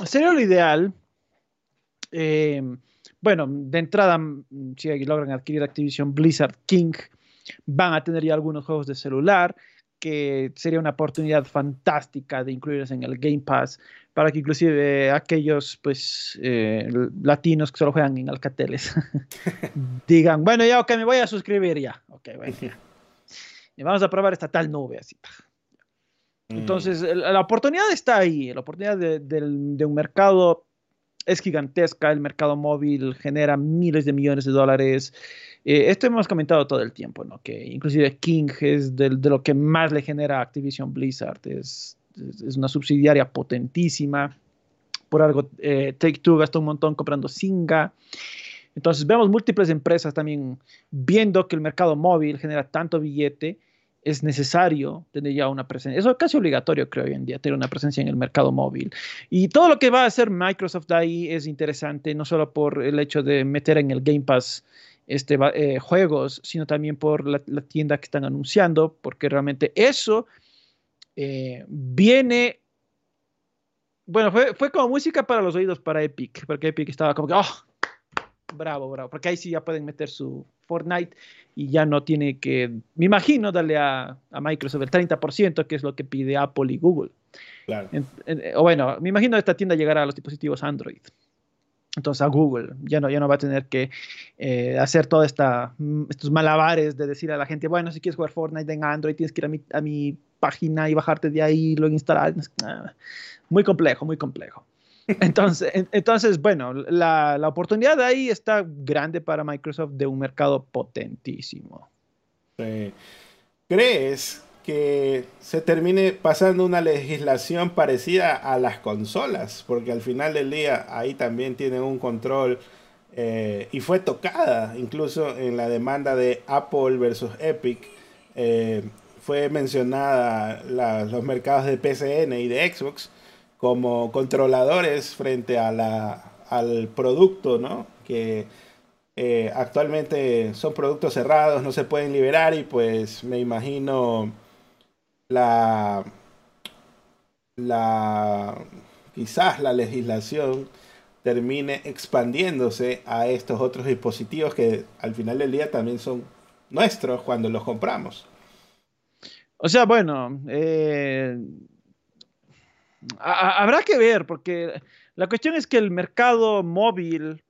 Sería lo ideal. Eh, bueno, de entrada, mm, si logran adquirir Activision Blizzard King, van a tener ya algunos juegos de celular, que sería una oportunidad fantástica de incluirlos en el Game Pass, para que inclusive aquellos pues eh, latinos que solo juegan en Alcateles digan, bueno, ya, ok, me voy a suscribir ya. Ok, bueno. y vamos a probar esta tal nube así. Mm. Entonces, la oportunidad está ahí, la oportunidad de, de un mercado es gigantesca, el mercado móvil genera miles de millones de dólares. Eh, esto hemos comentado todo el tiempo, ¿no? Que inclusive King es de, lo que más le genera Activision Blizzard, es, es, una subsidiaria potentísima. Por algo, eh, Take Two gastó un montón comprando Singa. Entonces vemos múltiples empresas también viendo que el mercado móvil genera tanto billete es necesario tener ya una presencia. Eso es casi obligatorio, creo, hoy en día, tener una presencia en el mercado móvil. Y todo lo que va a hacer Microsoft ahí es interesante, no solo por el hecho de meter en el Game Pass este, eh, juegos, sino también por la, tienda que están anunciando, porque realmente eso eh, viene bueno, fue, fue, como música para los oídos para Epic, porque Epic estaba como que, oh, bravo, bravo, porque ahí sí ya pueden meter su Fortnite y ya no tiene que, me imagino, darle a, a Microsoft el 30%, que es lo que pide Apple y Google. Claro. o bueno, me imagino esta tienda llegará a los dispositivos Android. Entonces a Google ya no, ya no va a tener que eh, hacer todos estos malabares de decir a la gente, bueno, si quieres jugar Fortnite en Android, tienes que ir a mi, a mi página y bajarte de ahí, lo instalar. Muy complejo, muy complejo. Entonces, entonces bueno, la, la, oportunidad ahí está grande para Microsoft de un mercado potentísimo. ¿Crees que se termine pasando una legislación parecida a las consolas? Porque al final del día ahí también tienen un control eh, y fue tocada incluso en la demanda de Apple versus Epic. Eh, fue mencionada los mercados de PCN y de Xbox como controladores frente a al producto, ¿no? Que eh, actualmente son productos cerrados, no se pueden liberar y pues me imagino la, la quizás la legislación termine expandiéndose a estos otros dispositivos que al final del día también son nuestros cuando los compramos. O sea, bueno, eh, habrá que ver, porque la cuestión es que el mercado móvil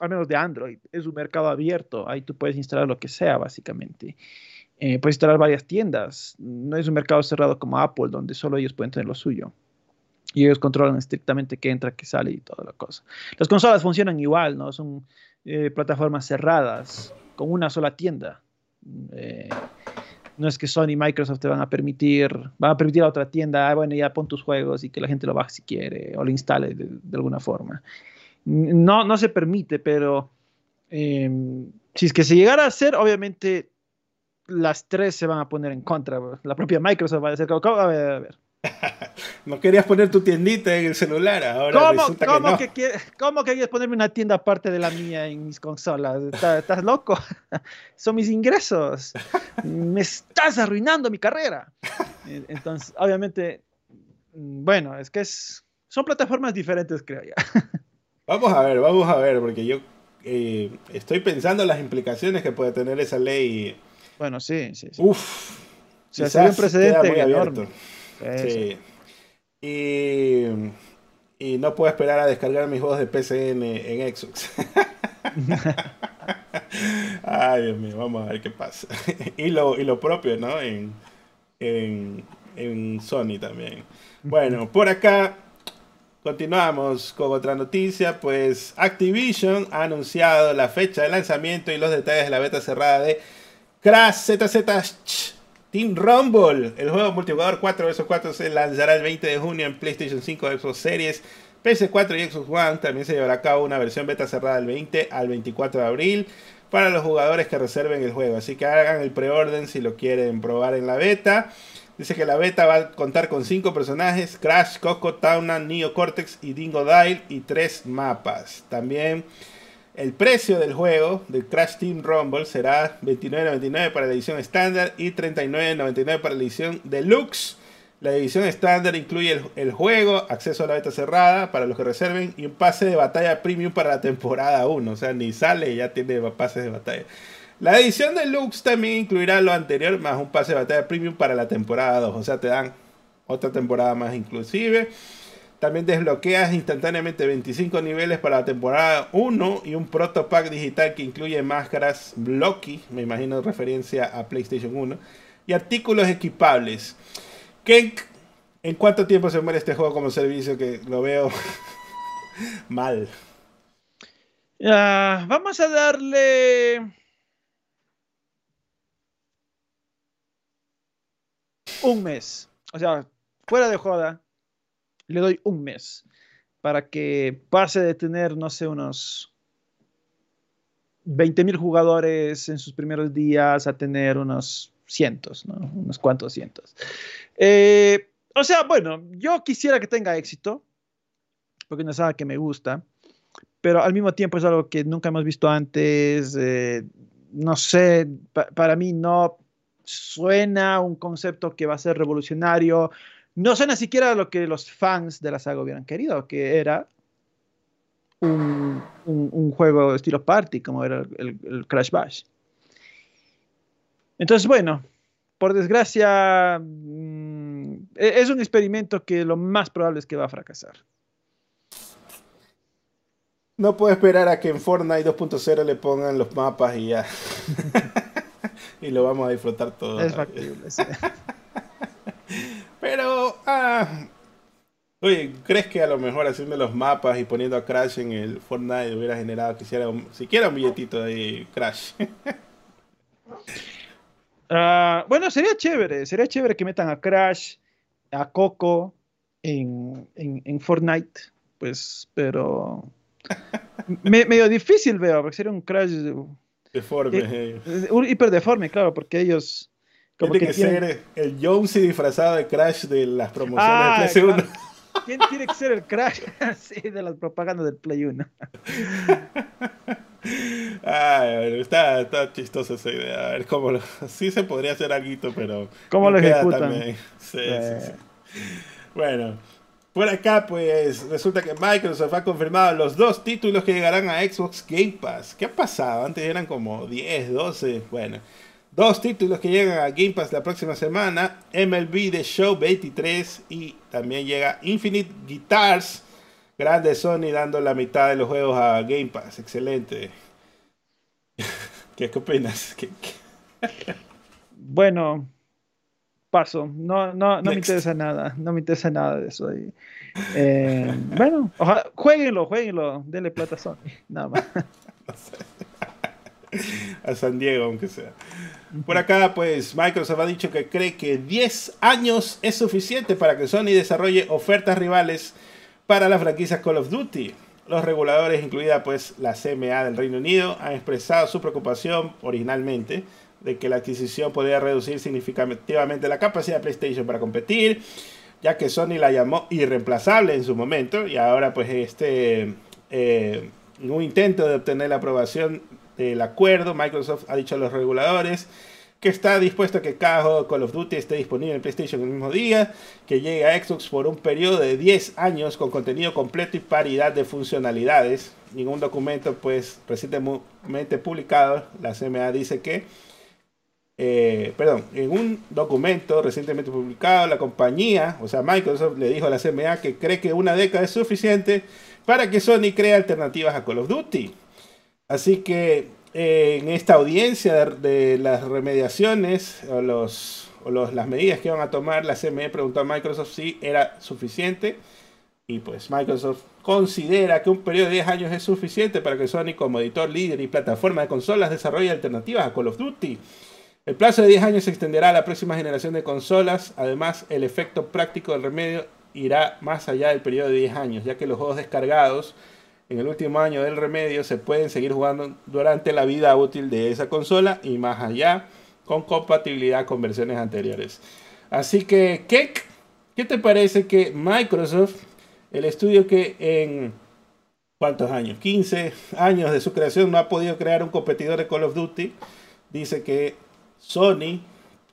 al menos de Android, es un mercado abierto, ahí tú puedes instalar lo que sea, básicamente. Eh, puedes instalar varias tiendas, no es un mercado cerrado como Apple, donde solo ellos pueden tener lo suyo. Y ellos controlan estrictamente qué entra, qué sale y toda la cosa. Las consolas funcionan igual, ¿no? Son eh, plataformas cerradas, con una sola tienda. Eh, no es que Sony y Microsoft te van a permitir, van a permitir a otra tienda, ah, bueno, ya pon tus juegos y que la gente lo baje si quiere o lo instale de, alguna forma. No, no se permite, pero em, si es que se llegara a hacer, obviamente las tres se van a poner en contra. La propia Microsoft va a decir, a ver, a ver. No querías poner tu tiendita en el celular, ahora ¿Cómo, que no. Que, ¿Cómo querías ponerme una tienda aparte de la mía en mis consolas? ¿Estás, loco? Son mis ingresos. Me estás arruinando mi carrera. Entonces, obviamente, mm, bueno, es que es, son plataformas diferentes, creo ya. Vamos a ver, vamos a ver, porque yo eh, estoy pensando en las implicaciones que puede tener esa ley. Bueno, sí, sí. sí. Uf. O sea, sería un precedente enorme. Sí. Y, y, no puedo esperar a descargar mis juegos de PC en, en Xbox. Ay, Dios mío, vamos a ver qué pasa. y, lo, y lo propio, ¿no? En, en, en Sony también. Bueno, por acá Continuamos con otra noticia, pues Activision ha anunciado la fecha de lanzamiento y los detalles de la beta cerrada de Crash ZZ Team Rumble. El juego multijugador 4 vs 4 se lanzará el 20 de junio en PlayStation 5, Xbox Series, PS4 y Xbox One. También se llevará a cabo una versión beta cerrada del 20 al 24 de abril para los jugadores que reserven el juego. Así que hagan el preorden si lo quieren probar en la beta. Dice que la beta va a contar con 5 personajes, Crash, Coco, Tauna, Neo Cortex y Dingo Dial y 3 mapas. También el precio del juego de Crash Team Rumble será $29.99 para la edición estándar y $39.99 para la edición deluxe. La edición estándar incluye el, juego, acceso a la beta cerrada para los que reserven y un pase de batalla premium para la temporada 1. O sea, ni sale y ya tiene pases de batalla. La edición deluxe también incluirá lo anterior más un pase de batalla premium para la temporada 2. O sea, te dan otra temporada más inclusive. También desbloqueas instantáneamente 25 niveles para la temporada 1 y un proto pack digital que incluye máscaras Blocky, me imagino referencia a PlayStation 1, y artículos equipables. ¿En cuánto tiempo se muere este juego como servicio que lo veo mal? vamos a darle un mes. O sea, fuera de joda, le doy un mes para que pase de tener, no sé, unos 20 mil jugadores en sus primeros días a tener unos cientos, ¿no? Unos cuantos cientos. Eh, o sea, bueno, yo quisiera que tenga éxito, porque no algo que me gusta, pero al mismo tiempo es algo que nunca hemos visto antes. Eh, no sé, para mí no suena un concepto que va a ser revolucionario. No suena siquiera lo que los fans de la saga hubieran querido, que era un, juego estilo party, como era el, Crash Bash. Entonces, bueno, por desgracia, mm, e, es un experimento que lo más probable es que va a fracasar. No puedo esperar a que en Fortnite 2.0 le pongan los mapas y ya. y lo vamos a disfrutar todo. Es factible, sí. Ah, oye, ¿crees que a lo mejor haciendo los mapas y poniendo a Crash en el Fortnite hubiera generado quisiera siquiera un billetito de Crash? Ah, bueno, sería chévere, sería chévere que metan a Crash, a Coco en, en, Fortnite, pues, pero medio difícil veo, porque sería un Crash deforme. Eh, hiper deforme, claro, porque ellos tiene que, ser el Jonesy disfrazado de Crash de las promociones de ah, Play 1. ¿Quién tiene que ser el Crash sí, de las propagandas del Play 1? Ay, está, está chistosa esa idea. A ver cómo lo, sí se podría hacer algo, pero. ¿Cómo lo ejecutan? Sí, sí, sí. Bueno, por acá, pues resulta que Microsoft ha confirmado los dos títulos que llegarán a Xbox Game Pass. ¿Qué ha pasado? Antes eran como 10, 12. Bueno. Dos títulos que llegan a Game Pass la próxima semana, MLB The Show 23 y también llega Infinite Guitars Grande Sony dando la mitad de los juegos a Game Pass. Excelente. ¿Qué, opinas? bueno, paso. No, no, no me interesa nada. No me interesa nada de eso. Ahí. Eh, bueno, ojalá, jueguenlo, jueguenlo. Denle plata a Sony. Nada más. a San Diego, aunque sea. Por acá, pues Microsoft ha dicho que cree que 10 años es suficiente para que Sony desarrolle ofertas rivales para las franquicias Call of Duty. Los reguladores, incluida pues la CMA del Reino Unido, han expresado su preocupación originalmente de que la adquisición podría reducir significativamente la capacidad de PlayStation para competir, ya que Sony la llamó irreemplazable en su momento y ahora pues este eh, un intento de obtener la aprobación del acuerdo, Microsoft ha dicho a los reguladores que está dispuesto a que cada juego de Call of Duty esté disponible en PlayStation el mismo día, que llegue a Xbox por un periodo de 10 años con contenido completo y paridad de funcionalidades. Ningún documento, pues, recientemente publicado, la CMA dice que, eh, perdón, en un documento recientemente publicado, la compañía, o sea, Microsoft le dijo a la CMA que cree que una década es suficiente para que Sony cree alternativas a Call of Duty. Así que eh, en esta audiencia de, las remediaciones o, los, las medidas que iban a tomar, la CME preguntó a Microsoft si era suficiente. Y pues Microsoft considera que un periodo de 10 años es suficiente para que Sony como editor líder y plataforma de consolas desarrolle alternativas a Call of Duty. El plazo de 10 años se extenderá a la próxima generación de consolas. Además, el efecto práctico del remedio irá más allá del periodo de 10 años, ya que los juegos descargados en el último año del remedio se pueden seguir jugando durante la vida útil de esa consola y más allá con compatibilidad con versiones anteriores. Así que, ¿qué, qué te parece que Microsoft, el estudio que en cuántos años, 15 años de su creación no ha podido crear un competidor de Call of Duty, dice que Sony,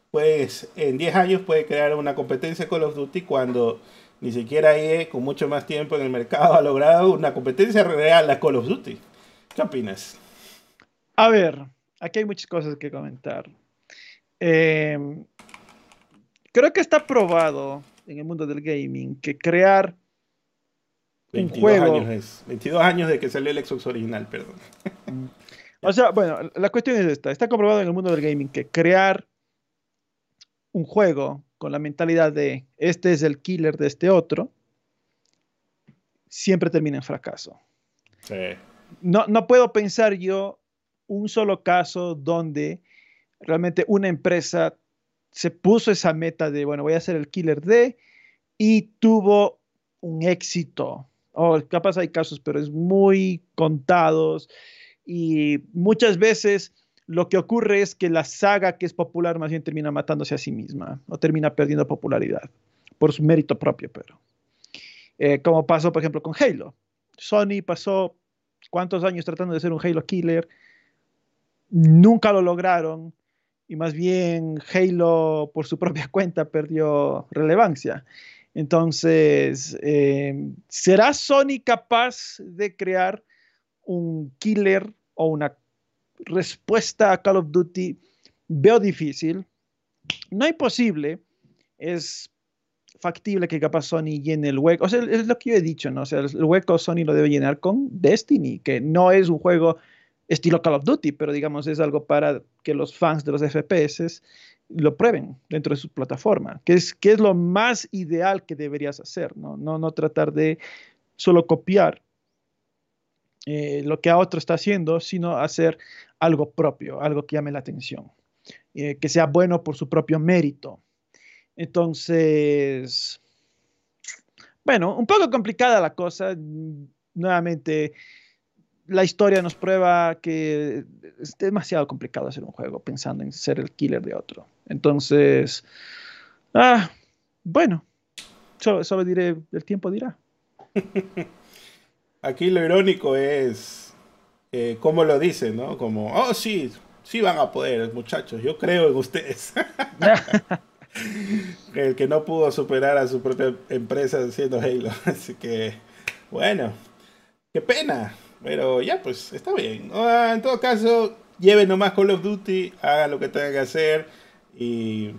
pues en 10 años puede crear una competencia de Call of Duty cuando ni siquiera EA, con mucho más tiempo en el mercado, ha logrado una competencia real a Call of Duty. ¿Qué opinas? A ver, aquí hay muchas cosas que comentar. Eh, creo que está probado en el mundo del gaming que crear 22 un juego... Años es, 22 años de que salió el Xbox original, perdón. O sea, bueno, la cuestión es esta. Está comprobado en el mundo del gaming que crear un juego con la mentalidad de este es el killer de este otro, siempre termina en fracaso. No, no puedo pensar yo un solo caso donde realmente una empresa se puso esa meta de, bueno, voy a ser el killer de, y tuvo un éxito. O capaz hay casos, pero es muy contados y muchas veces lo que ocurre es que la saga que es popular más bien termina matándose a sí misma o termina perdiendo popularidad por su mérito propio, pero. Eh, como pasó, por ejemplo, con Halo. Sony pasó cuántos años tratando de ser un Halo killer, nunca lo lograron y más bien Halo por su propia cuenta perdió relevancia. Entonces, eh, ¿será Sony capaz de crear un killer o una respuesta a Call of Duty veo difícil. No imposible, es factible que capaz Sony llene el hueco. O sea, es lo que yo he dicho, ¿no? O sea, el hueco Sony lo debe llenar con Destiny, que no es un juego estilo Call of Duty, pero digamos es algo para que los fans de los FPS lo prueben dentro de su plataforma, que es, que es lo más ideal que deberías hacer, ¿no? No, no tratar de solo copiar eh, lo que a otro está haciendo, sino hacer algo propio, algo que llame la atención, eh, que sea bueno por su propio mérito. Entonces, bueno, un poco complicada la cosa. Nuevamente, la historia nos prueba que es demasiado complicado hacer un juego pensando en ser el killer de otro. Entonces, ah, bueno, solo, solo diré, el tiempo dirá. Aquí lo irónico es eh, cómo lo dicen, ¿no? Como, oh, sí, sí van a poder, muchachos, yo creo en ustedes. el que no pudo superar a su propia empresa haciendo Halo. Así que, bueno, qué pena. Pero ya, pues está bien. Ah, en todo caso, lleven nomás Call of Duty, hagan lo que tengan que hacer y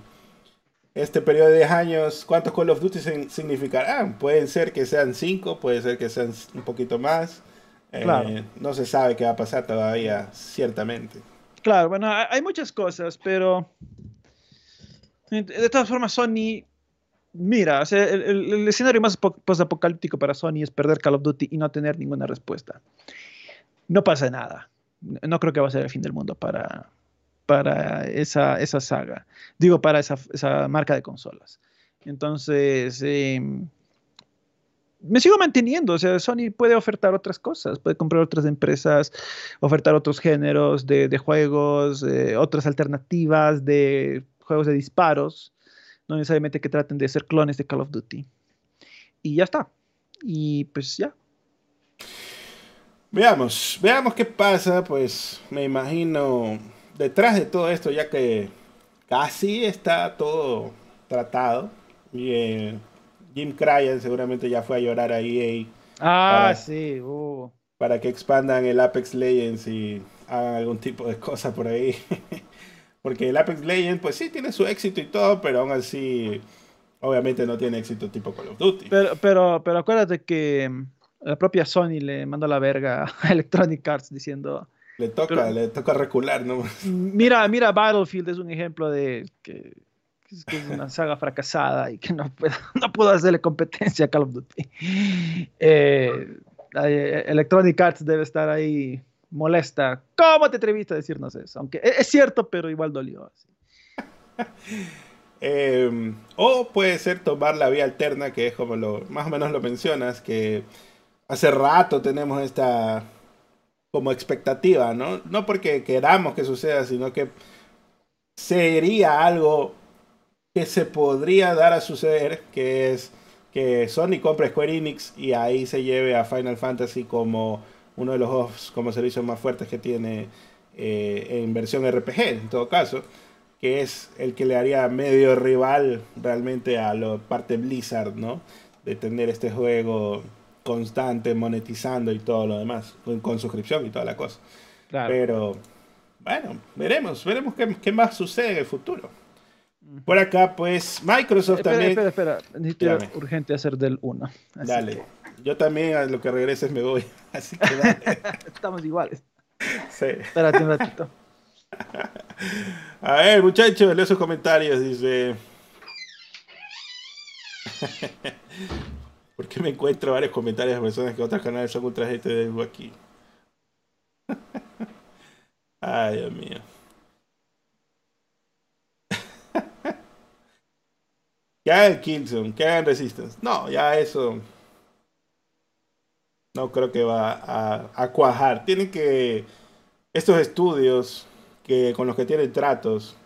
este periodo de 10 años, ¿cuántos Call of Duty significarán? Pueden ser que sean 5, puede ser que sean un poquito más. Eh, no se sabe qué va a pasar todavía, ciertamente. Claro, bueno, hay muchas cosas, pero de todas formas, Sony, mira, el, escenario más post-apocalíptico para Sony es perder Call of Duty y no tener ninguna respuesta. No pasa nada. No creo que va a ser el fin del mundo para, para esa, esa saga. Digo, para esa, esa marca de consolas. Entonces, em, me sigo manteniendo. O sea, Sony puede ofertar otras cosas, puede comprar otras empresas, ofertar otros géneros de, juegos, eh, otras alternativas de juegos de disparos, no necesariamente que traten de ser clones de Call of Duty. Y ya está. Y pues ya. Veamos, veamos qué pasa, pues me imagino detrás de todo esto, ya que casi está todo tratado. Y, eh, Jim Cryan seguramente ya fue a llorar a EA. Ah, para, sí. Uh. Para que expandan el Apex Legends y hagan algún tipo de cosa por ahí. Porque el Apex Legends, pues sí, tiene su éxito y todo, pero aún así, obviamente no tiene éxito tipo Call of Duty. Pero, pero, pero acuérdate que mm, la propia Sony le mandó la verga a Electronic Arts diciendo... Le toca, le toca recular, ¿no? Mira, mira, Battlefield es un ejemplo de que, es una saga fracasada y que no puedo, no puedo hacerle competencia a Call of Duty. Eh, Electronic Arts debe estar ahí molesta. ¿Cómo te atreviste a decirnos eso? Aunque e-, es cierto, pero igual dolió. Em, o puede ser tomar la vía alterna, que es como lo más o menos lo mencionas, que hace rato tenemos esta como expectativa, ¿no? No porque queramos que suceda, sino que sería algo que se podría dar a suceder, que es que Sony compre Square Enix y ahí se lleve a Final Fantasy como uno de los juegos como servicios más fuertes que tiene eh, en versión RPG, en todo caso, que es el que le haría medio rival realmente a la parte Blizzard, ¿no? De tener este juego constante, monetizando y todo lo demás, con, suscripción y toda la cosa. Pero, bueno, veremos, veremos qué, qué, más sucede en el futuro. Por acá, pues, Microsoft también... Espera, espera, necesito urgente hacer del 1. Dale. Yo también a lo que regreses me voy. Así que dale. Estamos iguales. Sí. Espérate un ratito. A ver, muchachos, leo sus comentarios. Dice. ¿Por qué me encuentro varios comentarios de personas que otros canales son ultra gente de aquí? Ay, Dios mío. Que hagan Killzone, que hagan Resistance. No, ya eso no creo que va a, cuajar. Tienen que, estos estudios que con los que tienen tratos,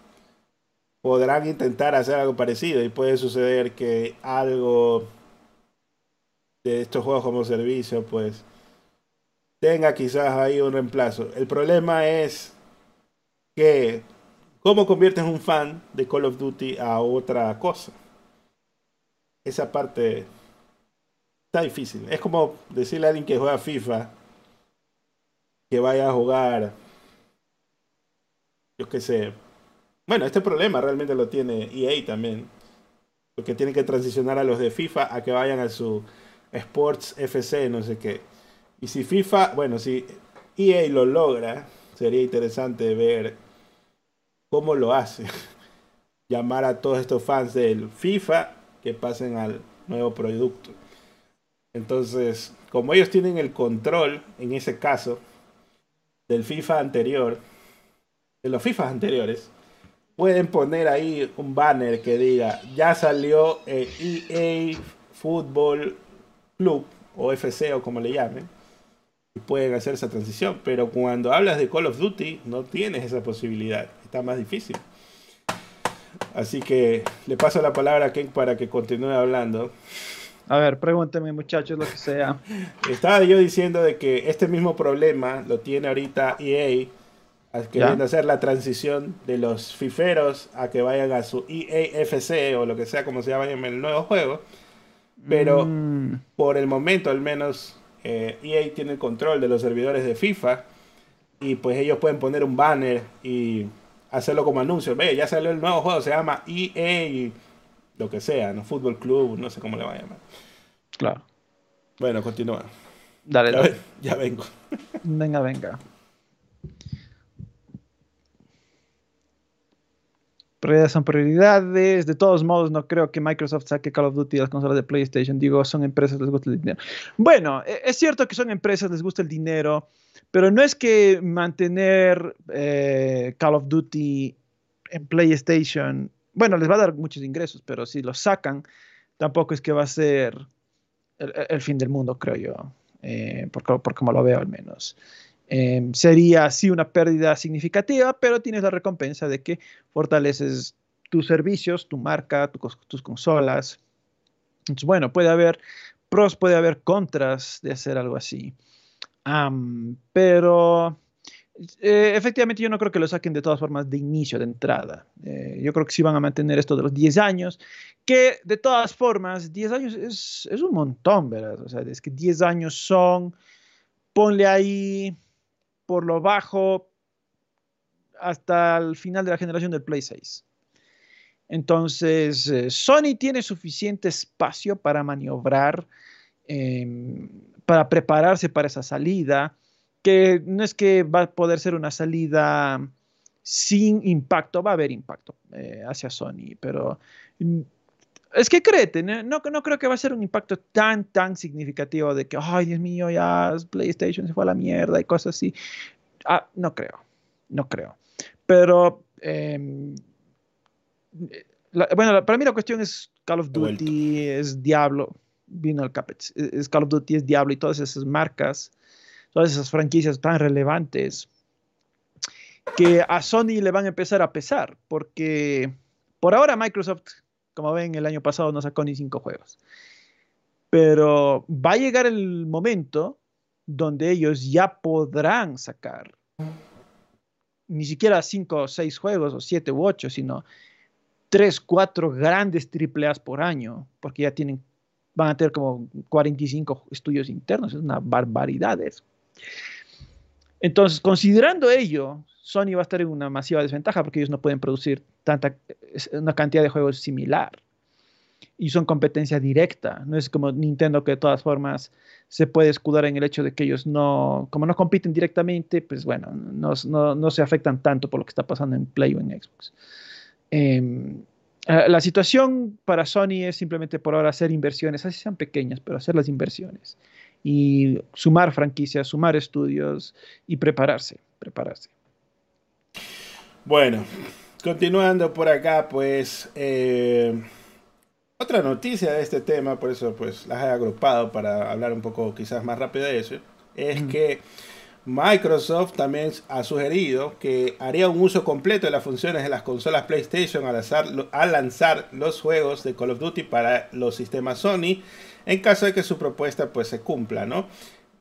podrán intentar hacer algo parecido y puede suceder que algo de estos juegos como servicio, pues tenga quizás ahí un reemplazo. El problema es que cómo conviertes un fan de Call of Duty a otra cosa. Esa parte Está difícil. Es como decirle a alguien que juega FIFA que vaya a jugar. Yo qué sé. Bueno, este problema realmente lo tiene EA también. Porque tiene que transicionar a los de FIFA a que vayan a su Sports FC, no sé qué. Y si FIFA, bueno, si EA lo logra, sería interesante ver cómo lo hace. Llamar a todos estos fans del FIFA que pasen al nuevo producto. Entonces, como ellos tienen el control, en ese caso, del FIFA anterior, de los FIFA anteriores, pueden poner ahí un banner que diga, ya salió el EA Football Club, o FC o como le llamen, y pueden hacer esa transición. Pero cuando hablas de Call of Duty, no tienes esa posibilidad, está más difícil. Así que le paso la palabra a Ken para que continúe hablando. A ver, pregúnteme muchachos, lo que sea. Estaba yo diciendo de que este mismo problema lo tiene ahorita EA, queriendo hacer la transición de los fiferos a que vayan a su EAFC o lo que sea como se llama en el nuevo juego. Pero mm. por el momento al menos EA e tiene el control de los servidores de FIFA y pues ellos pueden poner un banner y hacerlo como anuncio. Ve, ya salió el nuevo juego, se llama EA lo que sea, ¿no? Fútbol club, no sé cómo le va a llamar. Claro. Bueno, continúa. Dale, Ya, dale. ve- ya vengo. Venga, venga. Prioridades son prioridades. De todos modos, no creo que Microsoft saque Call of Duty a las consolas de PlayStation. Digo, son empresas, les gusta el dinero. Bueno, e- es cierto que son empresas, les gusta el dinero, pero no es que mantener eh, Call of Duty en PlayStation, bueno, les va a dar muchos ingresos, pero si lo sacan, tampoco es que va a ser el, fin del mundo, creo yo, eh, por, co- por como lo veo al menos. Eh, sería sí una pérdida significativa, pero tienes la recompensa de que fortaleces tus servicios, tu marca, tus consolas. Entonces, bueno, puede haber pros, puede haber contras de hacer algo así. Am, pero eh, efectivamente yo no creo que lo saquen de todas formas de inicio, de entrada. Eh, yo creo que sí van a mantener esto de los 10 años, que de todas formas, 10 años es, es un montón, ¿verdad? O sea, es que 10 años son, ponle ahí por lo bajo hasta el final de la generación del Play 6. Entonces, eh, Sony tiene suficiente espacio para maniobrar, em, para prepararse para esa salida, que no es que va a poder ser una salida sin impacto, va a haber impacto eh, hacia Sony, pero mm, es que créete, no, no, no creo que va a ser un impacto tan, tan significativo de que, ay, Dios mío, ya PlayStation se fue a la mierda y cosas así. Ah, no creo, no creo. Pero, em, la- bueno, para mí la cuestión es Call of. Duty, es Diablo, vino el Capets, es es Call of Duty, es Diablo y todas esas marcas, todas esas franquicias tan relevantes que a Sony le van a empezar a pesar, porque por ahora Microsoft, como ven, el año pasado no sacó ni cinco juegos. Pero va a llegar el momento donde ellos ya podrán sacar ni siquiera cinco o seis juegos, o siete u ocho, sino tres, cuatro grandes triple A's por año, porque ya tienen, van a tener como 45 estudios internos, es una barbaridad eso. Entonces, considerando ello, Sony va a estar en una masiva desventaja porque ellos no pueden producir tanta, una cantidad de juegos similar. Y son competencia directa. No es como Nintendo que de todas formas se puede escudar en el hecho de que ellos no, como no compiten directamente, pues bueno, no, no, no se afectan tanto por lo que está pasando en Play o en Xbox. Eh, la situación para Sony es simplemente por ahora hacer inversiones, así sean pequeñas, pero hacer las inversiones y sumar franquicias, sumar estudios y prepararse, prepararse. Bueno, continuando por acá, pues eh, otra noticia de este tema, por eso pues las he agrupado para hablar un poco quizás más rápido de eso, es Mm. que Microsoft también ha sugerido que haría un uso completo de las funciones de las consolas PlayStation al lanzar, los juegos de Call of Duty para los sistemas Sony en caso de que su propuesta pues se cumpla, ¿no?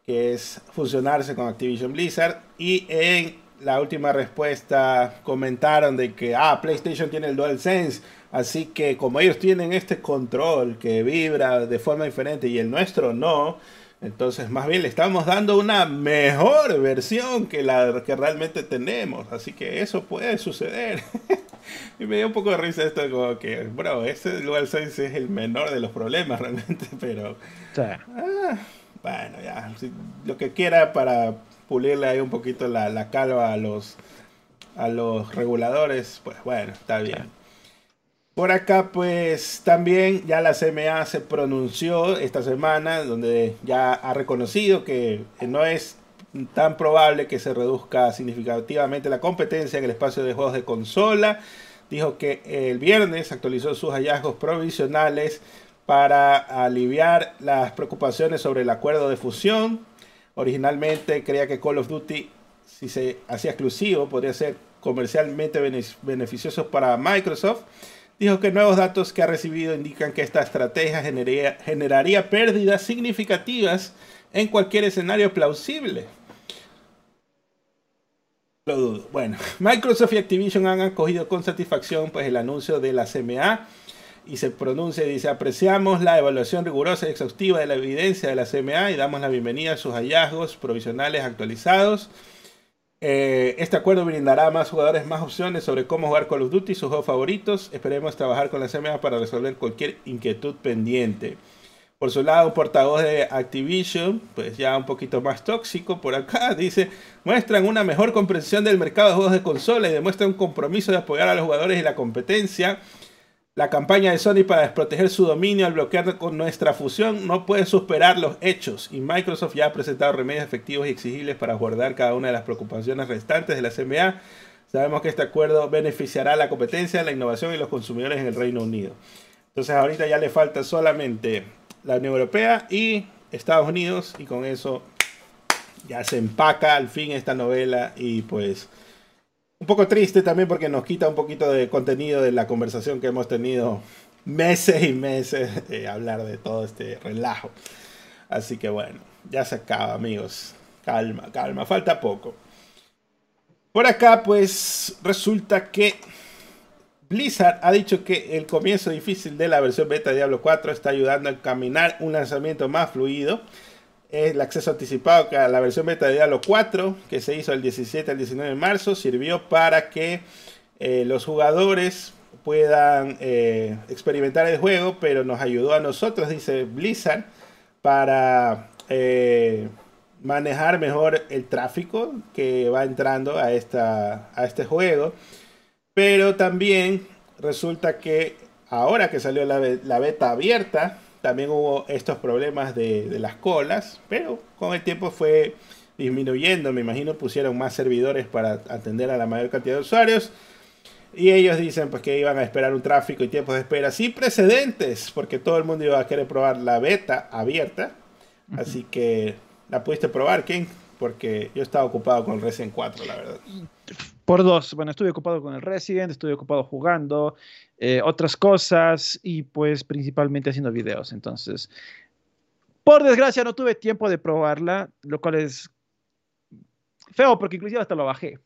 Que es fusionarse con Activision Blizzard y en la última respuesta comentaron de que ah, PlayStation tiene el DualSense, así que como ellos tienen este control que vibra de forma diferente y el nuestro no, entonces más bien le estamos dando una mejor versión que la que realmente tenemos, así que eso puede suceder. y me dio un poco de risa esto como que, bro, ese DualSense es el menor de los problemas realmente, pero ah, bueno, ya, lo que quiera para pulirle ahí un poquito la, la calva a los, a los reguladores, pues bueno, está bien. Por acá, pues también ya la CMA se pronunció esta semana, donde ya ha reconocido que no es tan probable que se reduzca significativamente la competencia en el espacio de juegos de consola. Dijo que el viernes actualizó sus hallazgos provisionales para aliviar las preocupaciones sobre el acuerdo de fusión. Originalmente creía que Call of Duty, si se hacía exclusivo, podría ser comercialmente beneficioso para Microsoft. Dijo que nuevos datos que ha recibido indican que esta estrategia generaría, pérdidas significativas en cualquier escenario plausible. Bueno, Microsoft y Activision han acogido con satisfacción pues, el anuncio de la CMA y se pronuncia y dice apreciamos la evaluación rigurosa y exhaustiva de la evidencia de la CMA y damos la bienvenida a sus hallazgos provisionales actualizados. Eh, este acuerdo brindará a más jugadores más opciones sobre cómo jugar Call of Duty y sus juegos favoritos. Esperemos trabajar con la CMA para resolver cualquier inquietud pendiente. Por su lado, un portavoz de Activision, pues ya un poquito más tóxico por acá, dice, muestran una mejor comprensión del mercado de juegos de consola y demuestran un compromiso de apoyar a los jugadores y la competencia. La campaña de Sony para desproteger su dominio al bloquear con nuestra fusión no puede superar los hechos y Microsoft ya ha presentado remedios efectivos y exigibles para guardar cada una de las preocupaciones restantes de la CMA. Sabemos que este acuerdo beneficiará a la competencia, la innovación y los consumidores en el Reino Unido. Entonces ahorita ya le falta solamente la Unión Europea y Estados Unidos y con eso ya se empaca al fin esta novela y pues un poco triste también porque nos quita un poquito de contenido de la conversación que hemos tenido meses y meses de hablar de todo este relajo. Así que bueno, ya se acaba, amigos. Calma, calma, falta poco. Por acá, pues resulta que Blizzard ha dicho que el comienzo difícil de la versión beta de Diablo 4 está ayudando a encaminar un lanzamiento más fluido el acceso anticipado a la versión beta de Diablo 4, que se hizo el 17 al 19 de marzo, sirvió para que eh, los jugadores puedan eh, experimentar el juego, pero nos ayudó a nosotros, dice Blizzard, para eh, manejar mejor el tráfico que va entrando a, esta, a este juego. Pero también resulta que ahora que salió la beta abierta, también hubo estos problemas de, las colas, pero con el tiempo fue disminuyendo. Me imagino pusieron más servidores para atender a la mayor cantidad de usuarios. Y ellos dicen pues que iban a esperar un tráfico y tiempos de espera sin precedentes, porque todo el mundo iba a querer probar la beta abierta. Así que la pudiste probar, King, porque yo estaba ocupado con el Resident 4, la verdad. Por dos, bueno, estuve ocupado con el Resident, estuve ocupado jugando, eh, otras cosas y pues principalmente haciendo videos. Entonces, por desgracia no tuve tiempo de probarla, lo cual es feo porque inclusive hasta lo bajé,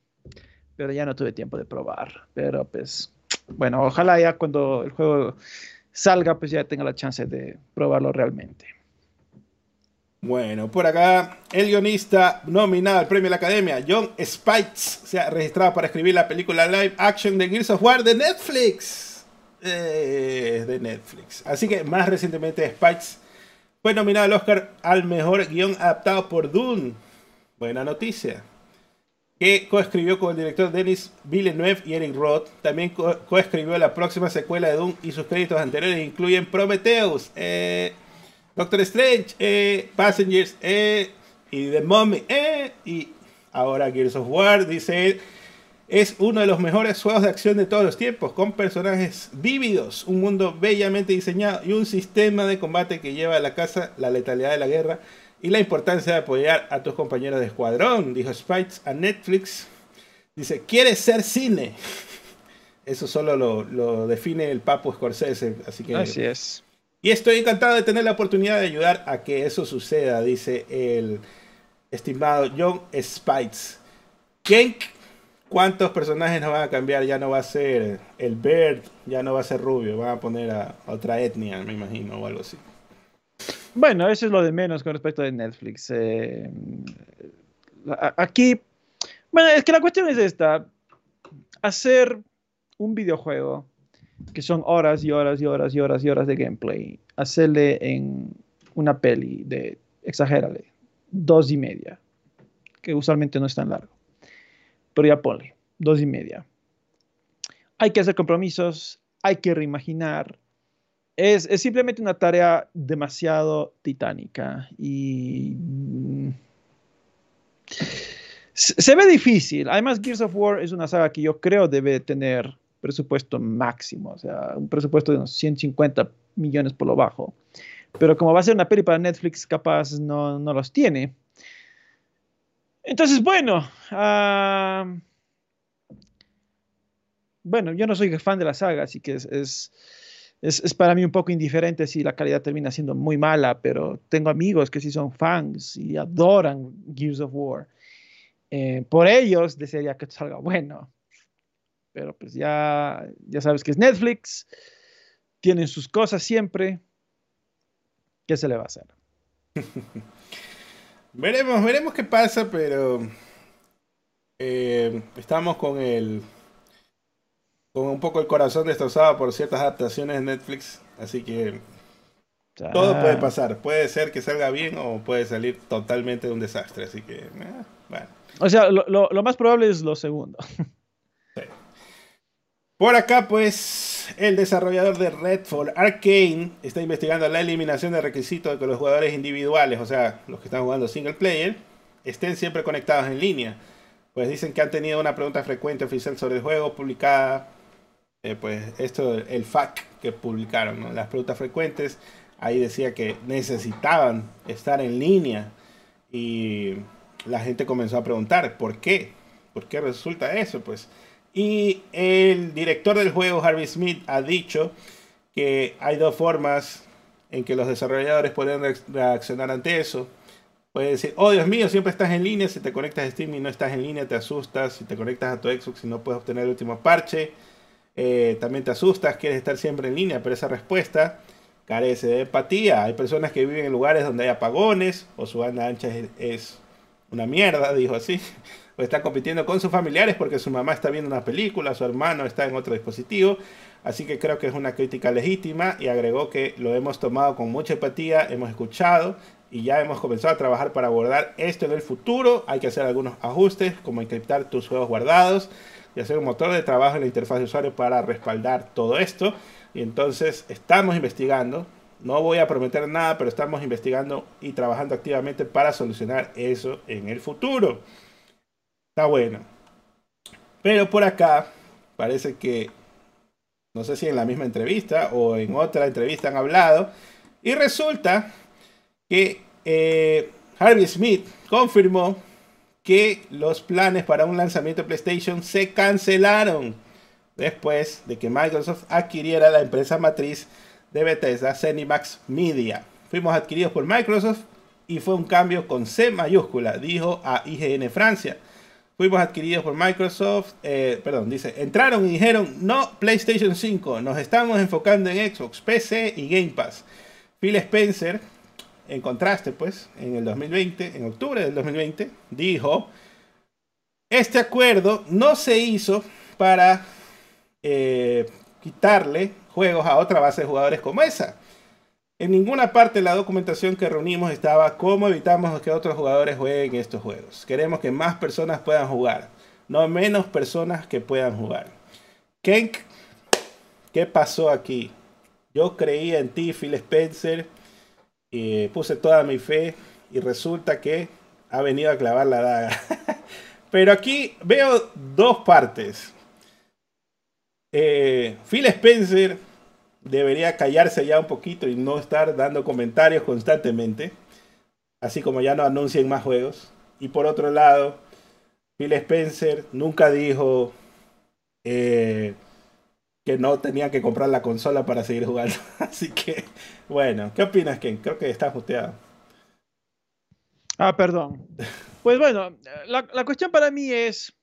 pero ya no tuve tiempo de probar. Pero pues, bueno, ojalá ya cuando el juego salga pues ya tenga la chance de probarlo realmente. Bueno, por acá, el guionista nominado al premio de la Academia, John Spites, se ha registrado para escribir la película live action de Gears of War de Netflix. Eh, de Netflix. Así que más recientemente Spikes fue nominado al Oscar al mejor guion adaptado por Dune. Buena noticia. Que coescribió con el director Denis Villeneuve y Eric Roth. También coescribió la próxima secuela de Dune y sus créditos anteriores incluyen Prometheus, eh, Doctor Strange, eh, Passengers y The Mummy. y ahora Gears of War, dice es uno de los mejores juegos de acción de todos los tiempos, con personajes vívidos, un mundo bellamente diseñado y un sistema de combate que lleva a la casa la letalidad de la guerra y la importancia de apoyar a tus compañeros de escuadrón, dijo Spites a Netflix. Dice, ¿quieres ser cine? Eso solo lo, define el Papo Scorsese, así que... Así es. Y estoy encantado de tener la oportunidad de ayudar a que eso suceda, dice el estimado John Spites. ¿Quién ¿Cuántos personajes no van a cambiar? Ya no va a ser el Bird, ya no va a ser rubio, van a poner a, otra etnia, me imagino, o algo así. Bueno, eso es lo de menos con respecto de Netflix. Eh, aquí, bueno, es que la cuestión es esta. Hacer un videojuego que son horas y horas y horas y horas y horas de gameplay, hacerle en una peli de, exagérale, dos y media, que usualmente no es tan largo pero ya ponle, dos y media. Hay que hacer compromisos, hay que reimaginar. Es, simplemente una tarea demasiado titánica y mm, se ve difícil. Además, Gears of War es una saga que yo creo debe tener presupuesto máximo, o sea, un presupuesto de unos 150 millones por lo bajo. Pero como va a ser una peli para Netflix, capaz no, no los tiene. Entonces, bueno, ah, bueno, yo no soy fan de la saga, así que es, es, para mí un poco indiferente si la calidad termina siendo muy mala, pero tengo amigos que sí son fans y adoran Gears of War. Eh, por ellos desearía que salga bueno. Pero pues ya, ya sabes que es Netflix, tienen sus cosas siempre. ¿Qué se le va a hacer? Veremos, veremos qué pasa, pero eh, estamos con el con un poco el corazón destrozado por ciertas adaptaciones de Netflix, así que todo puede pasar. Puede ser que salga bien o puede salir totalmente de un desastre, así que eh, bueno. O sea, lo, más probable es lo segundo. Por acá, pues, el desarrollador de Redfall Arcane está investigando la eliminación de requisitos de que los jugadores individuales, o sea, los que están jugando single player, estén siempre conectados en línea. Pues dicen que han tenido una pregunta frecuente oficial sobre el juego publicada, eh, pues esto, el FAQ que publicaron, las preguntas frecuentes, ahí decía que necesitaban estar en línea y la gente comenzó a preguntar, ¿por qué? ¿Por qué resulta eso? Pues, y el director del juego, Harvey Smith, ha dicho que hay dos formas en que los desarrolladores pueden reaccionar ante eso. Puede decir, oh Dios mío, siempre estás en línea, si te conectas a Steam y no estás en línea te asustas, si te conectas a tu Xbox y no puedes obtener el último parche, eh, también te asustas, quieres estar siempre en línea, pero esa respuesta carece de empatía. Hay personas que viven en lugares donde hay apagones o su banda ancha es, una mierda, dijo así. O está compitiendo con sus familiares porque su mamá está viendo una película, su hermano está en otro dispositivo. Así que creo que es una crítica legítima y agregó que lo hemos tomado con mucha empatía, hemos escuchado y ya hemos comenzado a trabajar para abordar esto en el futuro. Hay que hacer algunos ajustes como encriptar tus juegos guardados y hacer un motor de trabajo en la interfaz de usuario para respaldar todo esto. Y entonces estamos investigando. No voy a prometer nada, pero estamos investigando y trabajando activamente para solucionar eso en el futuro. Está bueno. Pero por acá parece que, no sé si en la misma entrevista o en otra entrevista han hablado. Y resulta que eh, Harvey Smith confirmó que los planes para un lanzamiento de PlayStation se cancelaron después de que Microsoft adquiriera la empresa matriz de Bethesda, Zenimax Media. Fuimos adquiridos por Microsoft y fue un cambio con C mayúscula, dijo a IGN Francia. Fuimos adquiridos por Microsoft, eh, perdón, dice, entraron y dijeron, no, PlayStation 5, nos estamos enfocando en Xbox, PC y Game Pass. Phil Spencer, en contraste, pues, en el 2020, en octubre del 2020, dijo, este acuerdo no se hizo para eh, quitarle juegos a otra base de jugadores como esa. En ninguna parte de la documentación que reunimos estaba cómo evitamos que otros jugadores jueguen estos juegos. Queremos que más personas puedan jugar, no menos personas que puedan jugar. Kenk, ¿qué pasó aquí? Yo creía en ti, Phil Spencer, puse toda mi fe y resulta que ha venido a clavar la daga. Pero aquí veo dos partes. Eh, Phil Spencer debería callarse ya un poquito y no estar dando comentarios constantemente, así como ya no anuncien más juegos. Y por otro lado, Phil Spencer nunca dijo eh, que no tenía que comprar la consola para seguir jugando. Así que, bueno, ¿qué opinas, Ken? Creo que está ajusteado. Ah, perdón. Pues bueno, la, la cuestión para mí es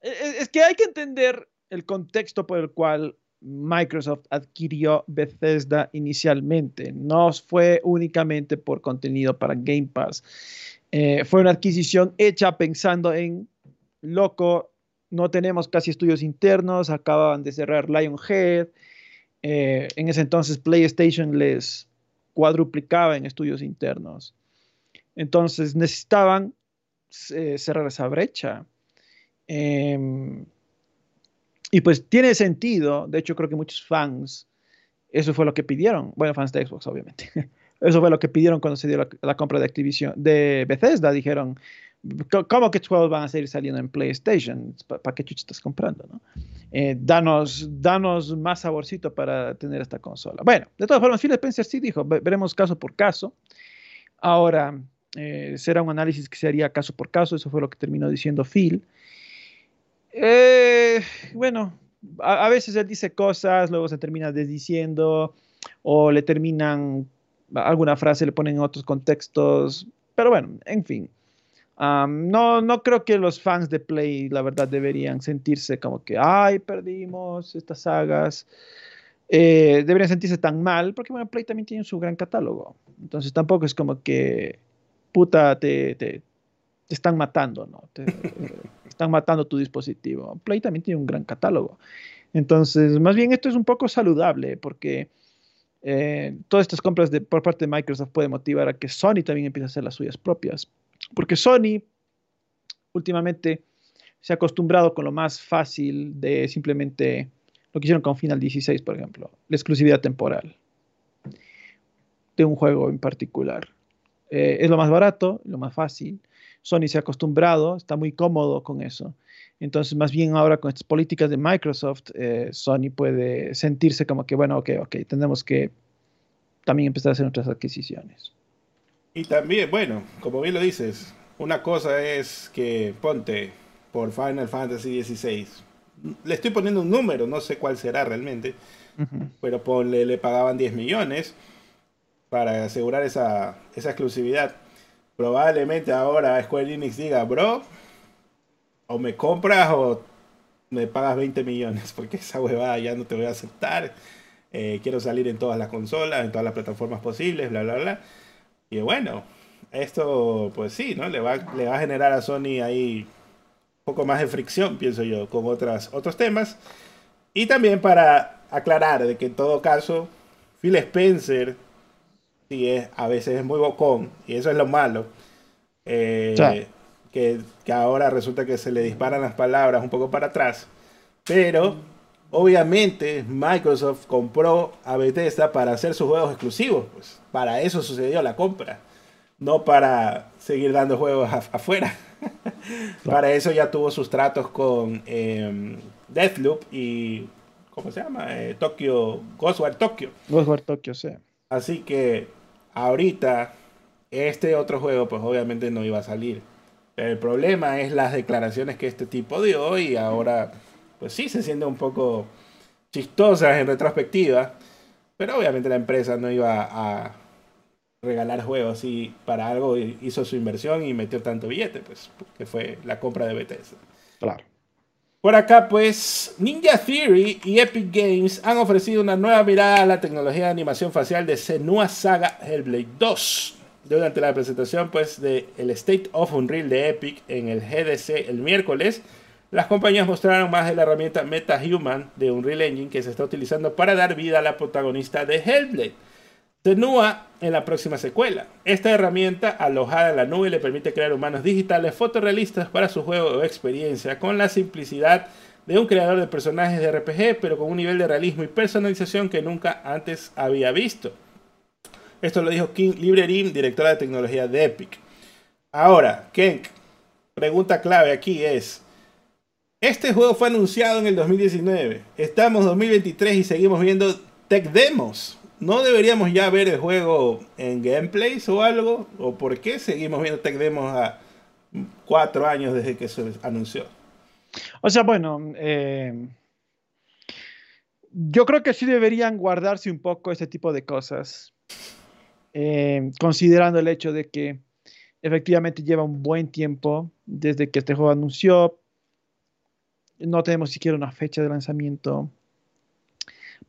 es que hay que entender el contexto por el cual Microsoft adquirió Bethesda inicialmente. No fue únicamente por contenido para Game Pass. Eh, fue una adquisición hecha pensando en, loco, no tenemos casi estudios internos, acababan de cerrar Lionhead. Eh, en ese entonces PlayStation les cuadruplicaba en estudios internos. Entonces necesitaban eh, cerrar esa brecha. Em, y pues tiene sentido, de hecho creo que muchos fans, eso fue lo que pidieron, bueno, fans de Xbox obviamente, eso fue lo que pidieron cuando se dio la, compra de Activision, de Bethesda, dijeron, ¿cómo que 12 van a seguir saliendo en PlayStation? ¿Para qué chucha estás comprando? No? Eh, danos, danos más saborcito para tener esta consola. Bueno, de todas formas, Phil Spencer sí dijo, veremos caso por caso. Ahora, eh, será un análisis que se haría caso por caso, eso fue lo que terminó diciendo Phil. Eh, bueno, a, veces él dice cosas, luego se termina desdiciendo o le terminan alguna frase, le ponen en otros contextos, pero bueno, en fin. no, no creo que los fans de Play, la verdad, deberían sentirse como que, ay, perdimos estas sagas. Eh, deberían sentirse tan mal, porque bueno, Play también tiene su gran catálogo. Entonces tampoco es como que puta, te, te, están matando, ¿no? Te, están matando tu dispositivo. Play también tiene un gran catálogo. Entonces, más bien esto es un poco saludable porque eh, todas estas compras de, por parte de Microsoft pueden motivar a que Sony también empiece a hacer las suyas propias. Porque Sony últimamente se ha acostumbrado con lo más fácil de simplemente lo que hicieron con Final 16, por ejemplo, la exclusividad temporal de un juego en particular. Eh, es lo más barato, lo más fácil. Sony se ha acostumbrado, está muy cómodo con eso. Entonces, más bien ahora con estas políticas de Microsoft, eh, Sony puede sentirse como que, bueno, ok, ok, tenemos que también empezar a hacer otras adquisiciones. Y también, bueno, como bien lo dices, una cosa es que ponte por Final Fantasy XVI. Le estoy poniendo un número, no sé cuál será realmente, pero ponle, le pagaban 10 millones para asegurar esa, esa exclusividad. Probablemente ahora Square Enix diga, bro, o me compras o me pagas 20 millones, porque esa huevada ya no te voy a aceptar. Eh, quiero salir en todas las consolas, en todas las plataformas posibles, bla, bla, bla. Y bueno, esto, pues sí, ¿no? Le va, le va a generar a Sony ahí un poco más de fricción, pienso yo, con otras, otros temas. Y también para aclarar de que en todo caso, Phil Spencer sí es, a veces es muy bocón, y eso es lo malo. Eh, que, ahora resulta que se le disparan las palabras un poco para atrás. Pero, obviamente, Microsoft compró a Bethesda para hacer sus juegos exclusivos. Pues para eso sucedió la compra. No para seguir dando juegos afuera. para eso ya tuvo sus tratos con eh, Deathloop y. ¿Cómo se llama? Eh, Tokyo. Ghostwire Tokyo. Ghostwire Tokyo, sí. Así que ahorita este otro juego pues obviamente no iba a salir. El problema es las declaraciones que este tipo dio y ahora pues sí se siente un poco chistosas en retrospectiva, pero obviamente la empresa no iba a regalar juegos y para algo hizo su inversión y metió tanto billete, pues que fue la compra de Bethesda. Claro. Por acá, pues, Ninja Theory y Epic Games han ofrecido una nueva mirada a la tecnología de animación facial de Senua Saga Hellblade 2. Durante la presentación, pues, de el State of Unreal de Epic en el GDC el miércoles, las compañías mostraron más de la herramienta MetaHuman de Unreal Engine que se está utilizando para dar vida a la protagonista de Hellblade. Senua en la próxima secuela. Esta herramienta alojada en la nube le permite crear humanos digitales fotorrealistas para su juego o experiencia con la simplicidad de un creador de personajes de RPG, pero con un nivel de realismo y personalización que nunca antes había visto. Esto lo dijo King Librerim, directora de tecnología de Epic. Ahora, Kenk, pregunta clave aquí es, este juego fue anunciado en el 2019, estamos en 2023 y seguimos viendo tech demos. ¿No deberíamos ya ver el juego en gameplays o algo? ¿O por qué seguimos viendo tech demos a cuatro años desde que se anunció? O sea, bueno, eh, yo creo que sí deberían guardarse un poco ese tipo de cosas, eh, considerando el hecho de que efectivamente lleva un buen tiempo desde que este juego anunció. No tenemos siquiera una fecha de lanzamiento.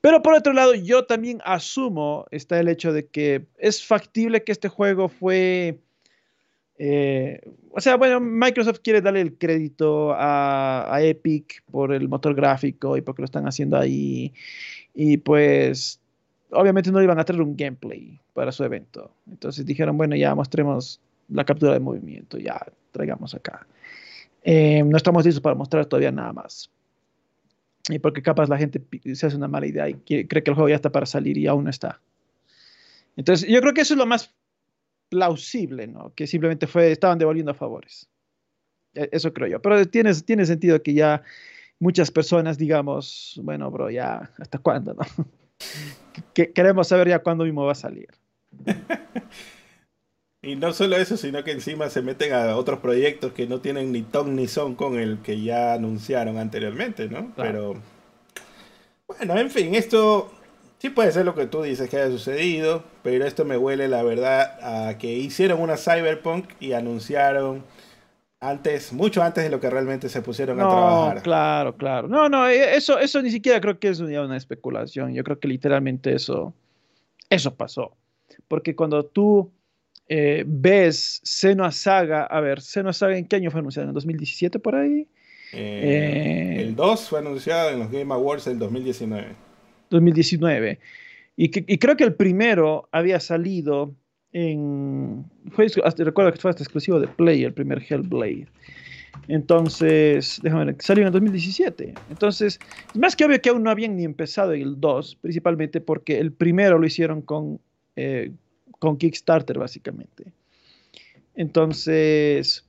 Pero por otro lado, yo también asumo, está el hecho de que es factible que este juego fue... Eh, o sea, bueno, Microsoft quiere darle el crédito a, Epic por el motor gráfico y porque lo están haciendo ahí. Y pues, obviamente no iban a traer un gameplay para su evento. Entonces dijeron, bueno, ya mostremos la captura de movimiento, ya traigamos acá. Eh, no estamos listos para mostrar todavía nada más y porque capaz la gente se hace una mala idea y cree que el juego ya está para salir y aún no está. Entonces, yo creo que eso es lo más plausible, ¿no? Que simplemente fue, estaban devolviendo favores. E, eso creo yo. Pero tiene, tiene sentido que ya muchas personas digamos, bueno, bro, ya, ¿hasta cuándo, no? que, queremos saber ya cuándo mismo va a salir. Y no solo eso, sino que encima se meten a otros proyectos que no tienen ni ton ni son con el que ya anunciaron anteriormente, ¿no? Pero bueno, en fin, esto sí puede ser lo que tú dices que haya sucedido, pero esto me huele la verdad a que hicieron una cyberpunk y anunciaron antes, mucho antes de lo que realmente se pusieron a trabajar. Claro, claro. No, no, e, eso, eso ni siquiera creo que es una especulación. Yo creo que literalmente eso, eso pasó. Porque cuando tú eh, ves Senua Saga, a ver, Senua Saga en qué año fue anunciado, en 2017 por ahí. Eh, el 2 fue anunciado en los Game Awards en 2019. 2019. Y, y creo que el primero había salido en... Fue, recuerdo que fue hasta exclusivo de Play, el primer Hellblade. Entonces, déjame ver, salió en el 2017. Entonces, es más que obvio que aún no habían ni empezado el 2, principalmente porque el primero lo hicieron con, eh, con Kickstarter, básicamente. Entonces,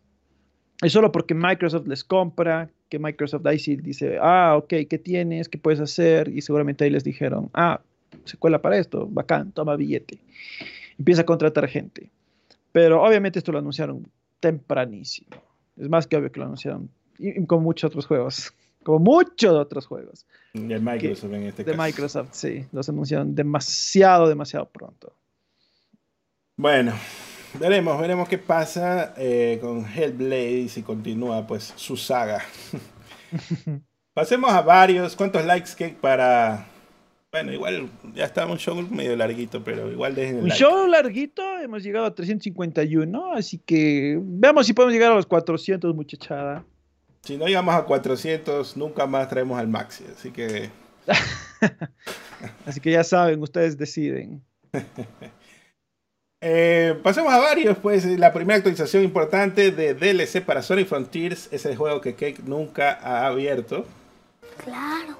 es solo porque Microsoft les compra, que Microsoft ahí sí dice, ah, ok, ¿qué tienes? ¿Qué puedes hacer? Y seguramente ahí les dijeron, ah, se cuela para esto, bacán, toma billete. Empieza a contratar gente. Pero obviamente esto lo anunciaron tempranísimo. Es más que obvio que lo anunciaron. Y, como muchos otros juegos. Como muchos otros juegos. De Microsoft en este caso. De Microsoft, sí. Los anunciaron demasiado, demasiado pronto. Bueno, veremos, veremos qué pasa eh, con Hellblade y si continúa pues su saga. Pasemos a varios. ¿Cuántos likes que para bueno, igual ya está un show medio larguito, pero igual dejen el Un show larguito, hemos llegado a 351, así que veamos si podemos llegar a los 400, muchachada. Si no llegamos a 400, nunca más traemos al Maxi, así que... así que ya saben, ustedes deciden. Eh, pasemos a varios, pues la primera actualización importante de DLC para Sonic Frontiers es el juego que Cake nunca ha abierto. Claro.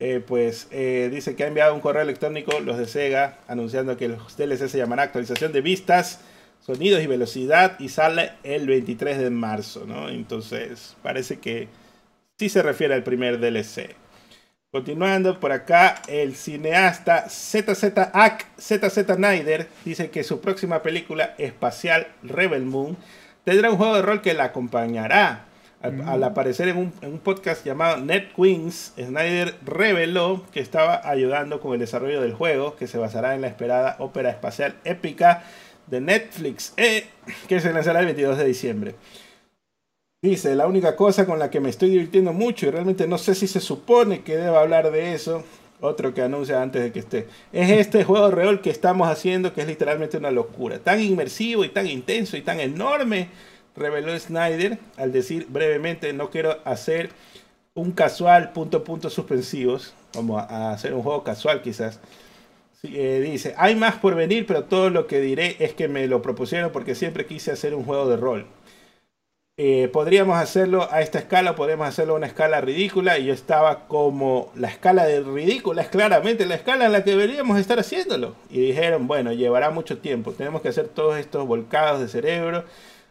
Eh, pues eh, dice que ha enviado un correo electrónico, los de Sega, anunciando que los DLC se llamará actualización de vistas, sonidos y velocidad y sale el 23 de marzo, ¿no? Entonces parece que sí se refiere al primer DLC. Continuando por acá, el cineasta ZZ Ak, ZZ Snyder dice que su próxima película espacial, Rebel Moon, tendrá un juego de rol que la acompañará. Al, aparecer en un, podcast llamado Net Queens, Snyder reveló que estaba ayudando con el desarrollo del juego, que se basará en la esperada ópera espacial épica de Netflix, eh, que se lanzará el 22 de diciembre. Dice, la única cosa con la que me estoy divirtiendo mucho y realmente no sé si se supone que deba hablar de eso, otro que anuncia antes de que esté, es este juego de rol que estamos haciendo que es literalmente una locura, tan inmersivo y tan intenso y tan enorme reveló Snyder al decir brevemente, no quiero hacer un casual punto punto suspensivos, como a hacer un juego casual quizás. Eh, dice, hay más por venir, pero todo lo que diré es que me lo propusieron porque siempre quise hacer un juego de rol. Eh, podríamos hacerlo a esta escala, podemos hacerlo a una escala ridícula y yo estaba como la escala de ridícula es claramente la escala en la que deberíamos estar haciéndolo. Y dijeron, bueno, llevará mucho tiempo, tenemos que hacer todos estos volcados de cerebro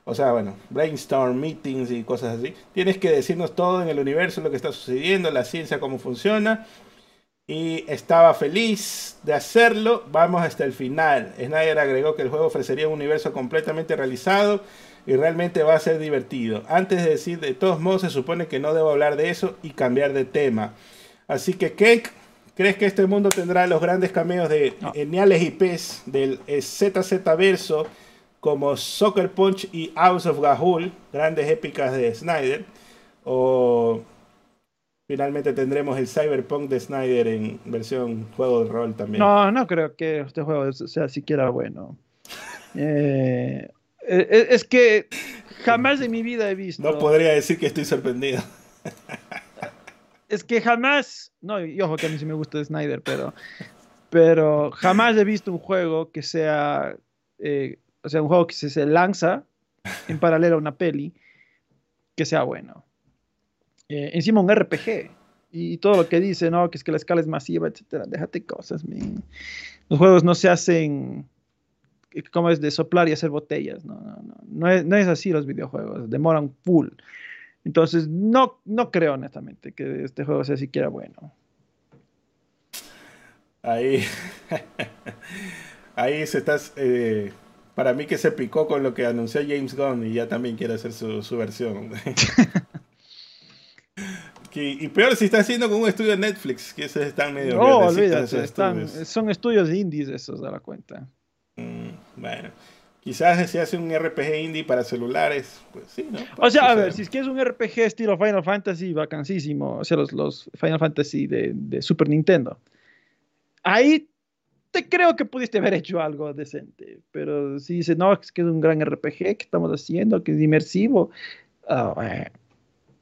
o sea, bueno, brainstorm, meetings y cosas así. Tienes que decirnos todo en el universo, lo que está sucediendo, la ciencia, cómo funciona. Y estaba feliz de hacerlo. Vamos hasta el final. Snyder agregó que el juego ofrecería un universo completamente realizado y realmente va a ser divertido. Antes de decir, de todos modos, se supone que no debo hablar de eso y cambiar de tema. Así que, Cake, ¿crees que este mundo tendrá los grandes cameos de geniales IPs del ZZ Verso? como Soccer Punch y House of Gahul, grandes épicas de Snyder, o finalmente tendremos el Cyberpunk de Snyder en versión juego de rol también. No, no creo que este juego sea siquiera bueno. Eh, eh, es que jamás en mi vida he visto. No podría decir que estoy sorprendido. Es que jamás, no, y ojo que a mí sí me gusta Snyder, pero, pero jamás he visto un juego que sea eh, o sea, un juego que se, lanza en paralelo a una peli, que sea bueno. Eh, encima un RPG. Y todo lo que dice, ¿no? Que es que la escala es masiva, etcétera. Déjate cosas, man. Los juegos no se hacen eh, como es de soplar y hacer botellas. No, no, no. No es, no es así los videojuegos. Demoran full. Entonces, no, no creo honestamente que este juego sea siquiera bueno. Ahí. Ahí se estás. Eh, para mí que se picó con lo que anunció James Gunn y ya también quiere hacer su, versión. y, peor si está haciendo con un estudio de Netflix, que esos están medio... No, olvídate, son estudios indies esos, da la cuenta. Mm, bueno, quizás si hace un RPG indie para celulares, pues sí, ¿no? O sea, a ver, si es que es un RPG estilo Final Fantasy, vacancísimo, o sea, los, los Final Fantasy de, de Super Nintendo. Ahí te creo que pudiste haber hecho algo decente, pero si dices, no, es que es un gran RPG que estamos haciendo, que es inmersivo, ah,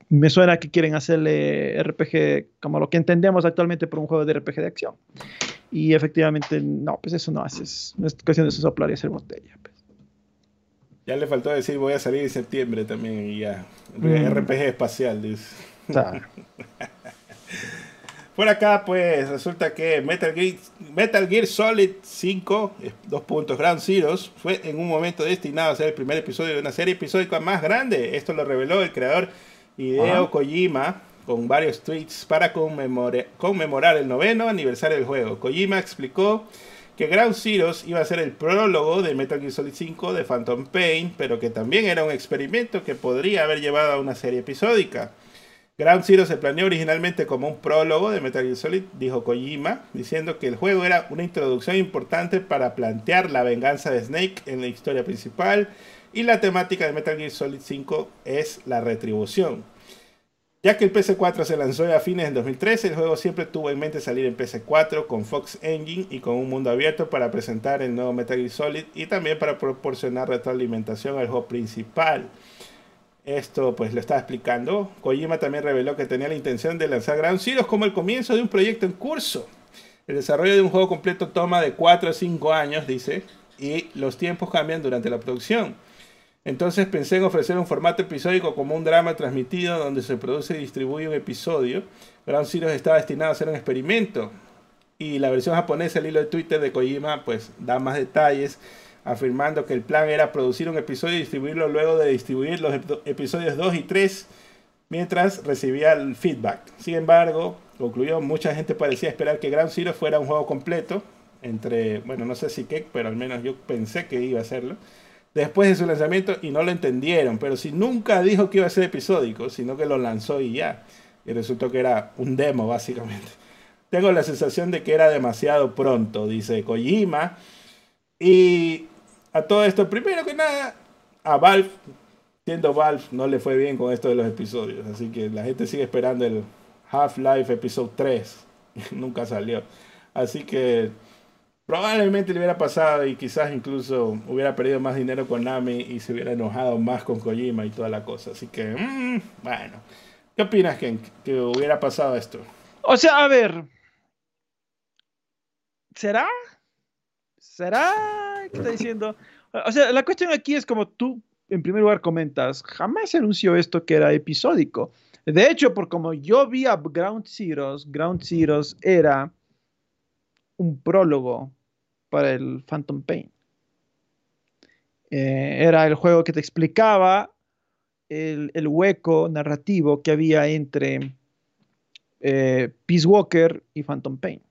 me suena que quieren hacerle RPG como lo que entendemos actualmente por un juego de RPG de acción. Y efectivamente, no, pues eso no haces. No es cuestión de soplar y hacer botella. Pues. Ya le faltó decir voy a salir en septiembre también y ya. Mm. RPG espacial, dice. Por acá, pues resulta que Metal Gear, Metal Gear Solid 5, eh, dos puntos, Ground Zeroes, fue en un momento destinado a ser el primer episodio de una serie episódica más grande. Esto lo reveló el creador Hideo Kojima con varios tweets para conmemorar el noveno aniversario del juego. Kojima explicó que Ground Zeroes iba a ser el prólogo de Metal Gear Solid 5 de Phantom Pain, pero que también era un experimento que podría haber llevado a una serie episódica. Ground Zero se planeó originalmente como un prólogo de Metal Gear Solid, dijo Kojima, diciendo que el juego era una introducción importante para plantear la venganza de Snake en la historia principal y la temática de Metal Gear Solid 5 es la retribución. Ya que el PS4 se lanzó a fines del 2013, el juego siempre tuvo en mente salir en PS4 con Fox Engine y con un mundo abierto para presentar el nuevo Metal Gear Solid y también para proporcionar retroalimentación al juego principal. Esto pues lo estaba explicando. Kojima también reveló que tenía la intención de lanzar Ground Zeroes como el comienzo de un proyecto en curso. El desarrollo de un juego completo toma de 4 a 5 años, dice, y los tiempos cambian durante la producción. Entonces pensé en ofrecer un formato episódico como un drama transmitido donde se produce y distribuye un episodio. Ground Zeroes estaba destinado a ser un experimento. Y la versión japonesa, el hilo de Twitter de Kojima, pues da más detalles afirmando que el plan era producir un episodio y distribuirlo luego de distribuir los episodios 2 y 3 mientras recibía el feedback. Sin embargo, concluyó, mucha gente parecía esperar que Ground Zero fuera un juego completo, entre, bueno, no sé si qué, pero al menos yo pensé que iba a hacerlo, después de su lanzamiento y no lo entendieron, pero si nunca dijo que iba a ser episódico, sino que lo lanzó y ya, y resultó que era un demo básicamente. Tengo la sensación de que era demasiado pronto, dice Kojima, y a todo esto, primero que nada, a Valve, siendo Valve, no le fue bien con esto de los episodios. Así que la gente sigue esperando el Half-Life Episode 3. Nunca salió. Así que probablemente le hubiera pasado y quizás incluso hubiera perdido más dinero con Nami y se hubiera enojado más con Kojima y toda la cosa. Así que, mm, bueno. ¿Qué opinas, Ken, que hubiera pasado esto? O sea, a ver. ¿Será? ¿Será? ¿Qué está diciendo? O sea, la cuestión aquí es como tú, en primer lugar, comentas, jamás se anunció esto que era episódico. De hecho, por como yo vi a Ground Zeroes, Ground Zeroes era un prólogo para el Phantom Pain. Eh, era el juego que te explicaba el, hueco narrativo que había entre eh, Peace Walker y Phantom Pain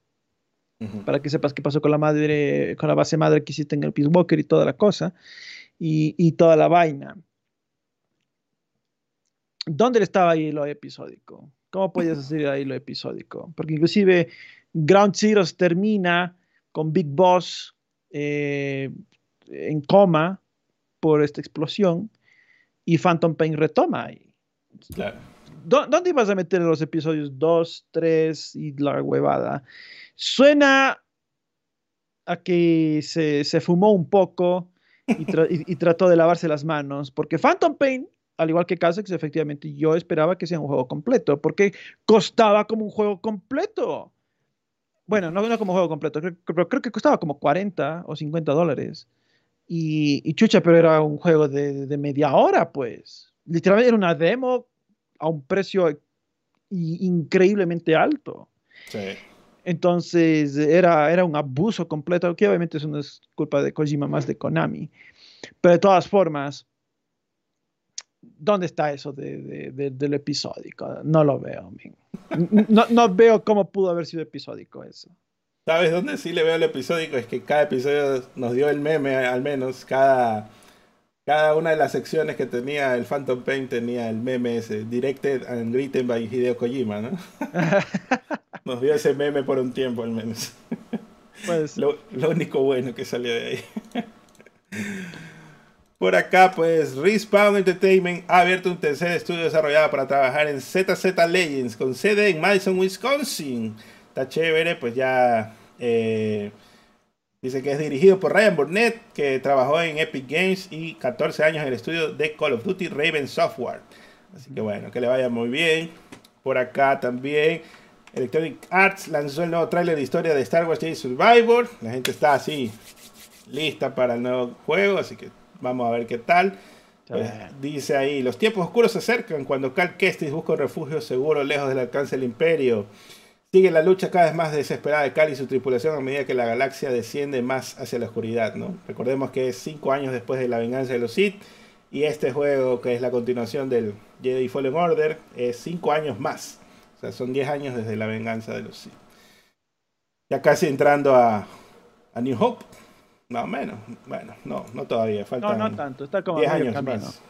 para que sepas qué pasó con la madre, con la base madre que hiciste en el Peace Walker y toda la cosa, y, toda la vaina. ¿Dónde estaba ahí lo episódico? ¿Cómo podías hacer ahí lo episódico? Porque inclusive Ground Zeroes termina con Big Boss eh, en coma por esta explosión y Phantom Pain retoma ahí. ¿Dónde ibas a meter los episodios 2, 3 y la huevada? Suena a que se, fumó un poco y, trató de lavarse las manos, porque Phantom Pain, al igual que Kazax, efectivamente yo esperaba que sea un juego completo, porque costaba como un juego completo. Bueno, no, no como juego completo, pero creo, que costaba como 40 o 50 dólares. Y, chucha, pero era un juego de, de, media hora, pues. Literalmente era una demo a un precio increíblemente alto. Sí. Entonces era, era un abuso completo, que obviamente eso no es culpa de Kojima, más de Konami. Pero de todas formas, ¿dónde está eso de, del episódico? No lo veo. No, no, veo cómo pudo haber sido episódico eso. ¿Sabes dónde sí le veo el episódico? Es que cada episodio nos dio el meme, al menos cada, cada una de las secciones que tenía el Phantom Pain tenía el meme ese, Directed and Written by Hideo Kojima, ¿no? Nos dio ese meme por un tiempo al menos. Pues, lo, único bueno que salió de ahí. Por acá, pues Respawn Entertainment ha abierto un tercer estudio desarrollado para trabajar en ZZ Legends con sede en Madison, Wisconsin. Está chévere, pues ya eh, Dice que es dirigido por Ryan Burnett, que trabajó en Epic Games y 14 años en el estudio de Call of Duty Raven Software. Así que bueno, que le vaya muy bien. Por acá también Electronic Arts lanzó el nuevo tráiler de historia de Star Wars Jedi Survivor. La gente está así lista para el nuevo juego, así que vamos a ver qué tal. Pues, dice ahí, los tiempos oscuros se acercan cuando Cal Kestis busca un refugio seguro lejos del alcance del imperio. Sigue la lucha cada vez más desesperada de Cal y su tripulación a medida que la galaxia desciende más hacia la oscuridad. ¿no? Recordemos que es cinco años después de la venganza de los Sith y este juego, que es la continuación del Jedi Fallen Order, es cinco años más. O sea, son 10 años desde la venganza de los Sith. Ya casi entrando a, a New Hope. Más o menos. Bueno, no, no todavía. Faltan no, no tanto. Está como 10 años más.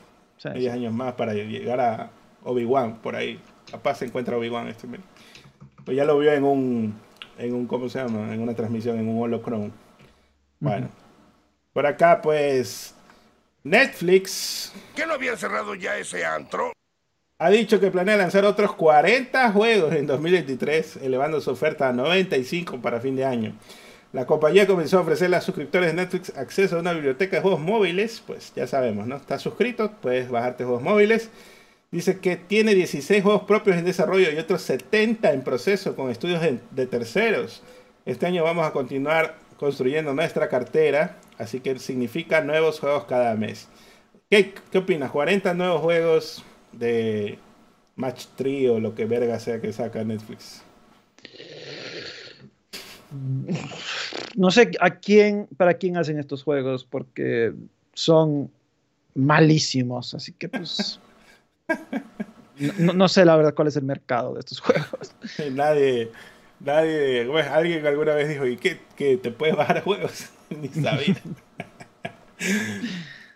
10 años más para llegar a Obi-Wan por ahí. Capaz se encuentra Obi-Wan este mes. Pues ya lo vio en un, en un, ¿cómo se llama? En una transmisión, en un holocron. Bueno. Por acá, pues, Netflix. ¿Qué no había cerrado ya ese antro? Ha dicho que planea lanzar otros 40 juegos en 2023, elevando su oferta a 95 para fin de año. La compañía comenzó a ofrecerle a suscriptores de Netflix acceso a una biblioteca de juegos móviles, pues ya sabemos, ¿no? Estás suscrito, puedes bajarte juegos móviles Dice que tiene 16 juegos propios en desarrollo y otros 70 en proceso con estudios de, terceros. Este año vamos a continuar construyendo nuestra cartera, así que significa nuevos juegos cada mes. ¿Qué, qué opinas? ¿40 nuevos juegos de Match 3 o lo que verga sea que saca Netflix? No sé a quién, para quién hacen estos juegos, porque son malísimos, así que pues... No, sé la verdad cuál es el mercado de estos juegos. nadie, nadie, alguien alguna vez dijo, ¿y qué, te puedes bajar juegos? Ni sabía.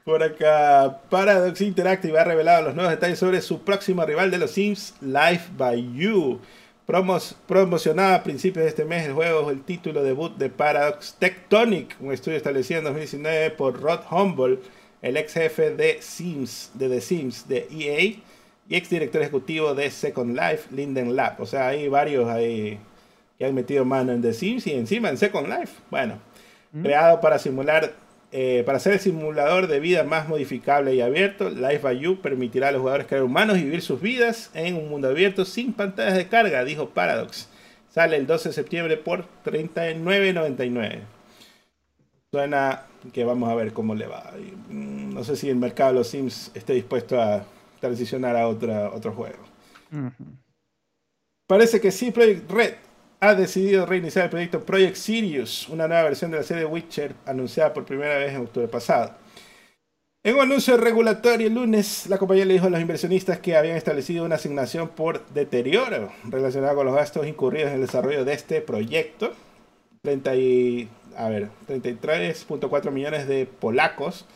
Por acá, Paradox Interactive ha revelado los nuevos detalles sobre su próximo rival de los Sims, Life by You. Promos, promocionada a principios de este mes el juego, el título debut de Paradox Tectonic, un estudio establecido en 2019 por Rod Humble el ex jefe de Sims, de The Sims, de EA, y ex director ejecutivo de Second Life, Linden Lab. O sea, hay varios ahí que han metido mano en The Sims y encima en Second Life. Bueno, mm. creado para simular, eh, para ser el simulador de vida más modificable y abierto, Life by You permitirá a los jugadores crear humanos y vivir sus vidas en un mundo abierto sin pantallas de carga, dijo Paradox. Sale el 12 de septiembre por $39.99. Suena que vamos a ver cómo le va. Mm, no sé si el mercado de los Sims esté dispuesto a transicionar a otra, otro juego. Parece que sí, Project Red ha decidido reiniciar el proyecto Project Sirius, una nueva versión de la serie Witcher anunciada por primera vez en octubre pasado. En un anuncio regulatorio el lunes, la compañía le dijo a los inversionistas que habían establecido una asignación por deterioro relacionada con los gastos incurridos en el desarrollo de este proyecto. 30 y a ver, 33.4 millones de polacos,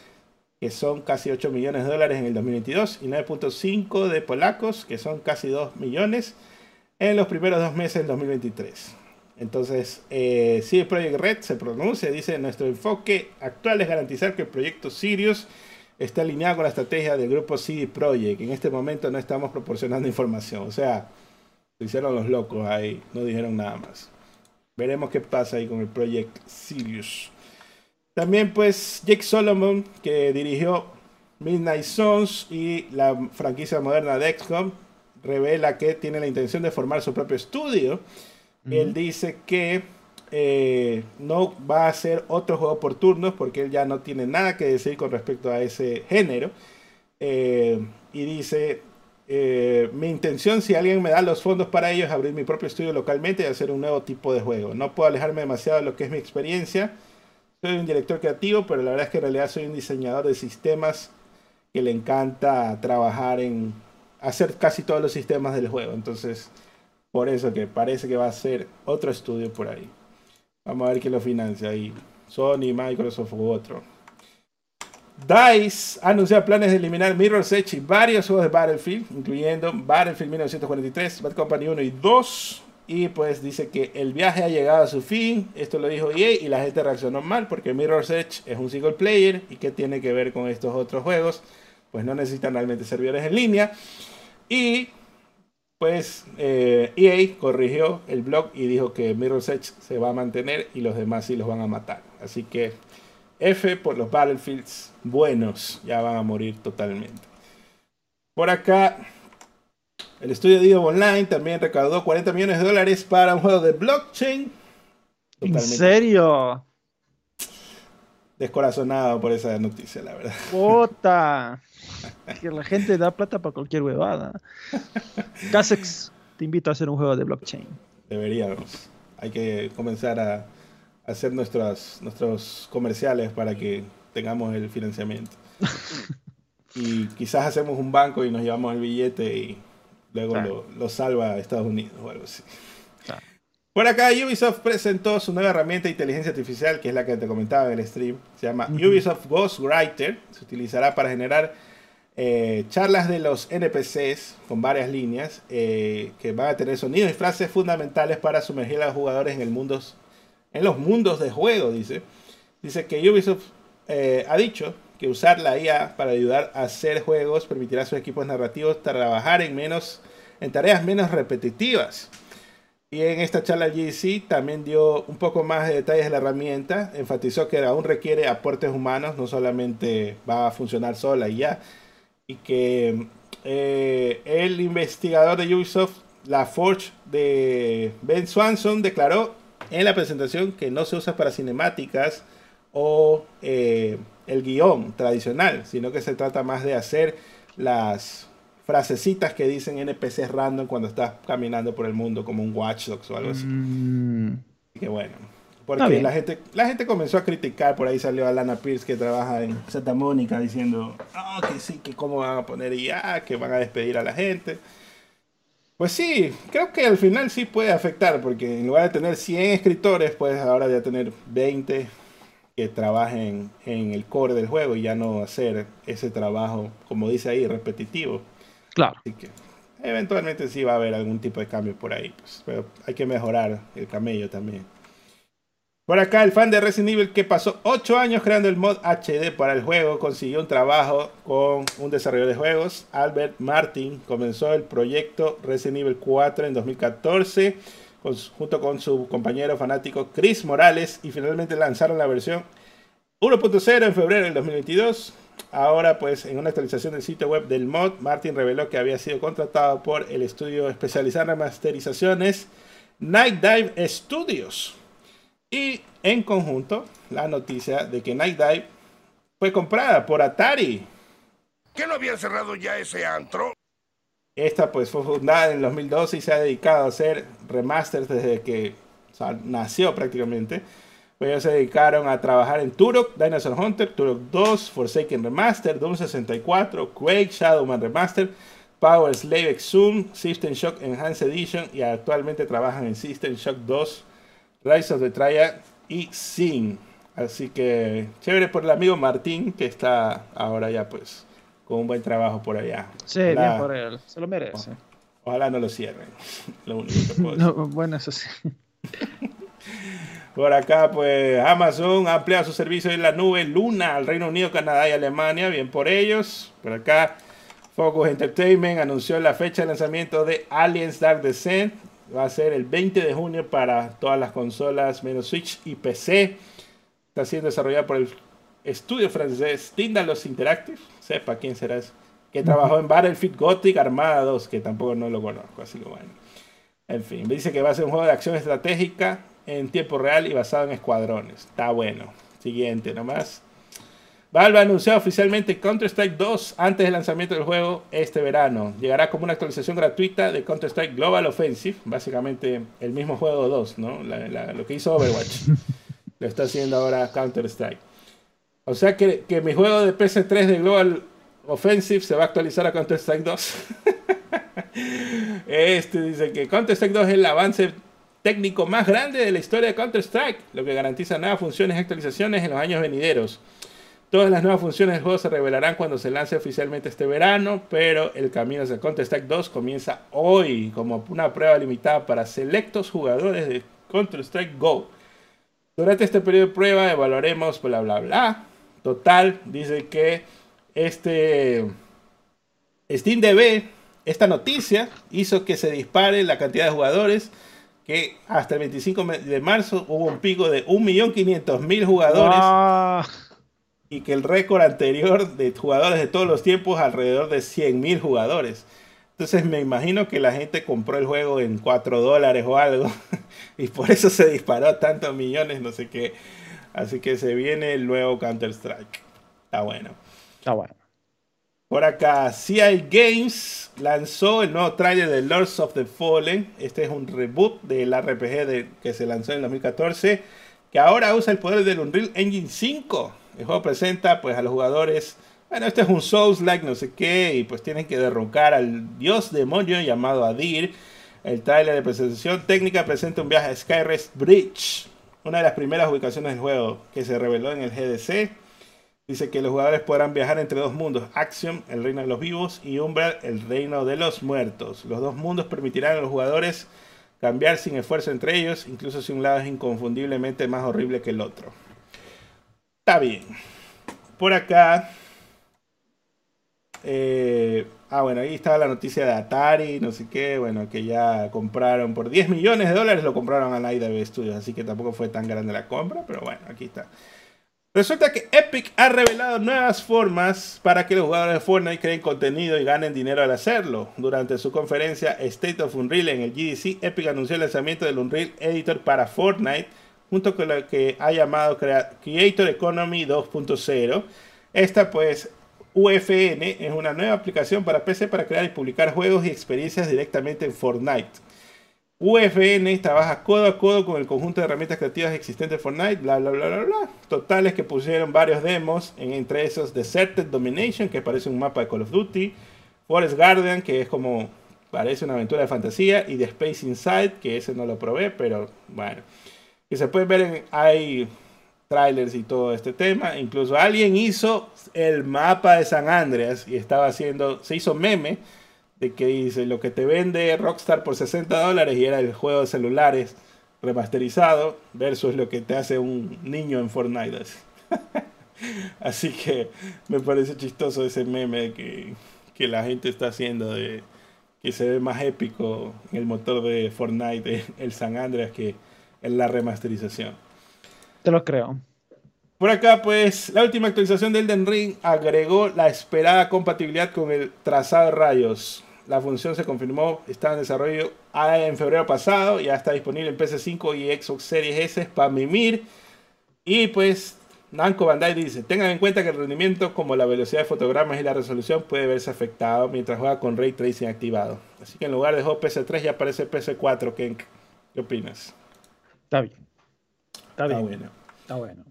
que son casi 8 millones de dólares en el 2022, y 9.5 de polacos, que son casi 2 millones en los primeros dos meses del 2023. Entonces, eh, si Project Red se pronuncia, dice, nuestro enfoque actual es garantizar que el proyecto Sirius está alineado con la estrategia del grupo CD Projekt. En este momento no estamos proporcionando información. O sea, se hicieron los locos ahí, no dijeron nada más. Veremos qué pasa ahí con el Project Sirius. También pues Jake Solomon, que dirigió Midnight Sons y la franquicia moderna de XCOM, revela que tiene la intención de formar su propio estudio. Él dice que eh, no va a hacer otro juego por turnos porque él ya no tiene nada que decir con respecto a ese género. Eh, y dice eh, mi intención, si alguien me da los fondos para ello, es abrir mi propio estudio localmente y hacer un nuevo tipo de juego. No puedo alejarme demasiado de lo que es mi experiencia. Soy un director creativo, pero la verdad es que en realidad soy un diseñador de sistemas que le encanta trabajar en hacer casi todos los sistemas del juego. Entonces, por eso que parece que va a ser otro estudio por ahí. Vamos a ver quién lo financia ahí. Sony, Microsoft u otro. DICE anunciado planes de eliminar Mirror's Edge y varios juegos de Battlefield, incluyendo Battlefield 1943, Bad Company 1 y 2. Y pues dice que el viaje ha llegado a su fin. Esto lo dijo EA y la gente reaccionó mal porque Mirror's Edge es un single player. ¿Y qué tiene que ver con estos otros juegos? Pues no necesitan realmente servidores en línea. Y pues EA eh, e corrigió el blog y dijo que Mirror's Edge se va a mantener y los demás sí los van a matar. Así que F por los Battlefields buenos, ya van a morir totalmente. Por acá, el estudio de Online también recaudó 40 millones de dólares para un juego de blockchain. ¿En serio? Descorazonado por esa noticia, la verdad. ¡Puta! que la gente da plata para cualquier huevada. Casex, te invito a hacer un juego de blockchain. Deberíamos. Hay que comenzar a hacer nuestros, nuestros comerciales para que tengamos el financiamiento. y quizás hacemos un banco y nos llevamos el billete y luego lo, salva a Estados Unidos o algo así. Por acá Ubisoft presentó su nueva herramienta de inteligencia artificial, que es la que te comentaba en el stream. Se llama Ubisoft Ghostwriter. Se utilizará para generar eh, charlas de los NPCs con varias líneas eh, que van a tener sonidos y frases fundamentales para sumergir a los jugadores en los mundos de juego, dice. Dice que Ubisoft eh, ha dicho que usar la IA para ayudar a hacer juegos permitirá a sus equipos narrativos trabajar en, menos, en tareas menos repetitivas. Y en esta charla GC también dio un poco más de detalles de la herramienta, enfatizó que aún requiere aportes humanos, no solamente va a funcionar sola y ya, y que eh, el investigador de Ubisoft, la Forge de Ben Swanson, declaró en la presentación que no se usa para cinemáticas o eh, el guion tradicional, sino que se trata más de hacer las frasecitas que dicen NPCs random cuando estás caminando por el mundo como un Watch Dogs o algo así. Mm. Que bueno. Porque la gente, la gente comenzó a criticar, por ahí salió Alana Pierce que trabaja en Santa Mónica diciendo, oh, que sí, que cómo van a poner IA, que van a despedir a la gente. Pues sí, creo que al final sí puede afectar, porque en lugar de tener 100 escritores, puedes ahora ya tener 20 que trabajen en el core del juego y ya no hacer ese trabajo, como dice ahí, repetitivo. Claro. Así que eventualmente sí va a haber algún tipo de cambio por ahí, pues, pero hay que mejorar el camello también. Por acá, el fan de Resident Evil que pasó 8 años creando el mod HD para el juego, consiguió un trabajo con un desarrollador de juegos, Albert Martin. Comenzó el proyecto Resident Evil 4 en 2014 junto con su compañero fanático Chris Morales y finalmente lanzaron la versión 1.0 en febrero del 2022. Ahora, pues, en una actualización del sitio web del mod, Martin reveló que había sido contratado por el estudio especializado en masterizaciones Night Dive Studios y en conjunto, la noticia de que Night Dive fue comprada por Atari. ¿Que no habían cerrado ya ese antro? Esta pues fue fundada en 2012 y se ha dedicado a hacer remasters desde que nació prácticamente. Pues ellos se dedicaron a trabajar en Turok, Dinosaur Hunter, Turok 2, Forsaken Remaster, Doom 64, Quake, Shadowman Remaster, Power Slave Exum, System Shock Enhanced Edition y actualmente trabajan en System Shock 2 Rise of the Triad y Sin. Así que chévere por el amigo Martín que está ahora ya pues con un buen trabajo por allá. Sí, bien por él, se lo merece. Ojalá no lo cierren. Lo único que puedo bueno, eso sí. Por acá, pues Amazon ha ampliado su servicio en la nube Luna al Reino Unido, Canadá y Alemania. Bien por ellos. Por acá, Focus Entertainment anunció la fecha de lanzamiento de Aliens Dark Descent Va a ser el 20 de junio para todas las consolas menos Switch y PC. Está siendo desarrollado por el estudio francés Tindalos Interactive. Sepa quién será eso. Que trabajó en Battlefield Gothic Armada 2, que tampoco no lo conozco, así que bueno. En fin, me dice que va a ser un juego de acción estratégica en tiempo real y basado en escuadrones. Está bueno. Siguiente nomás. Valve anunció oficialmente Counter-Strike 2 antes del lanzamiento del juego este verano. Llegará como una actualización gratuita de Counter-Strike Global Offensive, básicamente el mismo juego 2, ¿no? lo que hizo Overwatch. lo está haciendo ahora Counter-Strike. O sea que, que, mi juego de PS3 de Global Offensive se va a actualizar a Counter-Strike 2. este dice que Counter-Strike 2 es el avance técnico más grande de la historia de Counter-Strike, lo que garantiza nuevas funciones y actualizaciones en los años venideros. Todas las nuevas funciones del juego se revelarán cuando se lance oficialmente este verano, pero el camino hacia Counter-Strike 2 comienza hoy como una prueba limitada para selectos jugadores de Counter-Strike Go. Durante este periodo de prueba evaluaremos bla bla bla. Total, dice que este SteamDB, esta noticia hizo que se dispare la cantidad de jugadores que hasta el 25 de marzo hubo un pico de 1.500.000 jugadores y que el récord anterior de jugadores de todos los tiempos alrededor de 100.000 jugadores. Entonces me imagino que la gente compró el juego en 4 dólares o algo y por eso se disparó tantos millones, no sé qué. Así que se viene el nuevo Counter-Strike. Está bueno. Está bueno. Por acá, CI Games lanzó el nuevo tráiler de Lords of the Fallen. Este es un reboot del RPG de, que se lanzó en 2014, que ahora usa el poder del Unreal Engine 5. El juego presenta pues a los jugadores, bueno, este es un Souls-like no sé qué, y pues tienen que derrocar al dios demonio llamado Adir. El tráiler de presentación técnica presenta un viaje a Skyrest Bridge, una de las primeras ubicaciones del juego que se reveló en el GDC. Dice que los jugadores podrán viajar entre dos mundos, Axiom, el reino de los vivos, y Umbral, el reino de los muertos. Los dos mundos permitirán a los jugadores cambiar sin esfuerzo entre ellos, incluso si un lado es inconfundiblemente más horrible que el otro. Está bien. Por acá. Eh, ah, bueno, ahí estaba la noticia de Atari, no sé qué, bueno, que ya compraron por 10 millones de dólares, lo compraron a la IDB Studios, así que tampoco fue tan grande la compra, pero bueno, aquí está. Resulta que Epic ha revelado nuevas formas para que los jugadores de Fortnite creen contenido y ganen dinero al hacerlo. Durante su conferencia State of Unreal en el GDC, Epic anunció el lanzamiento del Unreal Editor para Fortnite, junto con lo que ha llamado Creator Economy 2.0. Esta pues UFN es una nueva aplicación para PC para crear y publicar juegos y experiencias directamente en Fortnite. UFN trabaja codo a codo con el conjunto de herramientas creativas existentes de Fortnite, bla, bla, bla, bla, bla. Totales que pusieron varios demos, en, entre esos Deserted Domination, que parece un mapa de Call of Duty, Forest Guardian, que es como, parece una aventura de fantasía, y The Space Inside, que ese no lo probé, pero bueno. Y se puede ver en, hay trailers y todo este tema. Incluso alguien hizo el mapa de San Andreas y estaba haciendo, se hizo meme de que dice lo que te vende Rockstar por 60 dólares y era el juego de celulares remasterizado versus lo que te hace un niño en Fortnite. Así que me parece chistoso ese meme que, que, la gente está haciendo de que se ve más épico el motor de Fortnite, el San Andreas, que en la remasterización. Te lo creo. Por acá, pues, la última actualización del Elden Ring agregó la esperada compatibilidad con el trazado de rayos. La función se confirmó, estaba en desarrollo en febrero pasado, ya está disponible en PS5 y Xbox Series S para mimir. Y pues Namco Bandai dice, tengan en cuenta que el rendimiento como la velocidad de fotogramas y la resolución puede verse afectado mientras juega con Ray Tracing activado. Así que en lugar de juego PS3 ya aparece PS4, ¿qué, qué opinas? Está bien. Está, bien. bueno. Está bueno.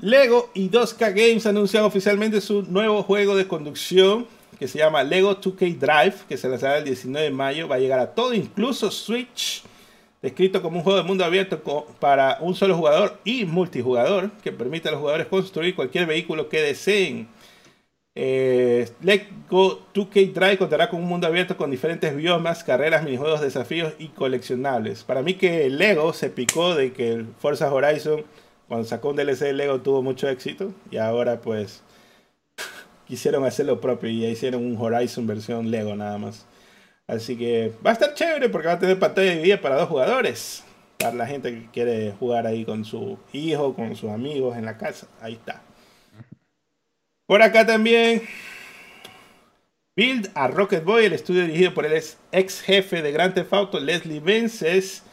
Lego y 2K Games anuncian oficialmente su nuevo juego de conducción que se llama Lego 2K Drive, que se lanzará el 19 de mayo. Va a llegar a todo, incluso Switch, descrito como un juego de mundo abierto para un solo jugador y multijugador, que permite a los jugadores construir cualquier vehículo que deseen. Eh, Lego 2K Drive contará con un mundo abierto con diferentes biomas, carreras, minijuegos, desafíos y coleccionables. Para mí que Lego se picó de que Forza Horizon, cuando sacó un DLC de Lego, tuvo mucho éxito y ahora pues quisieron hacer lo propio y hicieron un Horizon versión Lego nada más. Así que va a estar chévere porque va a tener pantalla dividida para dos jugadores. Para la gente que quiere jugar ahí con su hijo, con sus amigos en la casa. Ahí está. Por acá también. Build a Rocket Boy, el estudio dirigido por el ex jefe de Grand Theft Auto, Leslie Vences,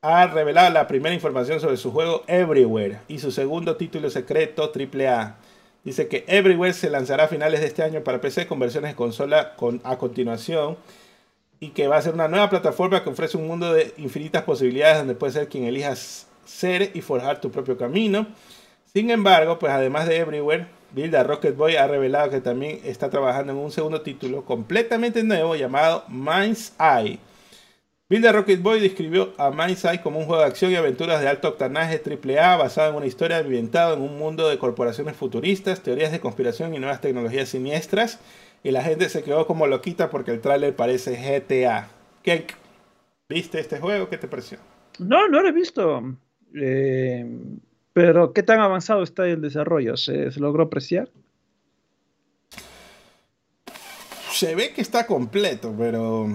ha revelado la primera información sobre su juego Everywhere y su segundo título secreto AAA. Dice que Everywhere se lanzará a finales de este año para PC con versiones de consola con, a continuación. Y que va a ser una nueva plataforma que ofrece un mundo de infinitas posibilidades donde puedes ser quien elijas ser y forjar tu propio camino. Sin embargo, pues además de Everywhere, Builda Rocket Boy ha revelado que también está trabajando en un segundo título completamente nuevo llamado Mind's Eye Build Rocket Boy describió a Mindside como un juego de acción y aventuras de alto octanaje AAA basado en una historia ambientada en un mundo de corporaciones futuristas, teorías de conspiración y nuevas tecnologías siniestras. Y la gente se quedó como loquita porque el tráiler parece GTA. ¿Qué, ¿Viste este juego? ¿Qué te pareció? No, no lo he visto. Eh, pero ¿qué tan avanzado está el desarrollo? ¿Se, ¿Se logró apreciar? Se ve que está completo, pero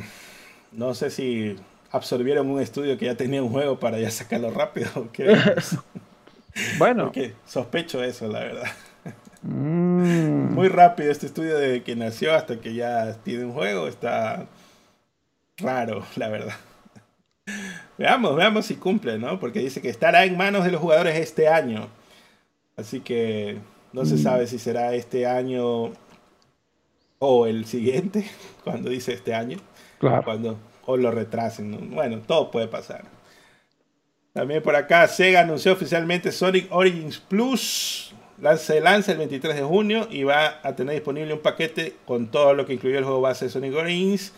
no sé si absorbieron un estudio que ya tenía un juego para ya sacarlo rápido. bueno. sospecho eso, la verdad. Mm. Muy rápido este estudio de que nació hasta que ya tiene un juego. Está raro, la verdad. Veamos, veamos si cumple, ¿no? Porque dice que estará en manos de los jugadores este año. Así que no se mm. sabe si será este año o el siguiente, cuando dice este año. Claro. Cuando, o lo retrasen. Bueno, todo puede pasar. También por acá, Sega anunció oficialmente Sonic Origins Plus. Se lanza el 23 de junio y va a tener disponible un paquete con todo lo que incluye el juego base de Sonic Origins,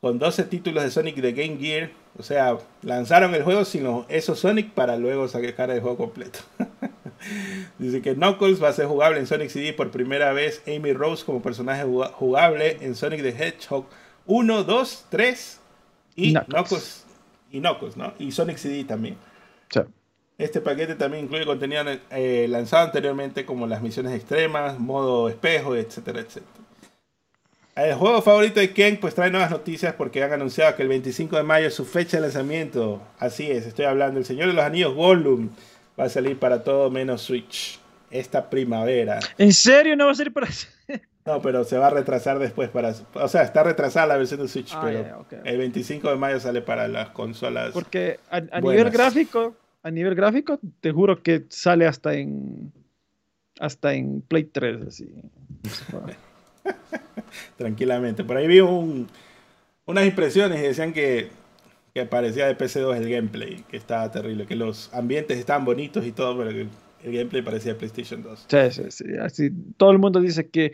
con 12 títulos de Sonic de Game Gear. O sea, lanzaron el juego sin esos Sonic para luego sacar el juego completo. Dice que Knuckles va a ser jugable en Sonic CD por primera vez. Amy Rose como personaje jugable en Sonic the Hedgehog 1, 2, 3 y Knuckles. y Knuckles, ¿no? Y Sonic CD también. Este paquete también incluye contenido eh, lanzado anteriormente como las misiones extremas, modo espejo, etcétera, etcétera. El juego favorito de Ken pues trae nuevas noticias porque han anunciado que el 25 de mayo es su fecha de lanzamiento. Así es, estoy hablando. El Señor de los Anillos Gollum va a salir para todo menos Switch esta primavera. ¿En serio no va a salir para No, pero se va a retrasar después para... O sea, está retrasada la versión de Switch, ah, pero el 25 de mayo sale para las consolas. Porque a, nivel gráfico, a nivel gráfico, te juro que sale hasta en... Hasta en Play 3, así. Tranquilamente. Por ahí vi un, unas impresiones y decían que que parecía de PC2 el gameplay, que estaba terrible, que los ambientes estaban bonitos y todo, pero el, gameplay parecía PlayStation 2. Sí, sí, sí. Así, todo el mundo dice que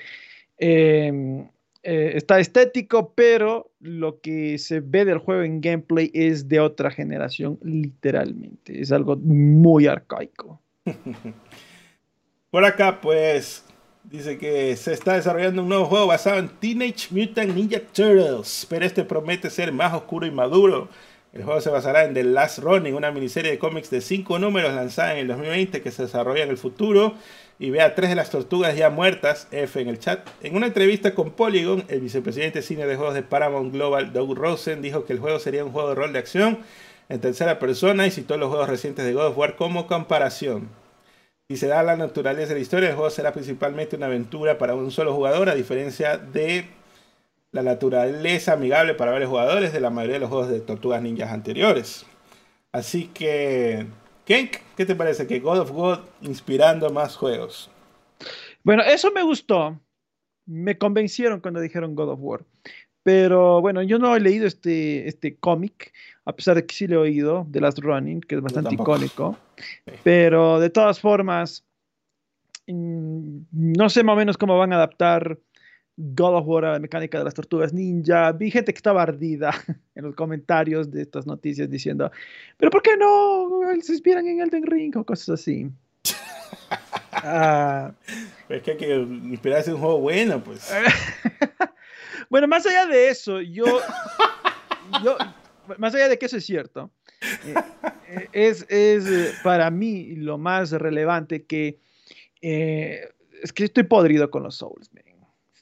em, eh, está estético, pero lo que se ve del juego en gameplay es de otra generación, literalmente. Es algo muy arcaico. Por acá, pues, dice que se está desarrollando un nuevo juego basado en Teenage Mutant Ninja Turtles, pero este promete ser más oscuro y maduro el juego se basará en The Last Running, una miniserie de cómics de 5 números lanzada en el 2020 que se desarrolla en el futuro y ve a tres de las tortugas ya muertas, F en el chat. En una entrevista con Polygon, el vicepresidente de cine de juegos de Paramount Global, Doug Rosen, dijo que el juego sería un juego de rol de acción en tercera persona y citó los juegos recientes de God of War como comparación. Si se da la naturaleza de la historia, el juego será principalmente una aventura para un solo jugador, a diferencia de la naturaleza amigable para varios jugadores de la mayoría de los juegos de Tortugas Ninjas anteriores. Así que, ¿qué, qué te parece? Que God of God inspirando más juegos. Bueno, eso me gustó. Me convencieron cuando dijeron God of War. Pero bueno, yo no he leído este, este cómic, a pesar de que sí lo he oído, The Last Running, que es bastante icónico. Pero de todas formas, mm, no sé más o menos cómo van a adaptar God of War, la mecánica de las tortugas ninja. Vi gente que estaba ardida en los comentarios de estas noticias diciendo, pero ¿por qué no se inspiran en Elden Ring o cosas así? Ah. es que hay que inspirarse en un juego bueno, pues. bueno, más allá de eso, yo, yo, más allá de que eso es cierto, eh, es, es eh, para mí lo más relevante que eh, es que estoy podrido con los Souls, man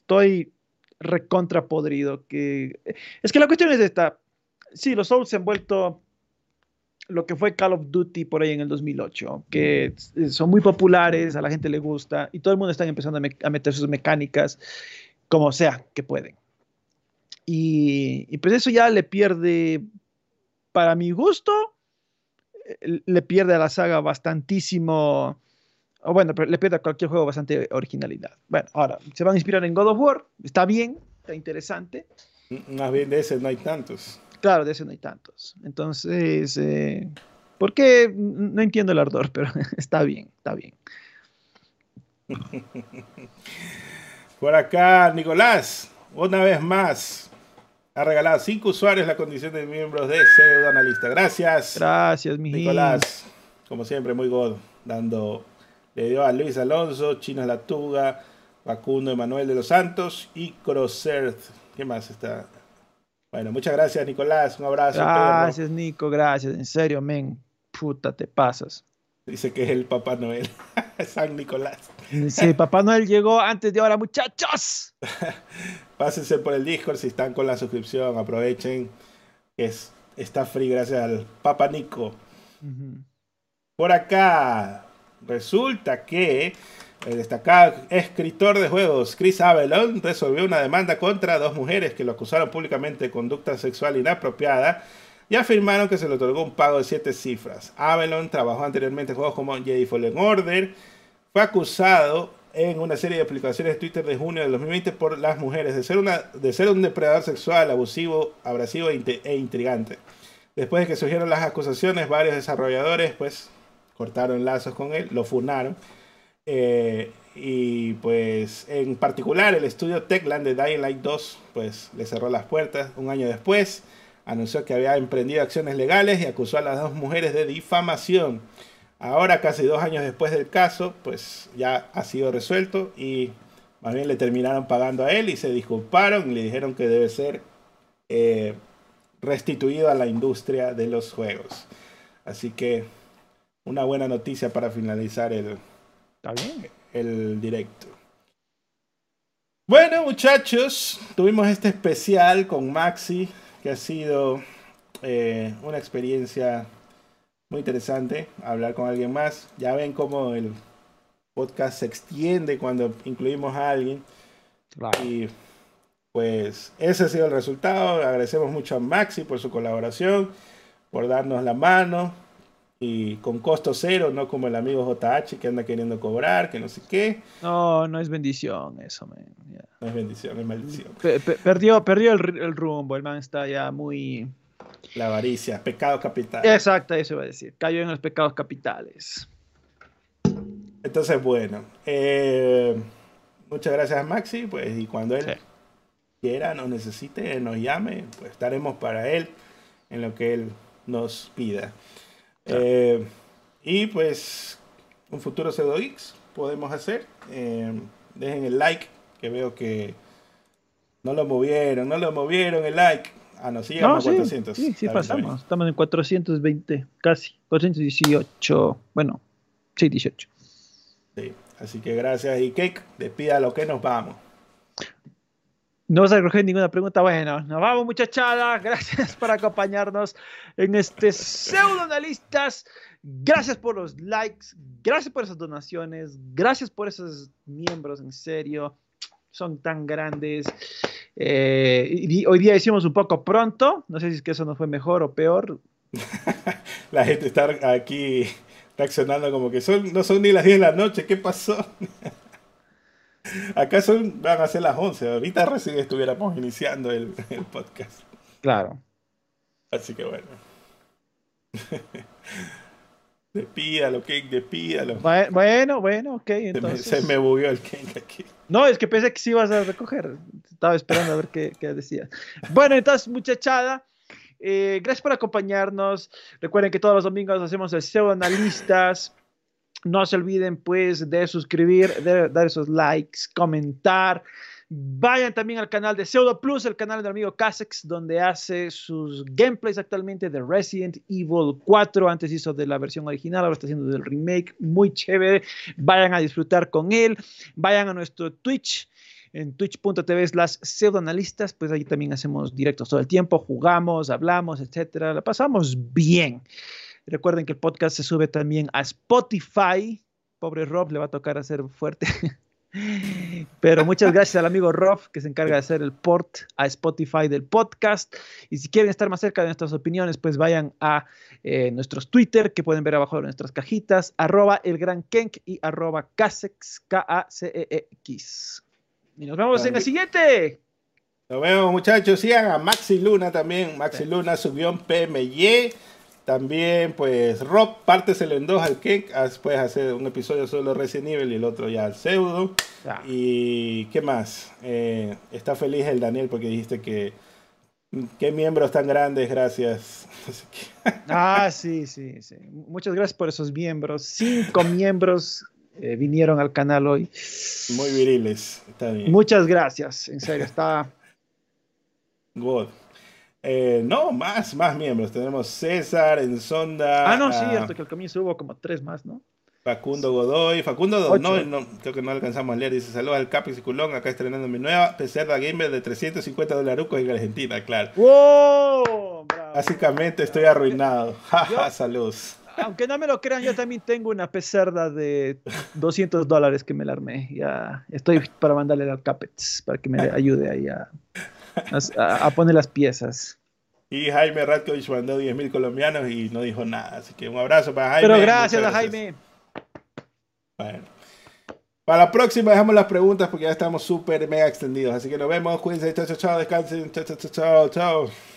estoy recontrapodrido. Que... Es que la cuestión es esta. Sí, los Souls se han vuelto lo que fue Call of Duty por ahí en el 2008, que son muy populares, a la gente le gusta y todo el mundo está empezando a, meter sus mecánicas como sea que pueden. Y, y, pues eso ya le pierde, para mi gusto, eh, le pierde a la saga bastantísimo o bueno, le pierde a cualquier juego bastante originalidad. Bueno, ahora, se van a inspirar en God of War, está bien, está interesante. Más bien de ese no hay tantos. Claro, de ese no hay tantos. Entonces, eh, ¿por qué? No entiendo el ardor, pero está bien, está bien. Por acá, Nicolás, una vez más, ha regalado cinco usuarios la condición de miembros de Pseudo Analista. Gracias. Gracias, mi Nicolás, como siempre, muy god, dando le dio a Luis Alonso, Chino Latuga, Facundo Emanuel de los Santos y Crosser. ¿Qué más está? Bueno, muchas gracias, Nicolás. Un abrazo. Gracias, Nico. Gracias. En serio, men. Puta, te pasas. Dice que es el Papá Noel. San Nicolás. Sí, Papá Noel llegó antes de ahora, muchachos. Pásense por el Discord si están con la suscripción. Aprovechen. Es está free gracias al Papa Nico. Por acá, resulta que el destacado escritor de juegos Chris Avalon resolvió una demanda contra dos mujeres que lo acusaron públicamente de conducta sexual inapropiada y afirmaron que se le otorgó un pago de siete cifras. Avalon trabajó anteriormente en juegos como Jedi Fallen Order. Fue acusado en una serie de aplicaciones de Twitter de junio de 2020 por las mujeres de ser, una, de ser un depredador sexual, abusivo, abrasivo e, e intrigante. Después de que surgieron las acusaciones, varios desarrolladores pues cortaron lazos con él, lo funaron. Eh, y pues en particular el estudio Techland de Dying Light 2 pues le cerró las puertas un año después. Anunció que había emprendido acciones legales y acusó a las dos mujeres de difamación. Ahora, casi dos años después del caso, pues ya ha sido resuelto y más bien le terminaron pagando a él y se disculparon y le dijeron que debe ser eh, restituido a la industria de los juegos. Así que una buena noticia para finalizar el, el directo. Bueno, muchachos, tuvimos este especial con Maxi, que ha sido eh, una experiencia muy interesante hablar con alguien más. Ya ven cómo el podcast se extiende cuando incluimos a alguien. Y pues ese ha sido el resultado. Agradecemos mucho a Maxi por su colaboración, por darnos la mano y con costo cero, no como el amigo JH que anda queriendo cobrar, que no sé qué. No, no es bendición eso, man. No es bendición, es maldición. perdió perdió el, el rumbo, el man está ya muy la avaricia, pecado capital. Exacto, eso iba a decir. Cayó en los pecados capitales. Entonces, bueno. Eh, muchas gracias, Maxi. Pues, y cuando él quiera, nos necesite, nos llame, pues estaremos para él en lo que él nos pida. Eh, y pues, un futuro pseudo X podemos hacer. Eh, dejen el like, que veo que no lo movieron, no lo movieron el like. Ah, no, sí, no, 400. Sí, sí, pasamos. Estamos en 420, casi. 418. Bueno, sí, 18. Sí, así que gracias. Y Cake, despida lo que nos vamos. No vas a recoger ninguna pregunta. Bueno, nos vamos, muchachada. Gracias por acompañarnos en este pseudo analistas. Gracias por los likes. Gracias por esas donaciones. Gracias por esos miembros, en serio. Son tan grandes. Eh, hoy día hicimos un poco pronto, no sé si es que eso nos fue mejor o peor. la gente está aquí reaccionando como que son, no son ni las 10 de la noche, ¿qué pasó? Acá son, van a ser las 11, ahorita recién estuviéramos iniciando el, el podcast. Claro. Así que bueno. Despídalo, Cake, despídalo. Bueno, bueno, ok. Entonces... Se me, se bugueó el Cake aquí. No, es que pensé que sí ibas a recoger. Estaba esperando a ver qué, qué decías. Bueno, entonces, muchachada. Eh, gracias por acompañarnos. Recuerden que todos los domingos hacemos el SEO Analistas. No se olviden, pues, de suscribir, de dar esos likes, comentar. Vayan también al canal de Pseudo Plus, el canal del amigo Casex, donde hace sus gameplays actualmente de Resident Evil 4. Antes hizo de la versión original, ahora está haciendo del remake. Muy chévere. Vayan a disfrutar con él. Vayan a nuestro Twitch en twitch.tv slash pseudoanalistas, pues ahí también hacemos directos todo el tiempo, jugamos, hablamos, etcétera, la pasamos bien. Recuerden que el podcast se sube también a Spotify. Pobre Rob, le va a tocar hacer fuerte. Pero muchas gracias al amigo Rob que se encarga de hacer el port a Spotify del podcast. Y si quieren estar más cerca de nuestras opiniones, pues vayan a eh, nuestros Twitter que pueden ver abajo de nuestras cajitas, arroba el gran Kenk y arroba Casex, K-A-C-E-X. Y nos vemos en el siguiente. Nos vemos muchachos, sigan a Maxi Luna también, Maxi Luna subió un PMY. También, pues, Rob, párteselo en dos al Kek. Puedes hacer un episodio solo Resident Evil y el otro ya al pseudo. Y, ¿qué más? Eh, está feliz el Daniel porque dijiste que. Qué miembros tan grandes, gracias. ah, sí, sí, sí. Muchas gracias por esos miembros. Cinco miembros eh, vinieron al canal hoy. Muy viriles, está bien. Muchas gracias, en serio, está. God. Eh, no, más, más miembros. Tenemos César, Ensonda. Ah, no, sí, cierto, que al comienzo hubo como tres más, ¿no? Facundo Godoy, Facundo no, no, creo que no alcanzamos a leer. Dice: Saludos al Capix y Culón, acá estrenando mi nueva PC Gamer de 350 dólares en Argentina, claro. ¡Wow! Bravo. Básicamente estoy arruinado. Jaja, salud. Aunque no me lo crean, yo también tengo una pecerda de 200 dólares que me la armé. Ya estoy para mandarle al Capets para que me ayude ahí a, a, poner las piezas. Y Jaime Radkovich mandó 10 mil colombianos y no dijo nada. Así que un abrazo para Jaime. Pero gracias, a Jaime. Bueno. Para la próxima dejamos las preguntas porque ya estamos súper mega extendidos. Así que nos vemos. Cuídense. Chao, chao, chao. Descansen. Chao, chao, chao, chao.